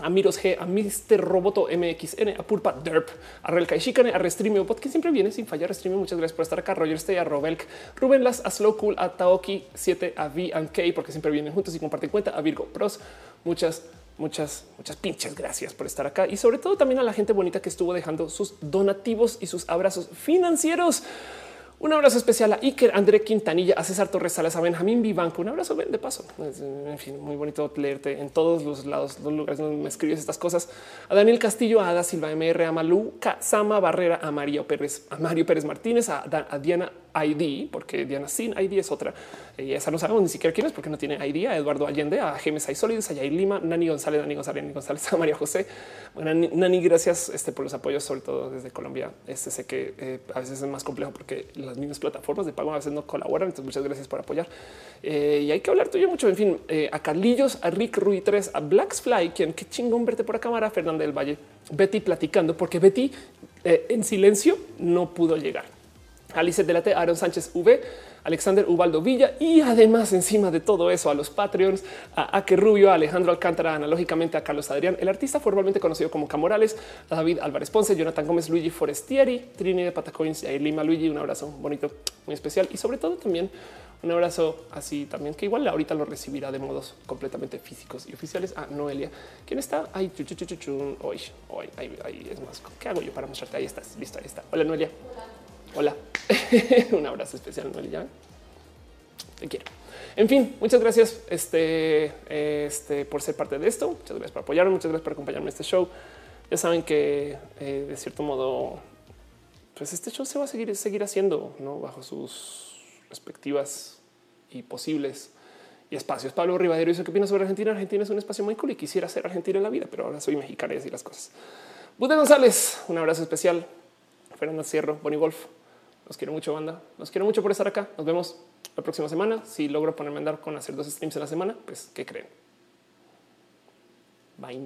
a Miros G, a Mr. Roboto MXN, a Pulpa Derp, a Relka y Shikane, a Restreamio Bot, que siempre viene sin fallar. Restreamio, muchas gracias por estar acá. Roger Stay, a Robelk, Rubén Las, a Slow Cool, a Taoki 7, a V and K, porque siempre vienen juntos y comparten cuenta, a Virgo Pros. Muchas, muchas, muchas pinches gracias por estar acá y sobre todo también a la gente bonita que estuvo dejando sus donativos y sus abrazos financieros. Un abrazo especial a Iker, André Quintanilla, a César Torres Salas, a Benjamín Vivanco. Un abrazo de paso. En fin, muy bonito leerte en todos los lados, los lugares donde me escribes estas cosas. A Daniel Castillo, a Ada Silva MR, a Malú, Sama Barrera, a Mario Pérez, a Mario Pérez Martínez, a Diana ID, porque Diana sin ID es otra. Y esa no sabemos ni siquiera quién es porque no tiene ID. A Eduardo Allende, a Gemes y Sólidos, a Yair Lima, Nani González, Nani González, Nani González, a María José. Bueno, Nani, gracias este, por los apoyos, sobre todo desde Colombia. Este sé que eh, a veces es más complejo porque las mismas plataformas de pago a veces no colaboran. Entonces, muchas gracias por apoyar. Eh, y hay que hablar tuyo mucho. En fin, eh, a Carlillos, a Rick Rui 3, a Blacksfly, quien qué chingón verte por la cámara, Fernanda del Valle, Betty platicando, porque Betty en silencio no pudo llegar. Alice Delate, Aaron Sánchez V, Alexander Ubaldo Villa y además encima de todo eso a los Patreons, a Ake Rubio, a Alejandro Alcántara, analógicamente a Carlos Adrián, el artista formalmente conocido como Camorales, a David Álvarez Ponce, Jonathan Gómez, Luigi Forestieri, Trini de Patacoins y Lima Luigi, un abrazo bonito, muy especial y sobre todo también un abrazo así también que igual ahorita lo recibirá de modos completamente físicos y oficiales a Noelia, quien está ahí. Hoy, hoy, ahí, es más. ¿Qué hago yo para mostrarte? Ahí estás. Listo. Ahí está. Hola, Noelia. Hola, un abrazo especial, no ya te quiero. En fin, muchas gracias este, este, por ser parte de esto. Muchas gracias por apoyarme, muchas gracias por acompañarme en este show. Ya saben que eh, de cierto modo, pues este show se va a seguir, seguir haciendo ¿no? bajo sus respectivas y posibles y espacios. Pablo Rivadero dice qué opinas sobre Argentina. Argentina es un espacio muy cool y quisiera ser Argentina en la vida, pero ahora soy mexicana y así las cosas. Buda González, un abrazo especial Fernanda Cierro, Bonnie Wolf. Los quiero mucho, banda. Los quiero mucho por estar acá. Nos vemos la próxima semana. Si logro ponerme a andar con hacer dos streams en la semana, pues, ¿qué creen? Bye.